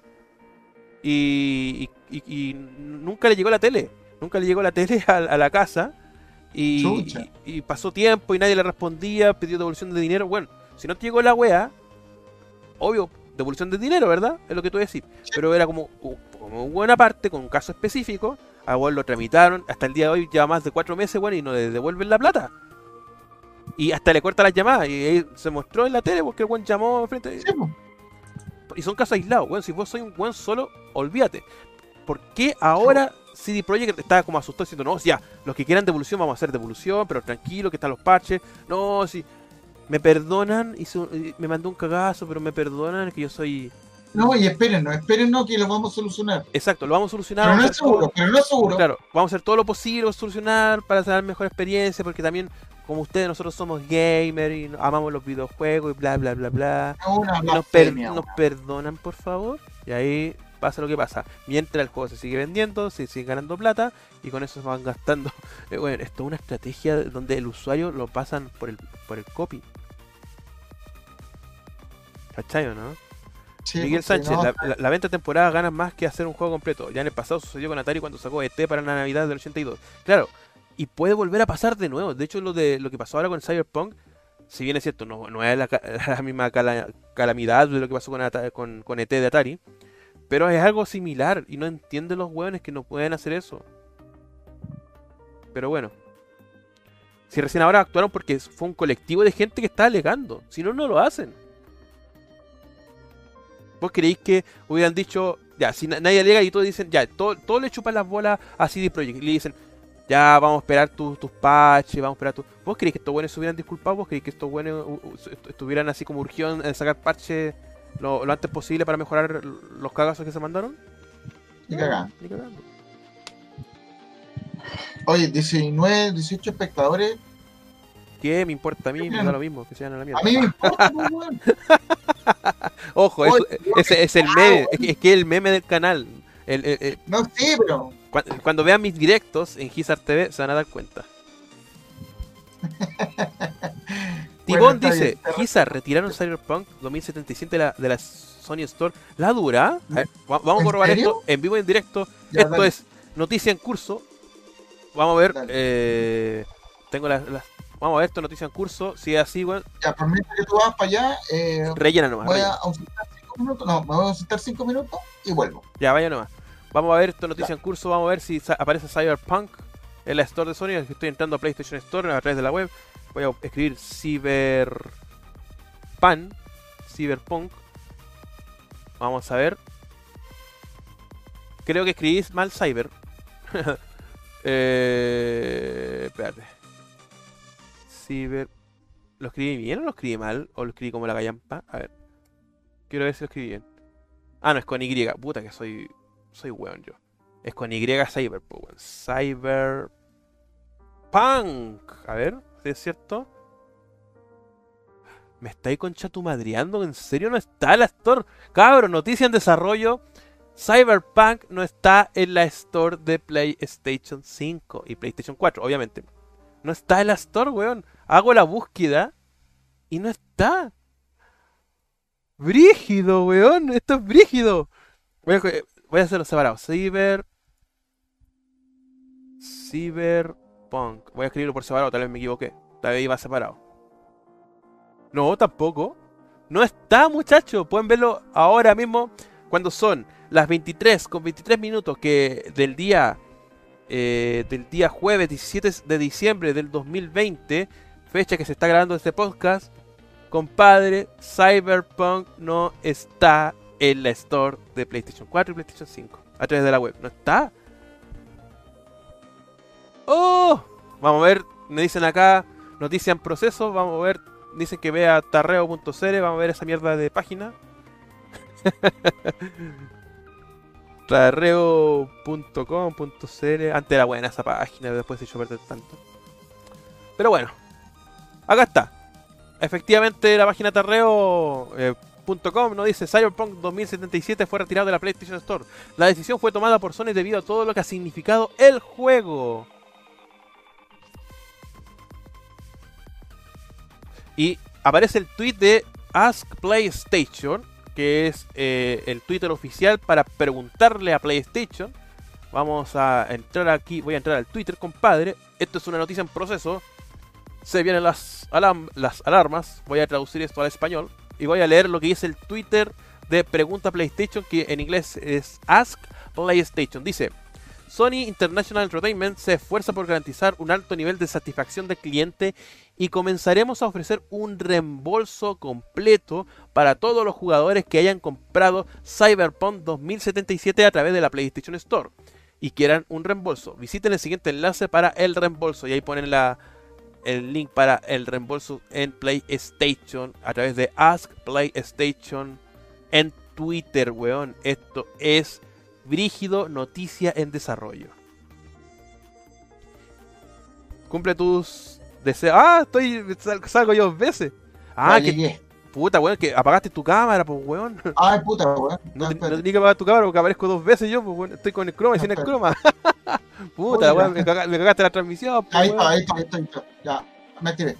y, nunca le llegó la tele. Nunca le llegó la tele <laughs> a, la casa. Y, y, pasó tiempo y nadie le respondía, pidió devolución de dinero. Bueno, si no te llegó la wea, obvio, devolución de dinero, ¿verdad? Es lo que tú decís. Pero era como, como buena parte, con un caso específico. A lo tramitaron. Hasta el día de hoy lleva más de cuatro meses, bueno, y no le devuelven la plata. Y hasta le corta las llamadas. Y se mostró en la tele porque el buen llamó frente. y son casos aislados, bueno. Si vos sois un buen solo, olvídate. ¿Por qué ahora CD Projekt está como asustado diciendo, no, ya, los que quieran devolución vamos a hacer devolución, pero tranquilo, que están los parches. No, si me perdonan, y me mandó un cagazo, pero me perdonan que yo soy no, y esperen, no, esperen no, que lo vamos a solucionar. Exacto, lo vamos a solucionar. Pero no es seguro, pero no es seguro. Claro, vamos a hacer todo lo posible solucionar para hacer mejor experiencia, porque también, como ustedes, nosotros somos gamer y amamos los videojuegos y bla, bla, bla, bla. nos, nos perdonan, por favor. Y ahí pasa lo que pasa. Mientras el juego se sigue vendiendo, se sigue ganando plata y con eso se van gastando. <laughs> Eh, bueno, esto es una estrategia donde el usuario lo pasan por el, por el copy. ¿Cachai no? Miguel Sánchez, la, venta temporada gana más que hacer un juego completo. Ya en el pasado sucedió con Atari cuando sacó ET para la Navidad del 82. Claro, y puede volver a pasar de nuevo. De hecho, lo de lo que pasó ahora con Cyberpunk, si bien es cierto, no, no es la, <laughs> misma calamidad de lo que pasó con, con, ET de Atari, pero es algo similar y no entienden los hueones que no pueden hacer eso. Pero bueno. Si recién ahora actuaron porque fue un colectivo de gente que está alegando. Si no, no lo hacen. ¿Vos creéis que hubieran dicho, ya, si nadie alega y todos dicen, ya, todo, todo le chupan las bolas a CD Projekt y le dicen, ya, vamos a esperar tus patches, vamos a esperar tu... ¿Vos creéis que estos buenos se hubieran disculpado? ¿Vos creéis que estos buenos estuvieran así como urgidos en sacar parches lo, antes posible para mejorar los cagazos que se mandaron? Ni cagando. Oye, 19, 18 espectadores ¿Qué me importa a mí? Me da lo mismo, que sean a la mierda. A mí me importa, <laughs> Ojo, ese es el meme, es que el meme del canal. no, sí, pero. Cuando, vean mis directos en Gizar TV se van a dar cuenta. <laughs> Tibón dice, Gizar, retiraron Cyberpunk 2077 de la, de la Sony Store. ¿La dura? vamos a probar esto en vivo y en directo. esto es noticia en curso. Vamos a ver. Eh, tengo las, Vamos a ver, esto noticia en curso. Si es así, weón. Ya, permite que tú vas para allá. Eh, rellena nomás. Voy a ausentar 5 minutos. No, me voy a ausentar 5 minutos y vuelvo. Ya, vaya nomás. Vamos a ver esto noticia en curso. Vamos a ver si aparece Cyberpunk en la Store de Sony. Estoy entrando a PlayStation Store a través de la web. Voy a escribir Cyberpan. Cyberpunk. Vamos a ver. Creo que escribís mal Cyber. <laughs> eh, espérate. Ciber. ¿Lo escribí bien o lo escribí mal? ¿O lo escribí como la gallampa? A ver. Quiero ver si lo escribí bien. Ah, no, es con Y. Puta que soy. Soy weón yo. Es con Y Cyber, Cyber. Punk. A ver, si es cierto. ¿Me estáis conchatumadreando? ¿En serio no está la store? Cabrón, noticia en desarrollo. Cyberpunk no está en la store de PlayStation 5 y PlayStation 4, obviamente. No está en la store, weón. Hago la búsqueda y no está. Brígido, weón. Esto es brígido. Voy a, hacerlo separado. Cyber. Cyberpunk. Voy a escribirlo por separado, tal vez me equivoqué. Tal vez iba separado. No, tampoco. No está, muchachos. Pueden verlo ahora mismo. cuando son las 23 con 23 minutos que del día eh, del día jueves 17 de diciembre del 2020, fecha que se está grabando este podcast, compadre, Cyberpunk no está en la store de PlayStation 4 y PlayStation 5 a través de la web. No está. ¡Oh! Vamos a ver, me dicen acá, noticia en proceso, vamos a ver, dicen que vea tarreo.cl, vamos a ver esa mierda de página. <laughs> Tarreo.com.cl Antes era buena esa página, después se hizo perder tanto. Pero bueno, acá está. Efectivamente, la página tarreo.com eh, nos dice Cyberpunk 2077 fue retirado de la PlayStation Store. La decisión fue tomada por Sony debido a todo lo que ha significado el juego. Y aparece el tweet de Ask PlayStation, que es eh, el Twitter oficial para preguntarle a PlayStation. Vamos a entrar aquí, voy a entrar al Twitter, compadre. Esto es una noticia en proceso. Se vienen las, alarmas. Voy a traducir esto al español. Y voy a leer lo que dice el Twitter de Pregunta PlayStation, que en inglés es Ask PlayStation. Dice, Sony International Entertainment se esfuerza por garantizar un alto nivel de satisfacción del cliente y comenzaremos a ofrecer un reembolso completo para todos los jugadores que hayan comprado Cyberpunk 2077 a través de la PlayStation Store y quieran un reembolso. Visiten el siguiente enlace para el reembolso y ahí ponen la, el link para el reembolso en PlayStation a través de Ask PlayStation en Twitter, weón. Esto es Brígido Noticia en Desarrollo. Cumple tus Ah, estoy. salgo yo dos veces. Ah, que. Puta, weón, que apagaste tu cámara, pues, weón. Ah, puta, weón. <laughs> No, no, tenía que apagar tu cámara porque aparezco dos veces yo, pues, weón. Estoy con el croma y sin el croma. <laughs> Puta, weón, me, cagaste la transmisión. Pues, ahí está, ahí está, ahí está, Ya, me activé.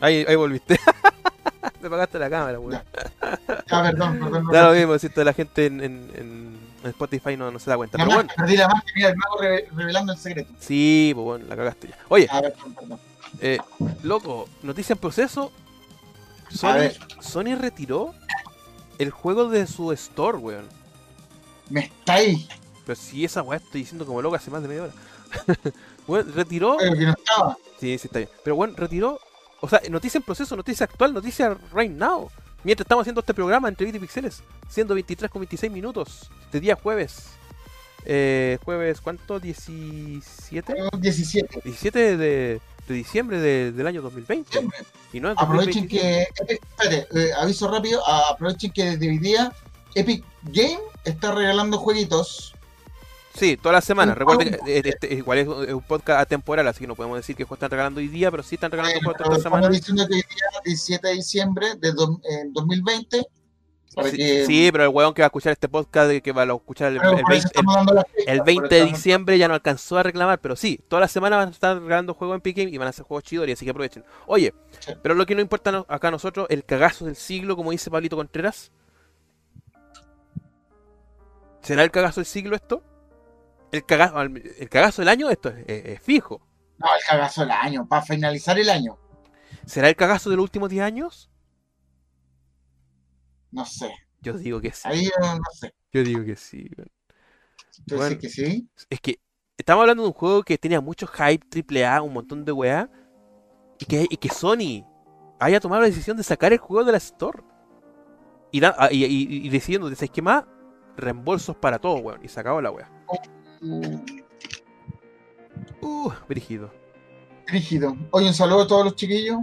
Ahí, ahí volviste. <laughs> me apagaste la cámara, weón. Ya, perdón, perdón. Da lo mismo, si toda la gente en, en, en Spotify no, no, se da cuenta. pero bueno. Perdí la mira, el mago revelando el secreto. Sí, pues bueno, la cagaste ya. Oye. A ver, perdón, perdón. Eh, loco, noticia en proceso. Sony, retiró el juego de su store, weón. Me está ahí. Pero si esa weá estoy diciendo como loca hace más de media hora. <laughs> bueno, retiró. Pero que no estaba. Sí, sí, está bien. Pero bueno, retiró. O sea, noticia en proceso, noticia actual, noticia right now. Mientras estamos haciendo este programa entre y pixeles, siendo 23 con 26 minutos de día jueves. Eh, jueves, ¿cuánto? ¿17? 17. 17 de, de diciembre del año 2020. Y no aprovechen que, espérate, eh, aviso rápido, aprovechen que desde hoy día Epic Game está regalando jueguitos. Sí, todas las semanas. Recuerden que eh, este, igual es un podcast atemporal, así que no podemos decir que están regalando hoy día, pero sí están regalando juegos todas las semanas. diciendo que hoy día, 17 de diciembre de 2020, Sí, pero el weón que va a escuchar este podcast, que va a escuchar el, 20, de diciembre, ya no alcanzó a reclamar, pero sí, toda la semana van a estar regalando juegos en Pique y van a ser juegos chidori, así que aprovechen. Oye, pero lo que no importa acá a nosotros, el cagazo del siglo, como dice Pablito Contreras. ¿Será el cagazo del siglo esto? El cagazo, el cagazo del año, esto es, fijo. No, el cagazo del año, para finalizar el año. ¿Será el cagazo de los últimos 10 años? No sé. Yo digo que sí. Ahí no, sé. Yo digo que sí. ¿Tú bueno, que sí? Es que estamos hablando de un juego que tenía mucho hype, triple A, un montón de weá. Y que, y que Sony haya tomado la decisión de sacar el juego de la Store. Y, da, ah, y, y, y decidiendo, ¿sabes qué más? Reembolsos para todo, weón. Y se acabó la weá. Uh, brígido. Brígido. Oye, un saludo a todos los chiquillos.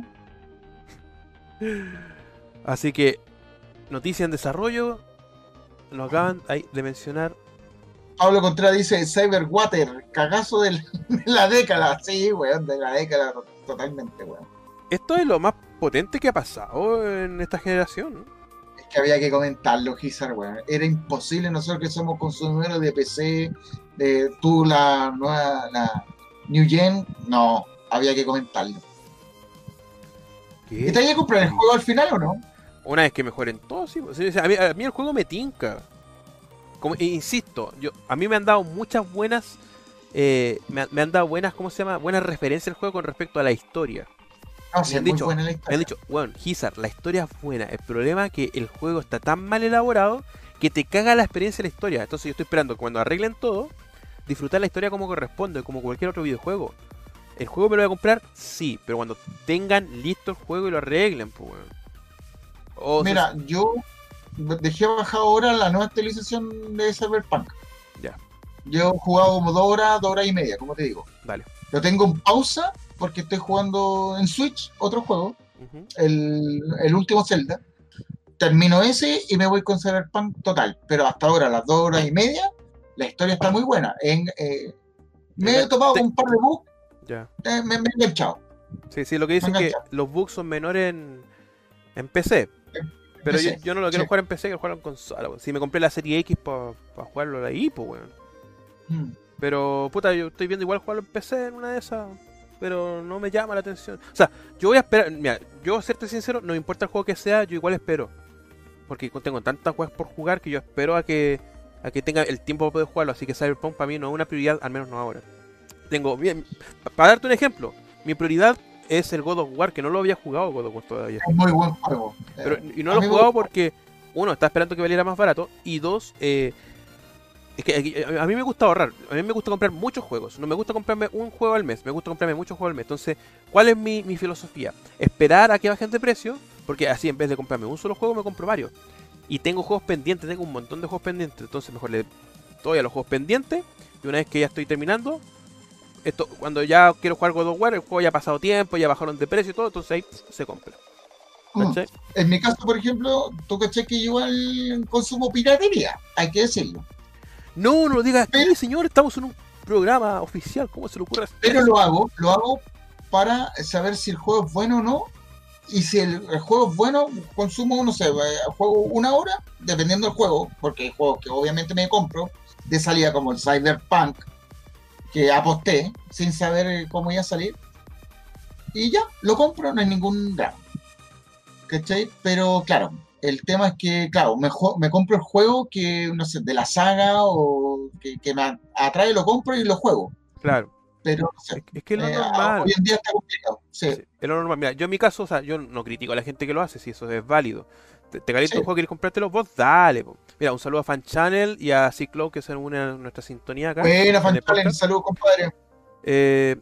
Así que noticia en desarrollo. Lo acaban de mencionar. Pablo Contreras dice Cyberwater, cagazo <laughs> de la década. Sí, weón, de la década totalmente, weón. Esto es lo más potente que ha pasado en esta generación. Es que había que comentarlo, Gizar, weón. Era imposible nosotros que somos consumidores de PC, de tú la nueva, la New Gen, no, había que comentarlo. ¿Y te había que comprar el juego al final o no? Una vez que mejoren todo, sí. Pues, a, mí, el juego me tinca. Como, e insisto, yo, a mí me han dado muchas buenas. Eh, me, han dado buenas, ¿cómo se llama? Buenas referencias al juego con respecto a la historia. Ah, me, han dicho, me han dicho, bueno, Gizar, la historia es buena. El problema es que el juego está tan mal elaborado que te caga la experiencia de la historia. Entonces yo estoy esperando que cuando arreglen todo, disfrutar la historia como corresponde, como cualquier otro videojuego. ¿El juego me lo voy a comprar? Sí, pero cuando tengan listo el juego y lo arreglen, pues, Mira, yo dejé bajar ahora la nueva actualización de Cyberpunk. Ya. Yo he jugado como dos horas, dos horas y media, como te digo. Dale. Lo tengo en pausa porque estoy jugando en Switch otro juego, el, el, último Zelda. Termino ese y me voy con Cyberpunk total. Pero hasta ahora, las dos horas y media, la historia está muy buena. En, eh, me he topado con un par de bugs. Ya. Eh, me, he enganchado. Sí, sí, lo que dicen es que los bugs son menores en, en PC. Pero yo, no lo quiero jugar en PC, quiero jugarlo en consola. Si me compré la serie X para jugarlo ahí, pues, weón. Mm. Pero, puta, yo estoy viendo igual jugarlo en PC en una de esas. Pero no me llama la atención. O sea, yo voy a esperar. Mira, yo, serte sincero, no me importa el juego que sea, yo igual espero. Porque tengo tantas weas por jugar que yo espero a que a que tenga el tiempo para poder jugarlo. Así que Cyberpunk para mí no es una prioridad, al menos no ahora. Tengo, bien, para darte un ejemplo, mi prioridad es el God of War, que no lo había jugado God of War todavía. Es muy buen juego. Pero, y no lo he jugado porque, uno, está esperando que valiera más barato, y dos, eh, es que a mí me gusta ahorrar, a mí me gusta comprar muchos juegos, no me gusta comprarme un juego al mes, me gusta comprarme muchos juegos al mes. Entonces, ¿cuál es mi, mi filosofía? Esperar a que bajen de precio, porque así en vez de comprarme un solo juego, me compro varios. Y tengo juegos pendientes, tengo un montón de juegos pendientes, entonces mejor le doy a los juegos pendientes, y una vez que ya estoy terminando, esto, cuando ya quiero jugar God of War, el juego ya ha pasado tiempo, ya bajaron de precio y todo, entonces ahí se compra. En mi caso, por ejemplo, tú caché que yo igual consumo piratería, hay que decirlo. No, no lo digas aquí, señor, estamos en un programa oficial, ¿cómo se le ocurre? Pero lo hago, lo hago para saber si el juego es bueno o no. Y si el, juego es bueno, consumo, no sé, eh, juego una hora, dependiendo del juego, porque hay juegos que obviamente me compro, de salida como el Cyberpunk, que aposté sin saber cómo iba a salir. Y ya, lo compro, no hay ningún drama. ¿Cachai? Pero claro, el tema es que, claro, me, me compro el juego que, no sé, de la saga o que, me atrae, lo compro y lo juego. Claro. Pero es, que es lo eh, normal. Hoy en día está complicado. Sí. es lo normal. Mira, yo en mi caso, o sea, yo no critico a la gente que lo hace, si eso es válido. Te, te calienta un juego, quieres comprártelo, vos dale. Mira, un saludo a Fan Channel y a Ciclo, que se une a nuestra sintonía acá. Buena, Fan Channel, un saludo, compadre. Eh,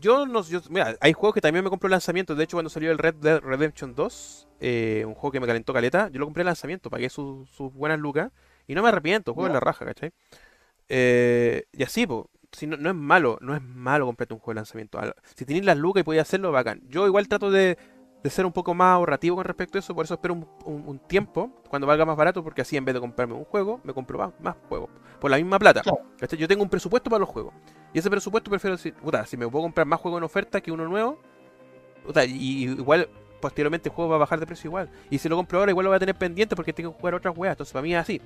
yo no yo, mira, hay juegos que también me compro lanzamiento. De hecho, cuando salió el Red Dead Redemption 2, eh, un juego que me calentó caleta, yo lo compré en lanzamiento, pagué sus buenas lucas y no me arrepiento, juego en la raja, ¿cachai? Eh, y así, pues, si no, no, es malo, no es malo comprarte un juego de lanzamiento. Si tenéis las lucas y podéis hacerlo, bacán. Yo igual trato de, de ser un poco más ahorrativo con respecto a eso, por eso espero un, tiempo cuando valga más barato, porque así en vez de comprarme un juego, me compro más, juegos, por la misma plata. Yo tengo un presupuesto para los juegos, y ese presupuesto prefiero decir, puta, si me puedo comprar más juegos en oferta que uno nuevo, puta, y, igual posteriormente el juego va a bajar de precio igual, y si lo compro ahora igual lo voy a tener pendiente porque tengo que jugar otras weas, entonces para mí es así.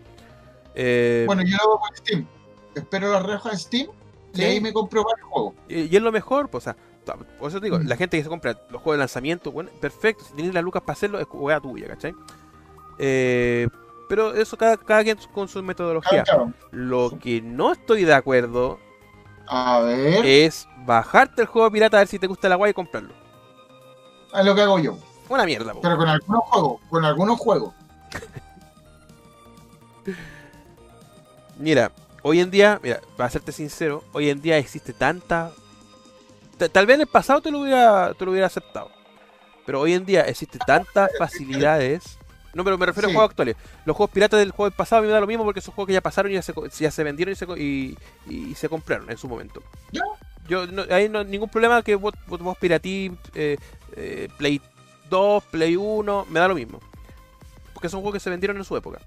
Eh, bueno, yo lo hago con Steam, espero la reja de Steam, y ahí me compro varios juegos. Y, es lo mejor, pues, o sea, por eso te digo, la gente que se compra los juegos de lanzamiento, bueno, perfecto, si tienes las lucas para hacerlo, es hueá tuya, ¿cachai? Eh, pero eso cada, cada quien con su metodología. Lo que no estoy de acuerdo a ver. es bajarte el juego pirata a ver si te gusta la guay y comprarlo. Es lo que hago yo. Una mierda, Pero con algunos juegos, con algunos juegos. <laughs> mira, hoy en día, mira, para serte sincero, hoy en día existe tanta tal vez en el pasado te lo hubiera, te lo hubiera aceptado. Pero hoy en día existen tantas facilidades. No, pero me refiero a juegos actuales. Los juegos piratas del juego del pasado a mí me da lo mismo porque son juegos que ya pasaron y ya se, ya se vendieron y se, y, se compraron en su momento. Yo, no, hay no, ningún problema que vos, vos, piratí eh, eh, Play 2, Play 1, me da lo mismo. Porque son juegos que se vendieron en su época.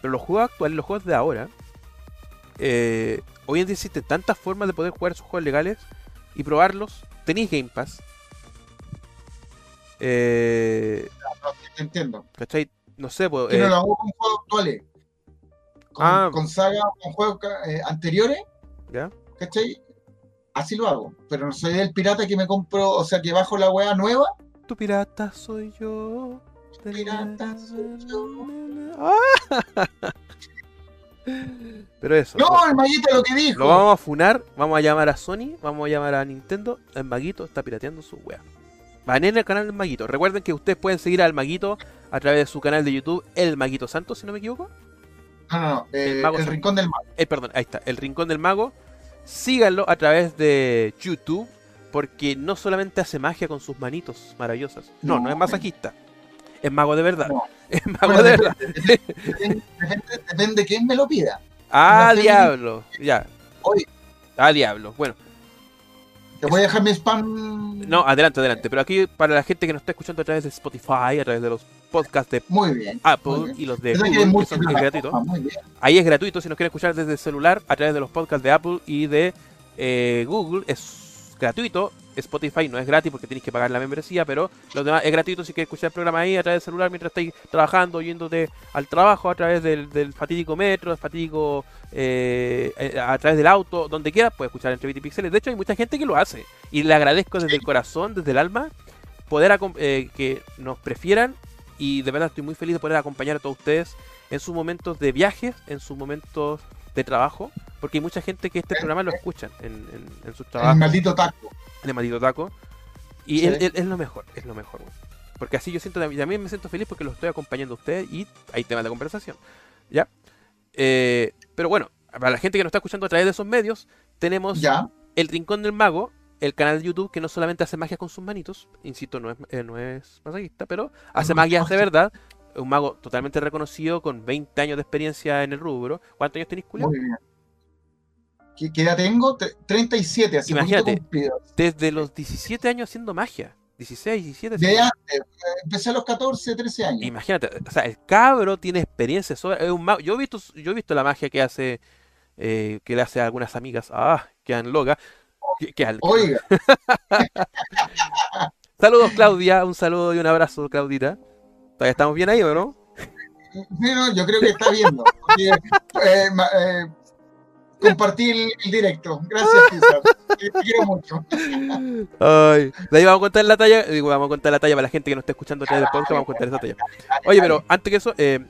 Pero los juegos actuales, los juegos de ahora, eh, hoy en día existen tantas formas de poder jugar esos juegos legales y probarlos, tenéis Game Pass. Eh, no, entiendo. ¿Cachai? No sé, pues. Eh, no lo hago con juegos actuales. Con, ah, con sagas, con juegos eh, anteriores. ¿Ya? ¿Cachai? Así lo hago. Pero no soy el pirata que me compro, o sea, que bajo la wea nueva. Tu pirata soy yo. Tu pirata soy yo. <laughs> Pero eso. No, el Maguito lo que dijo. Lo vamos a funar, vamos a llamar a Sony, vamos a llamar a Nintendo. El Maguito está pirateando su wea. Van en el canal del Maguito. Recuerden que ustedes pueden seguir al Maguito a través de su canal de YouTube, El Maguito Santos, si no me equivoco. No, no, no. eh, el, Rincón del Mago. Eh, perdón, ahí está. El Rincón del Mago. Síganlo a través de YouTube. Porque no solamente hace magia con sus manitos maravillosas. No, no, es masajista. Es mago de verdad. <laughs> Es mago de verdad. Depende, depende, de quién me lo pida. Ah, diablo. Ya. Ah, diablo. Bueno. Te voy a dejar mi spam. No, adelante, adelante. Pero aquí, para la gente que nos está escuchando a través de Spotify, a través de los podcasts de muy bien, Apple y los de Google, que son gratuitos. Ahí es gratuito si nos quieren escuchar desde el celular a través de los podcasts de Apple y de eh, Google. Es gratuito. Spotify no es gratis porque tenéis que pagar la membresía, pero lo demás es gratuito si quieres escuchar el programa ahí a través del celular mientras estáis trabajando, yéndote al trabajo, a través del, fatídico metro, fatídico eh, eh, a través del auto, donde quieras, puedes escuchar entre y píxeles. De hecho, hay mucha gente que lo hace y le agradezco desde el corazón, desde el alma, poder eh, que nos prefieran y de verdad estoy muy feliz de poder acompañar a todos ustedes en sus momentos de viajes, en sus momentos de trabajo, porque hay mucha gente que este programa lo escuchan en, en, en sus trabajos. El maldito taco de Maldito Taco. Y es lo mejor, es lo mejor, Porque así yo siento, también me siento feliz porque lo estoy acompañando a ustedes y hay temas de conversación. ¿Ya? Eh, pero bueno, para la gente que nos está escuchando a través de esos medios, tenemos El Rincón del Mago, el canal de YouTube que no solamente hace magia con sus manitos, insisto, no es, eh, no es masajista, pero hace magia de verdad. Un mago totalmente reconocido con 20 años de experiencia en el rubro. ¿Cuántos años tenéis, Julio? Muy bien. ¿Qué, edad tengo? 37, así Imagínate, desde los 17 años haciendo magia. 16, 17. De antes, eh, empecé a los 14, 13 años. Imagínate, o sea, el cabro tiene experiencia. es un yo, he visto, yo he visto la magia que hace, eh, que le hace a algunas amigas. Ah, quedan locas. Oiga. <laughs> Saludos, Claudia. Un saludo y un abrazo, Claudita. ¿Todavía estamos bien ahí o no? no, yo creo que está viendo. <laughs> eh, eh, compartir el, directo. Gracias. Te quiero mucho. Ay, de ahí vamos a contar la talla. Digo, vamos a contar la talla para la gente que no está escuchando del podcast. Vamos a contar esa talla. Oye, pero antes que eso, eh,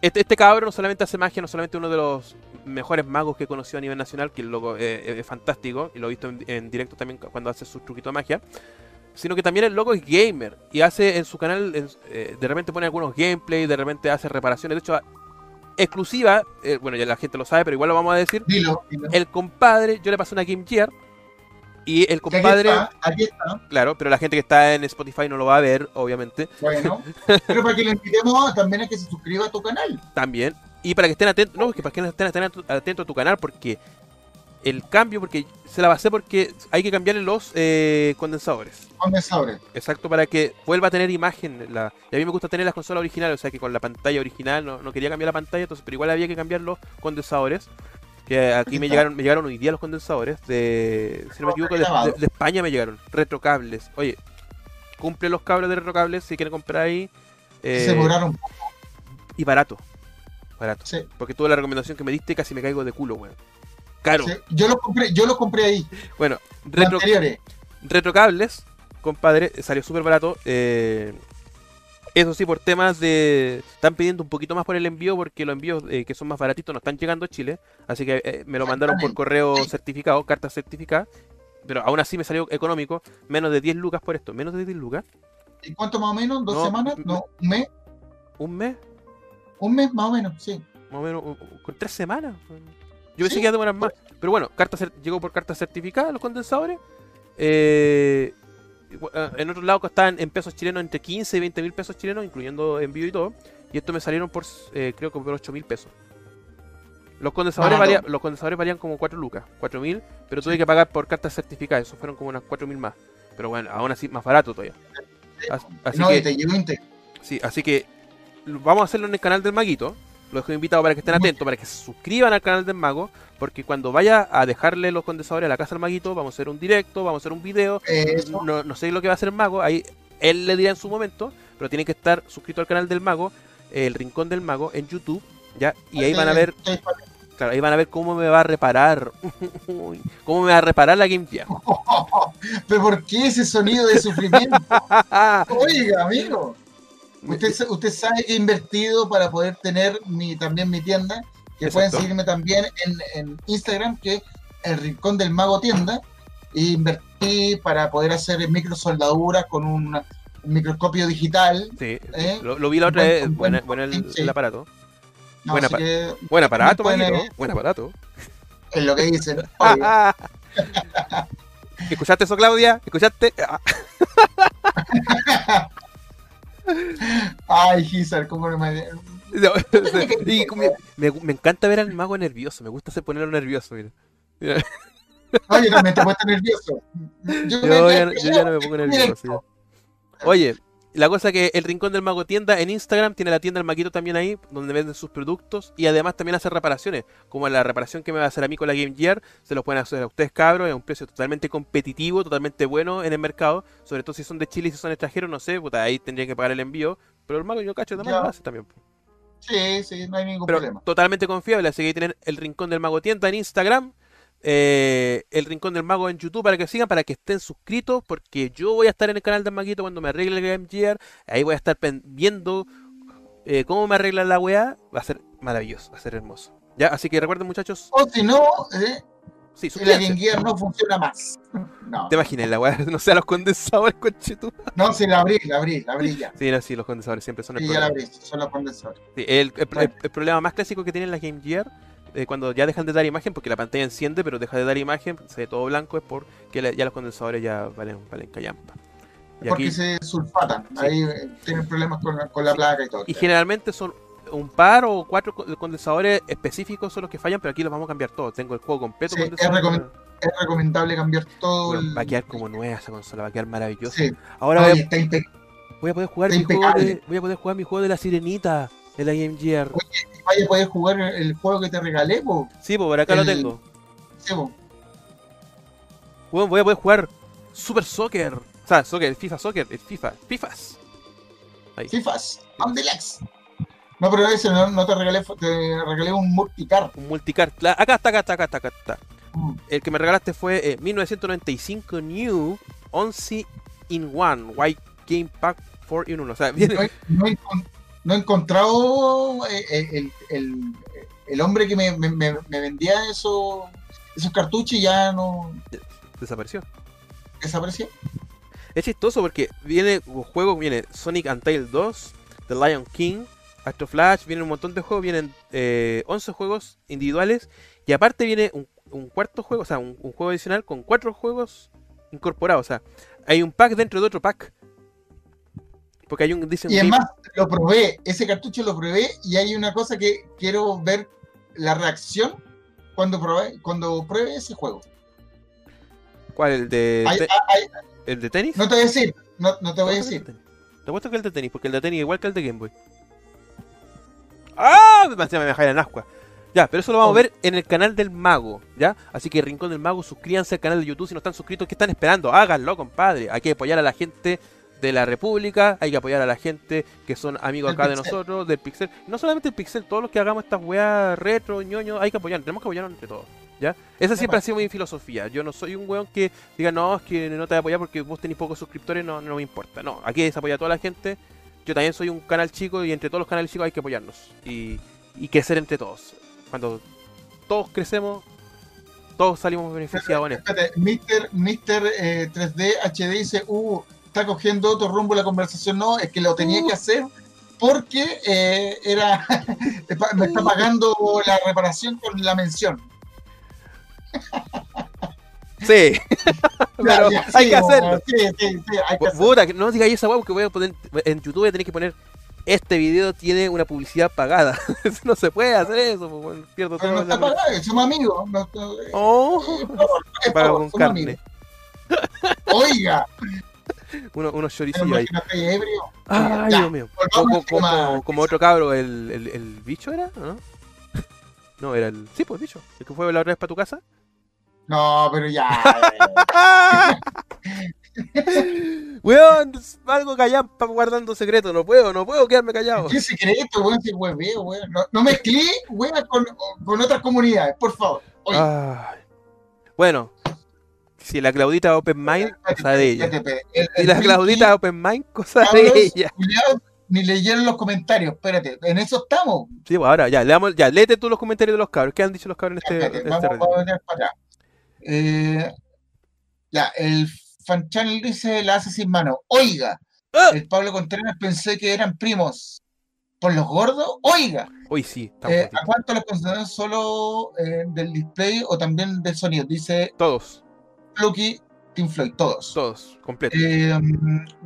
este, este cabrón no solamente hace magia, no solamente uno de los mejores magos que he conocido a nivel nacional, que el loco eh, es fantástico, y lo he visto en, directo también cuando hace su truquito de magia, sino que también el loco es gamer y hace en su canal, eh, de repente pone algunos gameplays, de repente hace reparaciones. De hecho, exclusiva, eh, bueno, ya la gente lo sabe, pero igual lo vamos a decir. El compadre, yo le pasé una Game Gear. Y el compadre. Aquí está, Claro, pero la gente que está en Spotify no lo va a ver, obviamente. Bueno, <laughs> pero para que le invitemos también a que se suscriba a tu canal. También. Y para que estén atentos, no, que para que estén atentos a tu canal, porque el cambio, porque se la basé porque hay que cambiarle los eh, condensadores. Condensadores. Exacto, para que vuelva a tener imagen. La... Y a mí me gusta tener las consolas originales, o sea que con la pantalla original no, quería cambiar la pantalla, entonces, pero igual había que cambiar los condensadores. Que aquí me llegaron, me llegaron hoy día los condensadores de, si no me equivoco, de, España me llegaron. Retrocables. Oye, cumple los cables de retrocables si quieren comprar ahí. Eh, se cobraron Y barato. Barato. Porque tuve la recomendación que me diste casi me caigo de culo, weón. Caro. yo lo compré, yo lo compré ahí. Bueno, retro, retrocables, compadre, salió súper barato. Eh, eso sí, por temas de. Están pidiendo un poquito más por el envío porque los envíos eh, que son más baratitos no están llegando a Chile. Así que eh, me lo mandaron por correo certificado, carta certificada. Pero aún así me salió económico. Menos de 10 lucas por esto. Menos de 10 lucas. ¿Y cuánto más o menos? ¿Dos semanas? No, ¿un mes? ¿Un mes? Un mes más o menos, sí. Más o menos, con tres semanas. Yo pensé que iba a demorar más. Pero bueno, carta llegó por carta certificada los condensadores. Eh, eh, en otros lados costaban en pesos chilenos entre 15 y 20 mil pesos chilenos, incluyendo envío y todo. Y esto me salieron por, eh, creo que por 8 mil pesos. Los condensadores, valían, los condensadores valían como 4 lucas, 4 mil, pero tuve que pagar por cartas certificadas, eso fueron como unas 4 mil más. Pero bueno, aún así más barato todavía. Así, no, que, te Sí, así que vamos a hacerlo en el canal del Maguito. Los dejo invitados para que estén atentos, para que se suscriban al canal del Mago, porque cuando vaya a dejarle los condensadores a la casa del Maguito, vamos a hacer un directo, vamos a hacer un video. No, sé lo que va a hacer el Mago, ahí él le dirá en su momento, pero tiene que estar suscrito al canal del Mago, el Rincón del Mago, en YouTube, ¿ya? Y ahí van a ver... Claro, ahí van a ver cómo me va a reparar. <laughs> ¿Cómo me va a reparar la Game Gear? <laughs> ¿Pero por qué ese sonido de sufrimiento? <laughs> Oiga, amigo. Usted, usted sabe que he invertido para poder tener mi, también mi tienda, que pueden seguirme también en, Instagram, que es el Rincón del Mago Tienda. E invertí para poder hacer microsoldaduras con un, microscopio digital. Sí, ¿eh? lo, vi la otra vez, bueno, el, aparato. No, Buen, apa- que buen aparato, pueden, eh, Buen aparato. es lo que dicen. <laughs> ¿Escuchaste eso, Claudia? ¿Escuchaste? <laughs> Ay, Gizar, cómo no me. <laughs> no, y <laughs> como- me, me encanta ver al mago nervioso. Me gusta hacer ponerlo nervioso. Mira. Mira, Oye, también te puesto nervioso. Yo, <laughs> Yo, me- ya, no- yo ya no me pongo nervioso. ya. Oye, la cosa que el Rincón del Mago tienda en Instagram tiene la tienda del Maquito también ahí, donde venden sus productos y además también hace reparaciones, como la reparación que me va a hacer a mí con la Game Gear, se los pueden hacer a ustedes cabros, a un precio totalmente competitivo, totalmente bueno en el mercado, sobre todo si son de Chile y si son extranjeros, no sé, puta, ahí tendrían que pagar el envío, pero el Mago yo cacho también Ya. lo hace también. Sí, sí, no hay ningún Pero problema. totalmente confiable, así que ahí tienen el Rincón del Mago tienda en Instagram, eh, el Rincón del Mago en YouTube para que sigan, para que estén suscritos, porque yo voy a estar en el canal del Maguito cuando me arregle el Game Gear, ahí voy a estar viendo eh, cómo me arreglan la weá, va a ser maravilloso, va a ser hermoso. Ya, así que recuerden muchachos, O si no, eh, sí, la. Game Gear no funciona más. <laughs> No, ¿Te imaginas la weá? <laughs> No sea los condensadores, no, si la abrí, la abrí, la abrí ya. Sí, no, sí, los condensadores siempre son el Sí, ya la problema. abrí, son los condensadores. Sí, el, el- Bueno. el- el problema más clásico que tienen las Game Gear, eh, cuando ya dejan de dar imagen, porque la pantalla enciende, pero deja de dar imagen, se ve todo blanco, es porque la- ya los condensadores ya valen, valen callampa. Y, Porque aquí- se sulfatan. Sí. Ahí eh, tienen problemas con la, con la Sí. placa y todo. y generalmente son un par o cuatro co- condensadores específicos son los que fallan, pero aquí los vamos a cambiar todos. Tengo el juego completo. Sí, es recomen- Es recomendable cambiar todo Bueno, el. va a quedar como nueva esa consola, va a quedar maravillosa. Sí, Ahora voy, a, voy poder jugar mi juego de, voy a poder jugar mi juego de la sirenita de la. Vaya, puedes jugar el juego que te regalé, po. Sí, pues por acá lo tengo. Sí, po. Bueno, voy a poder jugar Super Soccer. O sea, Soccer, FIFA Soccer, el FIFA, FIFAs. Ahí. FIFAs, on legs. No, pero ese no, no te regalé, te regalé un multicar. Un multicard. Cla- Acá está, acá está, acá está, acá está. Mm. El que me regalaste fue eh, 1995 New 11 in 1 White Game Pack 4 in 1. O sea, <laughs> viene, No, no no he encontrado eh, eh, el, el- el hombre que me, me- vendía esos, esos cartuchos y ya no desapareció. desapareció. Es chistoso porque viene un juego, viene Sonic Untitled 2, The Lion King, Astro Flash, viene un montón de juegos, vienen eh, 11 juegos individuales y aparte viene un, un cuarto juego, o sea, un, un juego adicional con cuatro juegos incorporados. O sea, hay un pack dentro de otro pack. Porque hay un, dice un Y además lo probé, ese cartucho lo probé y hay una cosa que quiero ver la reacción cuando probé, cuando pruebe ese juego. ¿Cuál? ¿El de, te- ¿el de tenis? no te voy a decir, no, no te voy a Te decir. apuesto que el de tenis, porque el de tenis es igual que el de Game Boy. ¡Ah! Me me deja en ascua. Ya, pero eso lo vamos a Oh. ver en el canal del Mago, ¿ya? Así que Rincón del Mago, suscríbanse al canal de YouTube si no están suscritos. ¿Qué están esperando? Háganlo, compadre. Hay que apoyar a la gente de la República, hay que apoyar a la gente que son amigos acá de nosotros, del Pixel. No solamente el Pixel, todos los que hagamos estas weas retro, ñoño, hay que apoyar, tenemos que apoyarnos entre todos, ¿ya? Esa siempre ha sido mi filosofía. Yo no soy un weón que diga, no, es que no te voy a apoyar porque vos tenés pocos suscriptores, no, no me importa. No, aquí se apoya a toda la gente. Yo también soy un canal chico y entre todos los canales chicos hay que apoyarnos y, y crecer entre todos. Cuando todos crecemos, todos salimos beneficiados en esto. Espérate, Mr. Mr. eh, 3D HD dice, uh, está cogiendo otro rumbo la conversación. No, es que lo tenía Uh. que hacer porque eh, era <laughs> me está pagando la reparación con la mención. Sí, <laughs> <laughs> pero Ya, hay sí, que hacerlo. Sí, sí, sí, hay que hacerlo. Puta, que no digáis esa weá porque voy a poner en YouTube voy a tener que poner este video tiene una publicidad pagada. No se puede hacer eso, pues, bueno, pierdo Pero todo. no está pagado, somos amigos. no- no- Oh, con somos carne. Uno, unos choricillos ahí. Ay, Dios mío. Como, como, como otro cabro, el, el, el bicho era, ¿o ¿no? <laughs> No, era el. Sí, pues bicho. El que fue la otra vez para tu casa. No, pero ya. <laughs> eh, Weón, algo callampa guardando secreto. No puedo, no puedo quedarme callado. ¿Qué secreto, weón? Si hueveo, weón. No, no mezclé, weón, con, con otras comunidades, por favor. Oye, Ay. Bueno, si la Claudita Open Mind, cosa de ella. Si la Claudita Open Mind, cosa de ella. Ni leyeron los comentarios, espérate, en eso estamos. Sí, pues ahora ya, le damos, ya, léete tú los comentarios de los cabros. ¿Qué han dicho los cabros en este, este vamos, a para atrás. Eh, ya, el fan channel dice la hace sin mano. Oiga, ¡Ah! el Pablo Contreras pensé que eran primos. por los gordos, oiga. Hoy sí. Eh, ¿A cuánto los consideran solo eh, del display o también del sonido? Dice. Todos. Lucky, Team Floyd, todos. Todos, completo. Eh,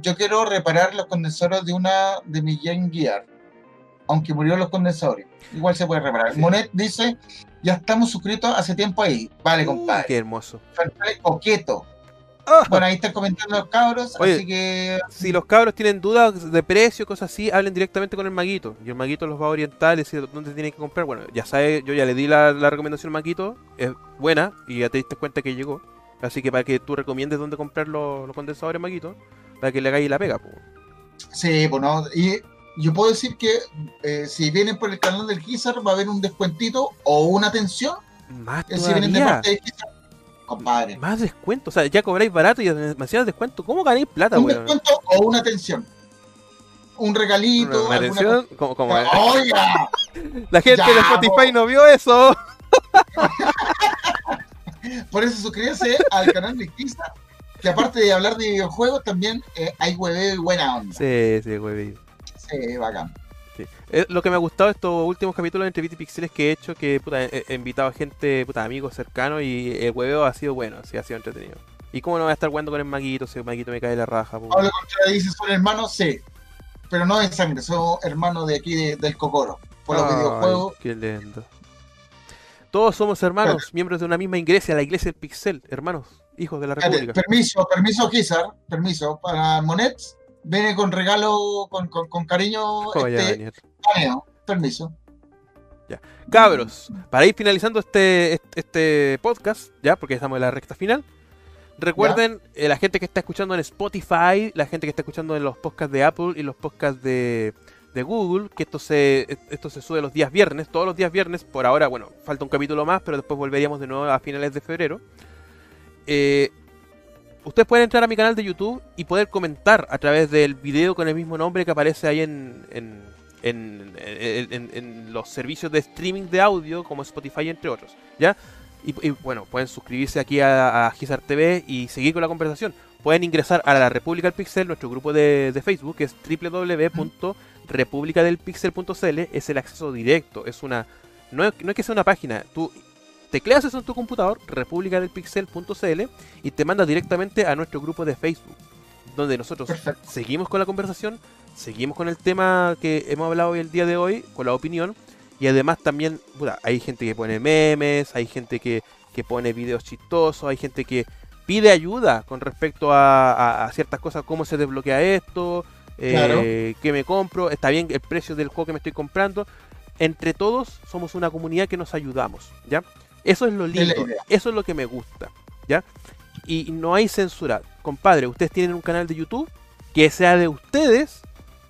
yo quiero reparar los condensadores de una de mi Game Gear. Aunque murió los condensadores. Igual se puede reparar. Monet dice: Ya estamos suscritos hace tiempo ahí. Vale, compadre. Qué hermoso. Coqueto. Ah. Bueno, ahí están comentando los cabros, así que... Si los cabros tienen dudas de precio, cosas así, hablen directamente con el maguito. Y el maguito los va a orientar y decir dónde tienen que comprar. Bueno, ya sabes, yo ya le di la, recomendación al maguito, es buena y ya te diste cuenta que llegó. Así que para que tú recomiendes dónde comprar los, condensadores maguito, para que le hagáis la pega. Pues. Sí, pues no, y yo puedo decir que eh, si vienen por el canal del Gizar va a haber un descuentito o una atención. Más todavía. Si vienen de parte de compadre. Más descuento, o sea, ya cobráis barato y demasiado descuento. ¿Cómo ganáis plata, Un descuento o una atención. Un regalito. Una, atención, como, ¡Oiga! <laughs> La gente de Spotify no vio eso. <laughs> Por eso suscríbase al canal de Kisa, que aparte de hablar de videojuegos, también eh, hay hueveo y buena onda. Sí, sí, hueveo. Sí, bacán. Eh, lo que me ha gustado estos últimos capítulos de Entre Pixeles que he hecho, que puta, he, invitado a gente, puta, amigos cercanos y el hueveo ha sido bueno, sí, ha sido entretenido. ¿Y cómo no voy a estar jugando con el maguito si el maguito me cae la raja? Pablo Contreras dice, son hermanos, sí, pero no de sangre, son hermanos de aquí del Cocoro, por los videojuegos. Qué lindo. Todos somos hermanos, miembros de una misma iglesia, la iglesia del Pixel, hermanos, hijos de la República. Permiso, permiso, Gizar, permiso, para Monets viene con regalo, con, con, cariño. <laughs> Este, permiso. Ya. Cabros, para ir finalizando este, este podcast, ya, porque estamos en la recta final. Recuerden, eh, la gente que está escuchando en Spotify, la gente que está escuchando en los podcasts de Apple y los podcasts de, de Google, que esto se, esto se sube los días viernes, todos los días viernes, por ahora, bueno, falta un capítulo más, pero después volveríamos de nuevo a finales de febrero. Eh, ustedes pueden entrar a mi canal de YouTube y poder comentar a través del video con el mismo nombre que aparece ahí en, en, en, los servicios de streaming de audio como Spotify entre otros. ¿ya? Y, bueno, pueden suscribirse aquí a, a TV y seguir con la conversación. Pueden ingresar a la República del Pixel, nuestro grupo de, de Facebook, que es www.republicadelpixel.cl. Es el acceso directo, es una... No es, no es que sea una página, tú tecleas eso en tu computador, republicadelpixel.cl, y te manda directamente a nuestro grupo de Facebook, donde nosotros seguimos con la conversación, seguimos con el tema que hemos hablado hoy el día de hoy, con la opinión, y además también hay gente que pone memes, hay gente que, pone videos chistosos, hay gente que pide ayuda con respecto a, ciertas cosas, cómo se desbloquea esto, eh, qué me compro, está bien el precio del juego que me estoy comprando. Entre todos somos una comunidad que nos ayudamos, ¿ya? Eso es lo lindo, eso es lo que me gusta, ¿ya? Y no hay censura. Compadre, ustedes tienen un canal de YouTube que sea de ustedes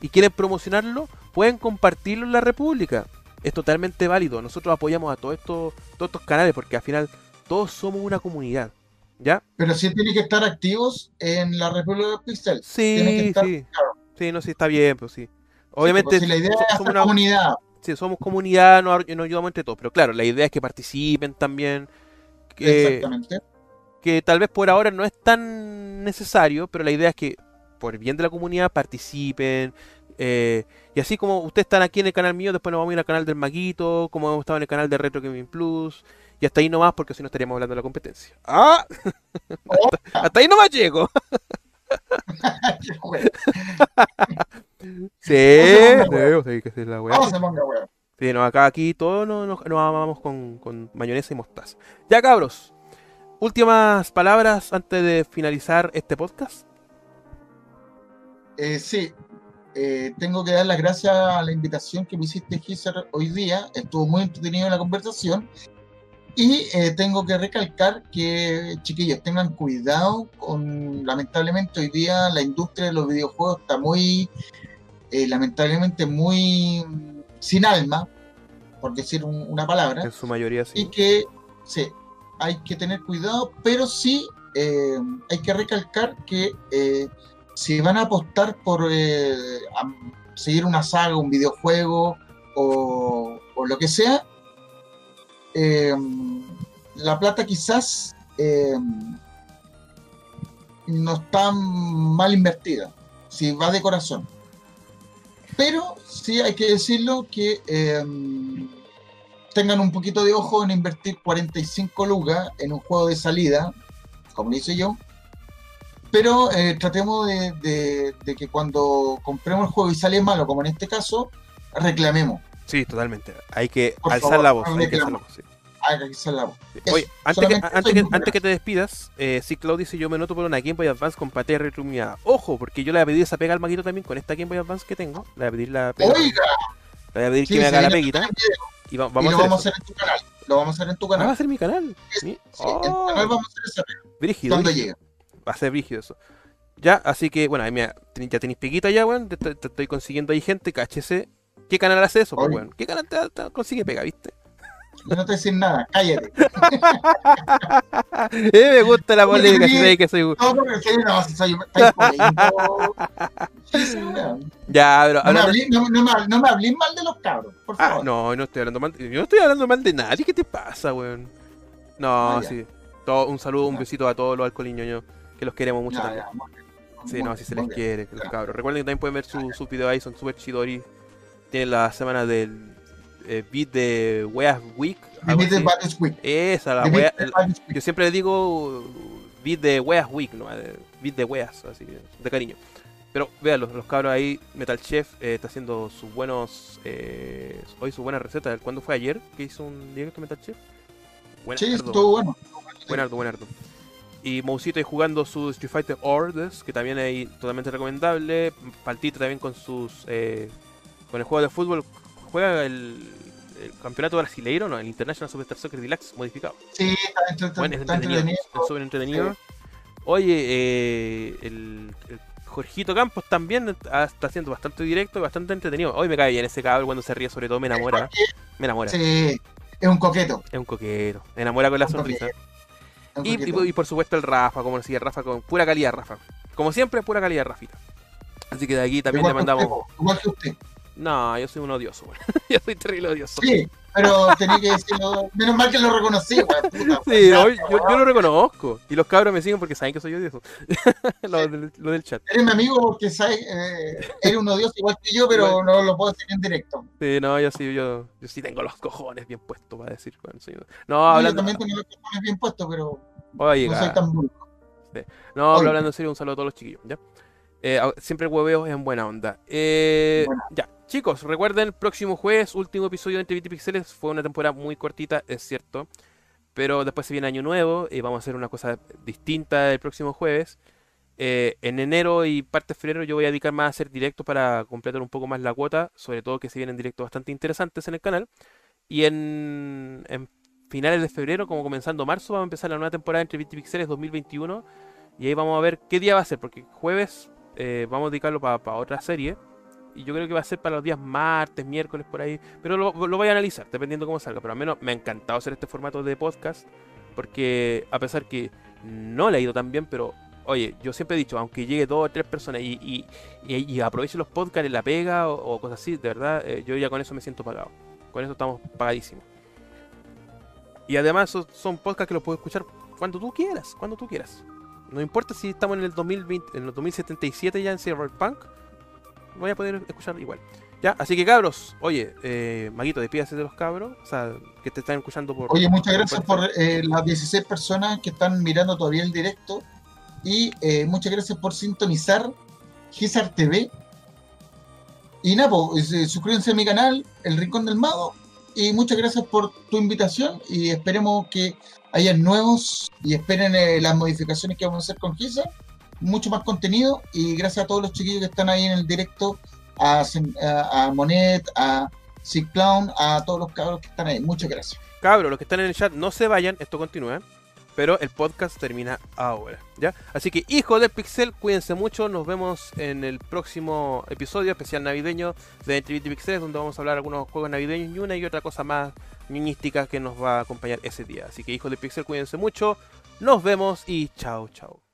y quieren promocionarlo, pueden compartirlo en la República. Es totalmente válido. Nosotros apoyamos a todos estos, todos estos canales porque al final todos somos una comunidad. ¿Ya? Pero sí tienen que estar activos en la República de Pixel. Sí, sí. Sí, no, sí, está bien, pues sí. Obviamente, pues, la idea es una comunidad sí, somos comunidad, nos, ayudamos entre todos. Pero claro, la idea es que participen también. Que, Exactamente. Que tal vez por ahora no es tan necesario, pero la idea es que por el bien de la comunidad participen. Eh, y así como ustedes están aquí en el canal mío, después nos vamos a ir al canal del Maguito, como hemos estado en el canal de Retro Gaming Plus. Y hasta ahí nomás, porque si no estaríamos hablando de la competencia. ¡Ah! <laughs> hasta, ahí nomás llego. <laughs> <laughs> Sí, sí, que es la weá. Vamos a ponga weá. Sí, no, acá aquí todos nos, nos, amamos con, con, mayonesa y mostaza. Ya cabros, últimas palabras antes de finalizar este podcast. Eh, sí, eh, tengo que dar las gracias a la invitación que me hiciste, Gisser, hoy día. Estuvo muy entretenido la conversación. Y eh, tengo que recalcar que, chiquillos, tengan cuidado con, lamentablemente hoy día la industria de los videojuegos está muy eh, lamentablemente muy sin alma, por decir una palabra. En su mayoría sí. Y que sí, hay que tener cuidado, pero sí eh, hay que recalcar que eh, si van a apostar por seguir una saga, un videojuego o, o lo que sea, la plata quizás no está mal invertida, si va de corazón Pero sí hay que decirlo que em, tengan un poquito de ojo en invertir 45 lucas en un juego de salida, como dice yo. Pero eh, tratemos de, que cuando compremos el juego y sale malo, como en este caso, reclamemos. Sí, totalmente. Hay que alzar la voz. Hay que alzar la voz Oye, antes que, antes, que, te despidas, eh, si Claudio dice yo me noto por una Game Boy Advance con pantalla retrumiada. Ojo, porque yo le voy a pedir esa pega al maquito también con esta Game Boy Advance que tengo. Le voy a pedir la pega. Oiga. Le voy a pedir que me haga la peguita. Y, vamos lo a vamos a hacer en tu canal. Lo vamos a hacer en tu canal. Ah, va a ser mi canal. Sí, en tu canal vamos a hacer esa pega. Brígido. ¿Dónde llega? Va a ser brígido eso. Ya, así que, bueno, ahí me, ya tenéis peguita ya, weón. Te, estoy consiguiendo ahí gente, KHC. ¿Qué canal hace eso, pues, weón? ¿Qué canal te, te consigue pega, viste? Yo no te decir nada, cállate. <laughs> eh, me gusta la polémica, si que soy. No, porque soy, no, si soy. <laughs> ya, pero. No, me hablé, no, no, me, no me mal de los cabros, por ah, favor. no, no estoy hablando mal. Yo no estoy hablando mal de nadie. ¿Qué te pasa, weón? No, ah, sí. Todo, un saludo, un besito a todos los alcoholiños que los queremos mucho también. sí, no, si se les quiere, los cabros. Recuerden que también pueden ver sus su videos ahí, son super chidori. Tienen la semana del eh, beat de Weas Week. Beat de Week. Esa, la wea, Yo siempre le digo beat de Weas Week, ¿no? Beat de Weas, así de cariño. Pero vean los cabros ahí, Metal Chef eh, está haciendo sus buenos. Eh, hoy su buena receta. ¿Cuándo fue ayer que hizo un directo Metal Chef? Buena, sí, estuvo bueno. Buenardo, buenardo. Y Mousito ahí jugando sus Street Fighter Orders, que también es totalmente recomendable. Paltito también con sus. Eh, con el juego de fútbol. Juega el, el campeonato brasileiro, no, el International Superstar Soccer Deluxe modificado. Sí, está, bueno, entretenido. súper entretenido. Oye, eh, el, Jorgito Campos también está haciendo bastante directo y bastante entretenido. Hoy me cae bien ese cabrón cuando se ríe, sobre todo me enamora. Me enamora. Sí, es un coqueto. Es un coqueto. Me enamora con la sonrisa. Y, por supuesto el Rafa, como decía Rafa, con pura calidad, Rafa. Como siempre, pura calidad, Rafita. Así que de aquí también le mandamos. igual que usted. No, yo soy un odioso, güey. <laughs> yo soy terrible odioso. Sí, pero tenía que decirlo. Menos mal que lo reconocí, güey. Sí, yo, yo, lo reconozco. Y los cabros me siguen porque saben que soy odioso. <laughs> lo, del, lo, del, chat. Eres mi amigo porque sabes, eh, eres un odioso igual que yo, pero no lo puedo decir en directo. Sí, no, yo sí, yo, yo sí tengo los cojones bien puestos para decir. Soy... No, hablando. Yo también tengo los cojones bien puestos, pero no soy tan. Sí. No, hablando en serio, un saludo a todos los chiquillos, ¿ya? Eh, siempre el hueveo es en buena onda. Eh, ya, chicos, recuerden, próximo jueves, último episodio de Entre Pixeles. Fue una temporada muy cortita, es cierto. Pero después se viene año nuevo y vamos a hacer una cosa distinta el próximo jueves. Eh, en enero y parte de febrero yo voy a dedicar más a hacer directos para completar un poco más la cuota. Sobre todo que se vienen directos bastante interesantes en el canal. Y en, finales de febrero, como comenzando marzo, vamos a empezar la nueva temporada entre Pixeles 2021. Y ahí vamos a ver qué día va a ser, porque jueves eh, vamos a dedicarlo para otra serie. Y yo creo que va a ser para los días martes, miércoles, por ahí. Pero lo, voy a analizar, dependiendo cómo salga. Pero al menos me ha encantado hacer este formato de podcast. Porque a pesar que no le ha ido tan bien, pero oye, yo siempre he dicho, aunque llegue dos o tres personas y, y, y, aprovechen los podcasts la pega o, cosas así, de verdad, eh, yo ya con eso me siento pagado. Con eso estamos pagadísimos. Y además son podcasts que los puedes escuchar cuando tú quieras, cuando tú quieras. No importa si estamos en el 2020, en el 2077 ya en Cyberpunk, voy a poder escuchar igual. Ya, así que cabros, oye, eh, Maguito, despídase de los cabros, o sea, que te están escuchando por... Oye, muchas gracias por, eh, las 16 personas que están mirando todavía el directo y eh, muchas gracias por sintonizar Gizar TV. Y nada, pues, suscríbanse a mi canal, El Rincón del Mago, y muchas gracias por tu invitación y esperemos que hayan nuevos y esperen las modificaciones que vamos a hacer con Giza, mucho más contenido y gracias a todos los chiquillos que están ahí en el directo, a, Monet, a Sick Clown, a todos los cabros que están ahí. Muchas gracias. Cabros, los que están en el chat, no se vayan, esto continúa pero el podcast termina ahora, ¿ya? Así que, hijo de Pixel, cuídense mucho, nos vemos en el próximo episodio especial navideño de Entre Pixel, donde vamos a hablar algunos juegos navideños y una y otra cosa más niñística que nos va a acompañar ese día. Así que, hijo de Pixel, cuídense mucho, nos vemos y chao, chao.